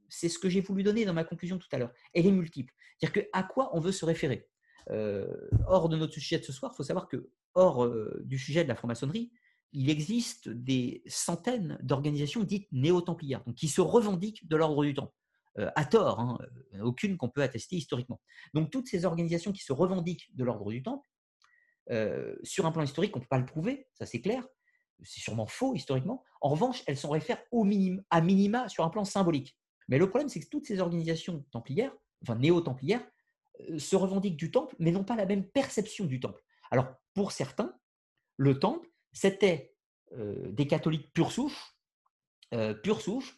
c'est ce que j'ai voulu donner dans ma conclusion tout à l'heure. Elle est multiple. C'est-à-dire à quoi on veut se référer? Hors de notre sujet de ce soir, il faut savoir que, hors du sujet de la franc-maçonnerie, il existe des centaines d'organisations dites néo-templières, qui se revendiquent de l'ordre du Temple. Euh, à tort, hein, euh, aucune qu'on peut attester historiquement. Donc toutes ces organisations qui se revendiquent de l'ordre du Temple, euh, sur un plan historique, on ne peut pas le prouver, ça c'est clair, c'est sûrement faux historiquement. En revanche, elles s'en réfèrent à minima sur un plan symbolique. Mais le problème, c'est que toutes ces organisations templières, enfin néo-templières, se revendiquent du temple, mais n'ont pas la même perception du temple. Alors, pour certains, le temple, c'était des catholiques pure souche,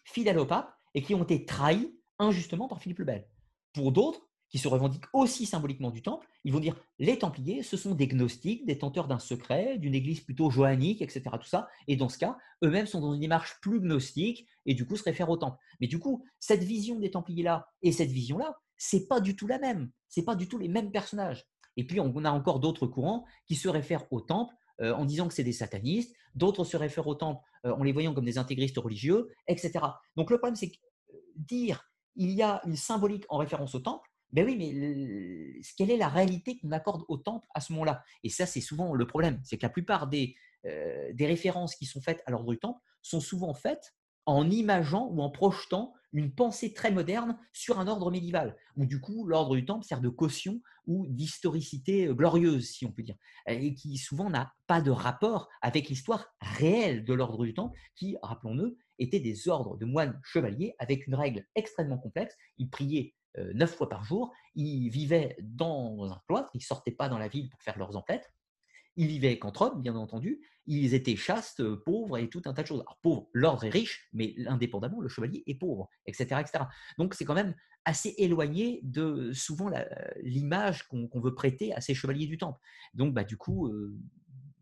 fidèles au pape, et qui ont été trahis injustement par Philippe le Bel. Pour d'autres, qui se revendiquent aussi symboliquement du temple, ils vont dire les Templiers, ce sont des gnostiques, détenteurs d'un secret, d'une église plutôt joannique, etc. Tout ça. Et dans ce cas, eux-mêmes sont dans une démarche plus gnostique et du coup se réfèrent au temple. Mais du coup, cette vision des Templiers-là et cette vision-là, c'est pas du tout la même. C'est pas du tout les mêmes personnages. Et puis, on a encore d'autres courants qui se réfèrent au temple euh, en disant que c'est des satanistes, d'autres se réfèrent au temple euh, en les voyant comme des intégristes religieux, etc. Donc le problème, c'est que euh, dire il y a une symbolique en référence au temple, ben oui, mais quelle est la réalité qu'on accorde au temple à ce moment-là? Et ça, c'est souvent le problème, c'est que la plupart des, des références qui sont faites à l'ordre du temple sont souvent faites en imageant ou en projetant une pensée très moderne sur un ordre médiéval, où du coup l'ordre du temple sert de caution ou d'historicité euh, glorieuse, si on peut dire, et qui souvent n'a pas de rapport avec l'histoire réelle de l'ordre du temple, qui, rappelons-le, était des ordres de moines chevaliers avec une règle extrêmement complexe. Ils priaient euh, neuf fois par jour, ils vivaient dans un cloître, ils ne sortaient pas dans la ville pour faire leurs emplettes, ils vivaient qu'entre hommes, bien entendu. Ils étaient chastes, euh, pauvres et tout un tas de choses. Alors, pauvre, l'ordre est riche, mais indépendamment, le chevalier est pauvre, etc. etc. Donc, c'est quand même assez éloigné de souvent l'image qu'on veut prêter à ces chevaliers du temple. Donc, bah, du coup, euh,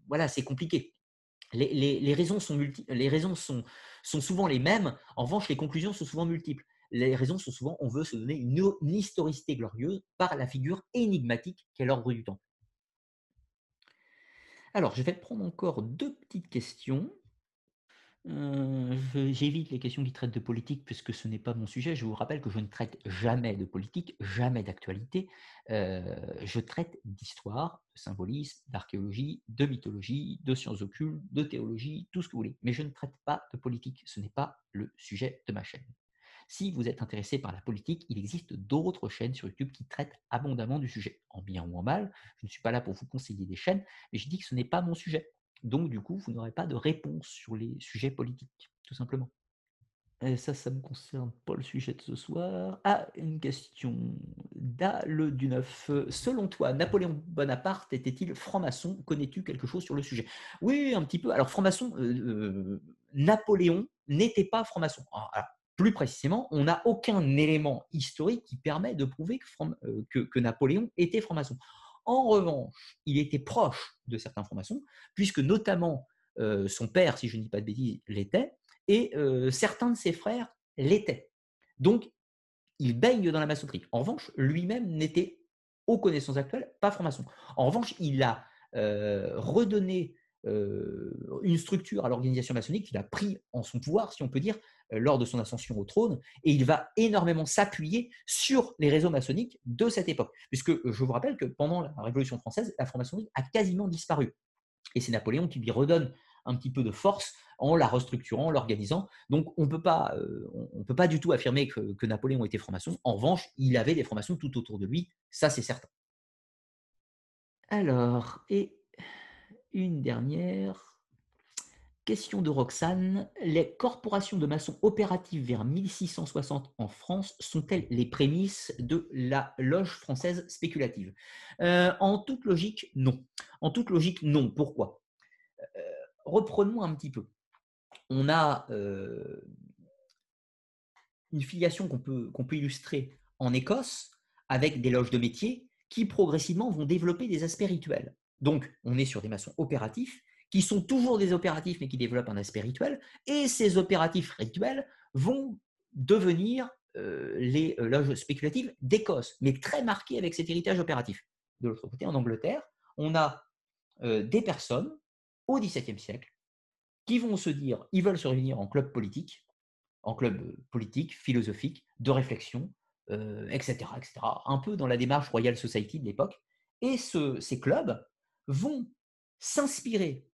voilà, c'est compliqué. Les, raisons, sont, les raisons souvent les mêmes. En revanche, les conclusions sont souvent multiples. Les raisons sont souvent, on veut se donner une, une historicité glorieuse par la figure énigmatique qu'est l'ordre du temple. Alors, je vais prendre encore deux petites questions. Euh, j'évite les questions qui traitent de politique puisque ce n'est pas mon sujet. Je vous rappelle que je ne traite jamais de politique, jamais d'actualité. Euh, je traite d'histoire, de symbolisme, d'archéologie, de mythologie, de sciences occultes, de théologie, tout ce que vous voulez. Mais je ne traite pas de politique. Ce n'est pas le sujet de ma chaîne. Si vous êtes intéressé par la politique, il existe d'autres chaînes sur YouTube qui traitent abondamment du sujet, en bien ou en mal. Je ne suis pas là pour vous conseiller des chaînes, mais je dis que ce n'est pas mon sujet. Donc, du coup, vous n'aurez pas de réponse sur les sujets politiques, tout simplement. Et ça, ça ne me concerne pas le sujet de ce soir. Ah, une question d'Al du 9. Selon toi, Napoléon Bonaparte était-il franc-maçon? Connais-tu quelque chose sur le sujet? Oui, un petit peu. Alors, franc-maçon, euh, euh, Napoléon n'était pas franc-maçon. Alors, plus précisément, on n'a aucun élément historique qui permet de prouver euh, que, Napoléon était franc-maçon. En revanche, il était proche de certains francs-maçons, puisque notamment euh, son père, si je ne dis pas de bêtises, l'était, et euh, certains de ses frères l'étaient. Donc, il baigne dans la maçonnerie. En revanche, lui-même n'était, aux connaissances actuelles, pas franc-maçon. En revanche, il a redonné une structure à l'organisation maçonnique qu'il a pris en son pouvoir, si on peut dire, euh, lors de son ascension au trône, et il va énormément s'appuyer sur les réseaux maçonniques de cette époque. Puisque je vous rappelle que pendant la Révolution française, la franc-maçonnerie a quasiment disparu. Et c'est Napoléon qui lui redonne un petit peu de force en la restructurant, en l'organisant. Donc on ne peut pas du tout affirmer que, que Napoléon était franc-maçon. En revanche, il avait des francs-maçons tout autour de lui, ça c'est certain. Alors, et une dernière question de Roxane. Les corporations de maçons opératives vers 1660 en France sont-elles les prémices de la loge française spéculative? Euh, En toute logique, non. En toute logique, non. Pourquoi? Euh, Reprenons un petit peu. On a euh, une filiation qu'on peut, qu'on peut illustrer en Écosse avec des loges de métier qui progressivement vont développer des aspects rituels. Donc, on est sur des maçons opératifs qui sont toujours des opératifs mais qui développent un aspect rituel. Et ces opératifs rituels vont devenir euh, les euh, loges spéculatives d'Écosse, mais très marquées avec cet héritage opératif. De l'autre côté, en Angleterre, on a euh, des personnes au XVIIe siècle qui vont se dire, ils veulent se réunir en club politique, en club politique, philosophique, de réflexion, etc., etc., un peu dans la démarche Royal Society de l'époque. Et ces clubs vont s'inspirer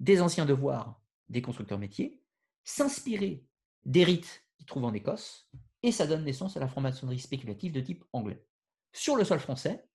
des anciens devoirs des constructeurs métiers, s'inspirer des rites qu'ils trouvent en Écosse, et ça donne naissance à la franc-maçonnerie spéculative de type anglais. Sur le sol français,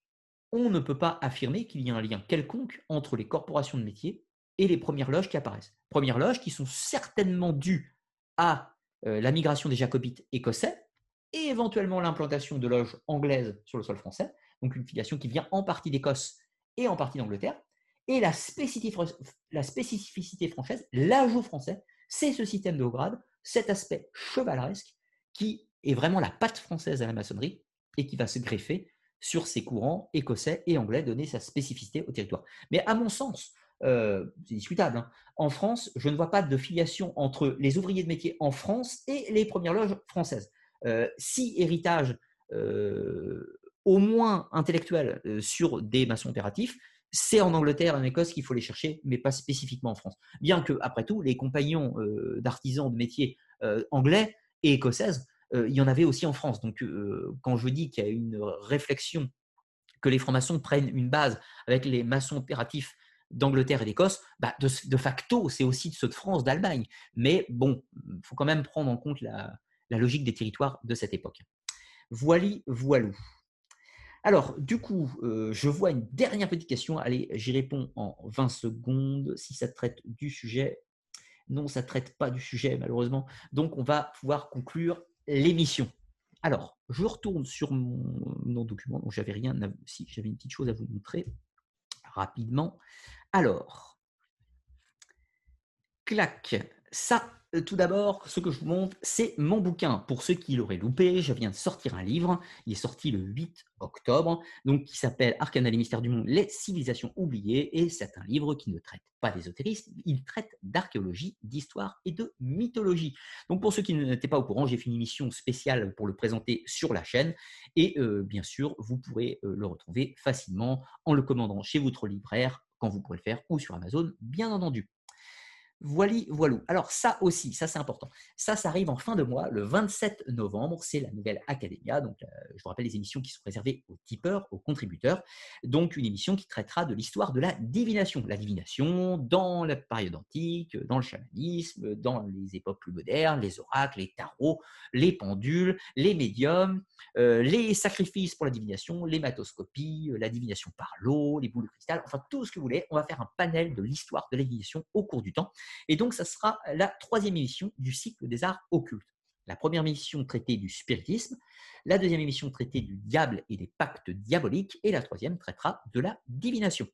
on ne peut pas affirmer qu'il y a un lien quelconque entre les corporations de métiers et les premières loges qui apparaissent. Premières loges qui sont certainement dues à euh, la migration des jacobites écossais et éventuellement l'implantation de loges anglaises sur le sol français, donc une filiation qui vient en partie d'Écosse et en partie d'Angleterre. Et la spécificité, française, l'ajout français, c'est ce système de haut grade, cet aspect chevaleresque qui est vraiment la patte française à la maçonnerie et qui va se greffer sur ces courants écossais et anglais, donner sa spécificité au territoire. Mais à mon sens, euh, c'est discutable, hein, en France, je ne vois pas de filiation entre les ouvriers de métier en France et les premières loges françaises. Euh, si héritage euh, au moins intellectuel euh, sur des maçons opératifs, c'est en Angleterre et en Écosse qu'il faut les chercher, mais pas spécifiquement en France. Bien que, après tout, les compagnons euh, d'artisans de métier euh, anglais et écossaises, il y en avait aussi en France. Donc, quand je dis qu'il y a une réflexion, que les francs-maçons prennent une base avec les maçons opératifs d'Angleterre et d'Écosse, bah, de, facto, c'est aussi ceux de France, d'Allemagne. Mais bon, il faut quand même prendre en compte la, la logique des territoires de cette époque. Voili, voilou. Alors, du coup, euh, je vois une dernière petite question. Allez, j'y réponds en 20 secondes si ça traite du sujet. Non, ça ne traite pas du sujet, malheureusement. Donc, on va pouvoir conclure l'émission. Alors, je retourne sur mon, document. Donc, j'avais rien. Si, j'avais une petite chose à vous montrer rapidement. Alors, clac, ça, tout d'abord, ce que je vous montre, c'est mon bouquin. Pour ceux qui l'auraient loupé, je viens de sortir un livre. Il est sorti le 8 octobre, donc qui s'appelle Arcana les mystères du monde, les civilisations oubliées. Et c'est un livre qui ne traite pas d'ésotérisme, il traite d'archéologie, d'histoire et de mythologie. Donc pour ceux qui n'étaient pas au courant, j'ai fait une émission spéciale pour le présenter sur la chaîne. Et euh, bien sûr, vous pourrez euh, le retrouver facilement en le commandant chez votre libraire quand vous pourrez le faire ou sur Amazon, bien entendu. Voili, voilou. Alors ça aussi, ça c'est important. Ça, ça arrive en fin de mois, le 27 novembre, c'est la nouvelle Academia. Donc, euh, je vous rappelle les émissions qui sont réservées aux tipeurs, aux contributeurs. Donc, une émission qui traitera de l'histoire de la divination. La divination dans la période antique, dans le chamanisme, dans les époques plus modernes, les oracles, les tarots, les pendules, les médiums, euh, les sacrifices pour la divination, les matoscopies, euh, la divination par l'eau, les boules de cristal, enfin tout ce que vous voulez. On va faire un panel de l'histoire de la divination au cours du temps. Et donc, ça sera la troisième émission du cycle des arts occultes. La première émission traitée du spiritisme, la deuxième émission traitée du diable et des pactes diaboliques, et la troisième traitera de la divination.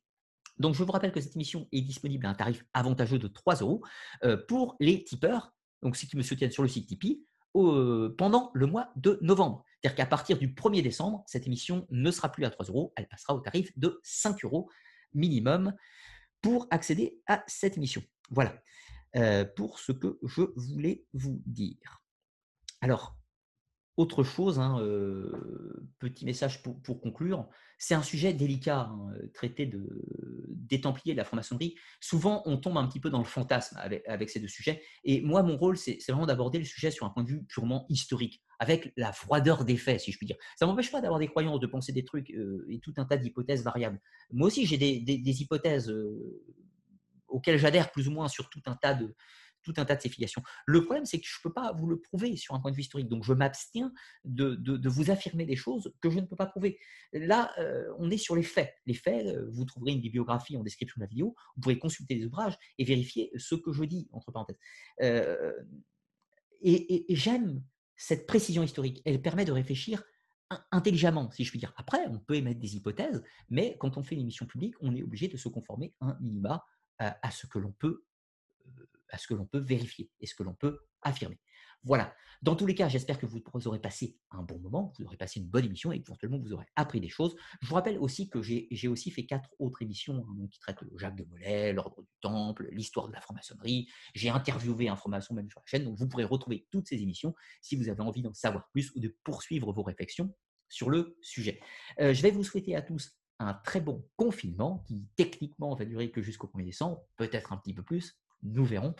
Donc, je vous rappelle que cette émission est disponible à un tarif avantageux de 3 euros euh, pour les tipeurs, donc ceux qui me soutiennent sur le site Tipeee, pendant le mois de novembre. C'est-à-dire qu'à partir du 1er décembre, cette émission ne sera plus à 3 euros, elle passera au tarif de 5 euros minimum pour accéder à cette émission. Voilà. pour ce que je voulais vous dire. Alors, autre chose, hein, petit message pour, conclure, c'est un sujet délicat, hein, traité de, des Templiers de la franc-maçonnerie. Souvent, on tombe un petit peu dans le fantasme avec, ces deux sujets. Et moi, mon rôle, c'est vraiment d'aborder le sujet sur un point de vue purement historique, avec la froideur des faits, si je puis dire. Ça ne m'empêche pas d'avoir des croyances, de penser des trucs et tout un tas d'hypothèses variables. Moi aussi, j'ai des, hypothèses auxquelles j'adhère plus ou moins sur tout un tas de, tout un tas de ces filiations. Le problème, c'est que je ne peux pas vous le prouver sur un point de vue historique. Donc, je m'abstiens de, vous affirmer des choses que je ne peux pas prouver. Là, euh, on est sur les faits. Les faits, euh, vous trouverez une bibliographie en description de la vidéo. Vous pourrez consulter les ouvrages et vérifier ce que je dis, entre parenthèses. Euh, et j'aime cette précision historique. Elle permet de réfléchir intelligemment, si je puis dire. Après, on peut émettre des hypothèses, mais quand on fait une émission publique, on est obligé de se conformer un minima à ce que l'on peut à ce que l'on peut vérifier et ce que l'on peut affirmer. Voilà. Dans tous les cas, j'espère que vous aurez passé un bon moment, vous aurez passé une bonne émission et éventuellement vous aurez appris des choses. Je vous rappelle aussi que j'ai aussi fait quatre autres émissions hein, qui traitent Jacques de Molay, l'ordre du Temple, l'histoire de la franc-maçonnerie. J'ai interviewé un franc-maçon même sur la chaîne, donc vous pourrez retrouver toutes ces émissions si vous avez envie d'en savoir plus ou de poursuivre vos réflexions sur le sujet. Euh, je vais vous souhaiter à tous un très bon confinement qui techniquement va durer que jusqu'au 1er décembre, peut-être un petit peu plus, nous verrons.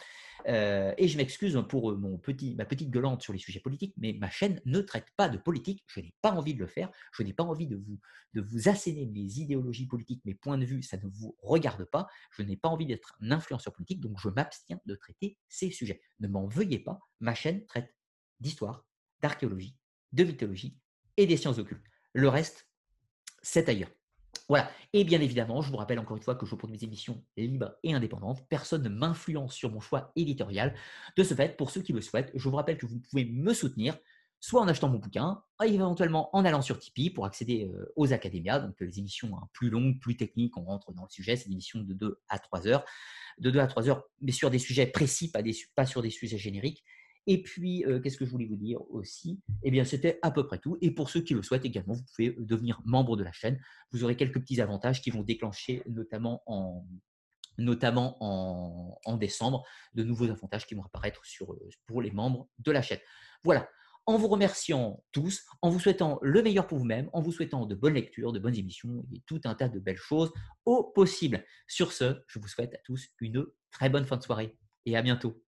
Euh, et je m'excuse pour euh, mon petit, ma petite gueulante sur les sujets politiques, mais ma chaîne ne traite pas de politique. Je n'ai pas envie de le faire. Je n'ai pas envie de vous, de vous asséner mes idéologies politiques, mes points de vue. Ça ne vous regarde pas. Je n'ai pas envie d'être un influenceur politique, donc je m'abstiens de traiter ces sujets. Ne m'en veuillez pas. Ma chaîne traite d'histoire, d'archéologie, de mythologie et des sciences occultes. Le reste, c'est ailleurs. Voilà. Et bien évidemment, je vous rappelle encore une fois que je produis des émissions libres et indépendantes. Personne ne m'influence sur mon choix éditorial. De ce fait, pour ceux qui le souhaitent, je vous rappelle que vous pouvez me soutenir soit en achetant mon bouquin, éventuellement en allant sur Tipeee pour accéder euh, aux académias, donc les émissions hein, plus longues, plus techniques, on rentre dans le sujet, c'est des émissions de 2 à 3 heures, de 2 à 3 heures, mais sur des sujets précis, pas, pas sur des sujets génériques. Et puis, euh, qu'est-ce que je voulais vous dire aussi? Eh bien, c'était à peu près tout. Et pour ceux qui le souhaitent également, vous pouvez euh, devenir membre de la chaîne. Vous aurez quelques petits avantages qui vont déclencher, notamment en, notamment en, décembre, de nouveaux avantages qui vont apparaître sur, euh, pour les membres de la chaîne. Voilà. En vous remerciant tous, en vous souhaitant le meilleur pour vous-même, en vous souhaitant de bonnes lectures, de bonnes émissions et tout un tas de belles choses au possible. Sur ce, je vous souhaite à tous une très bonne fin de soirée et à bientôt.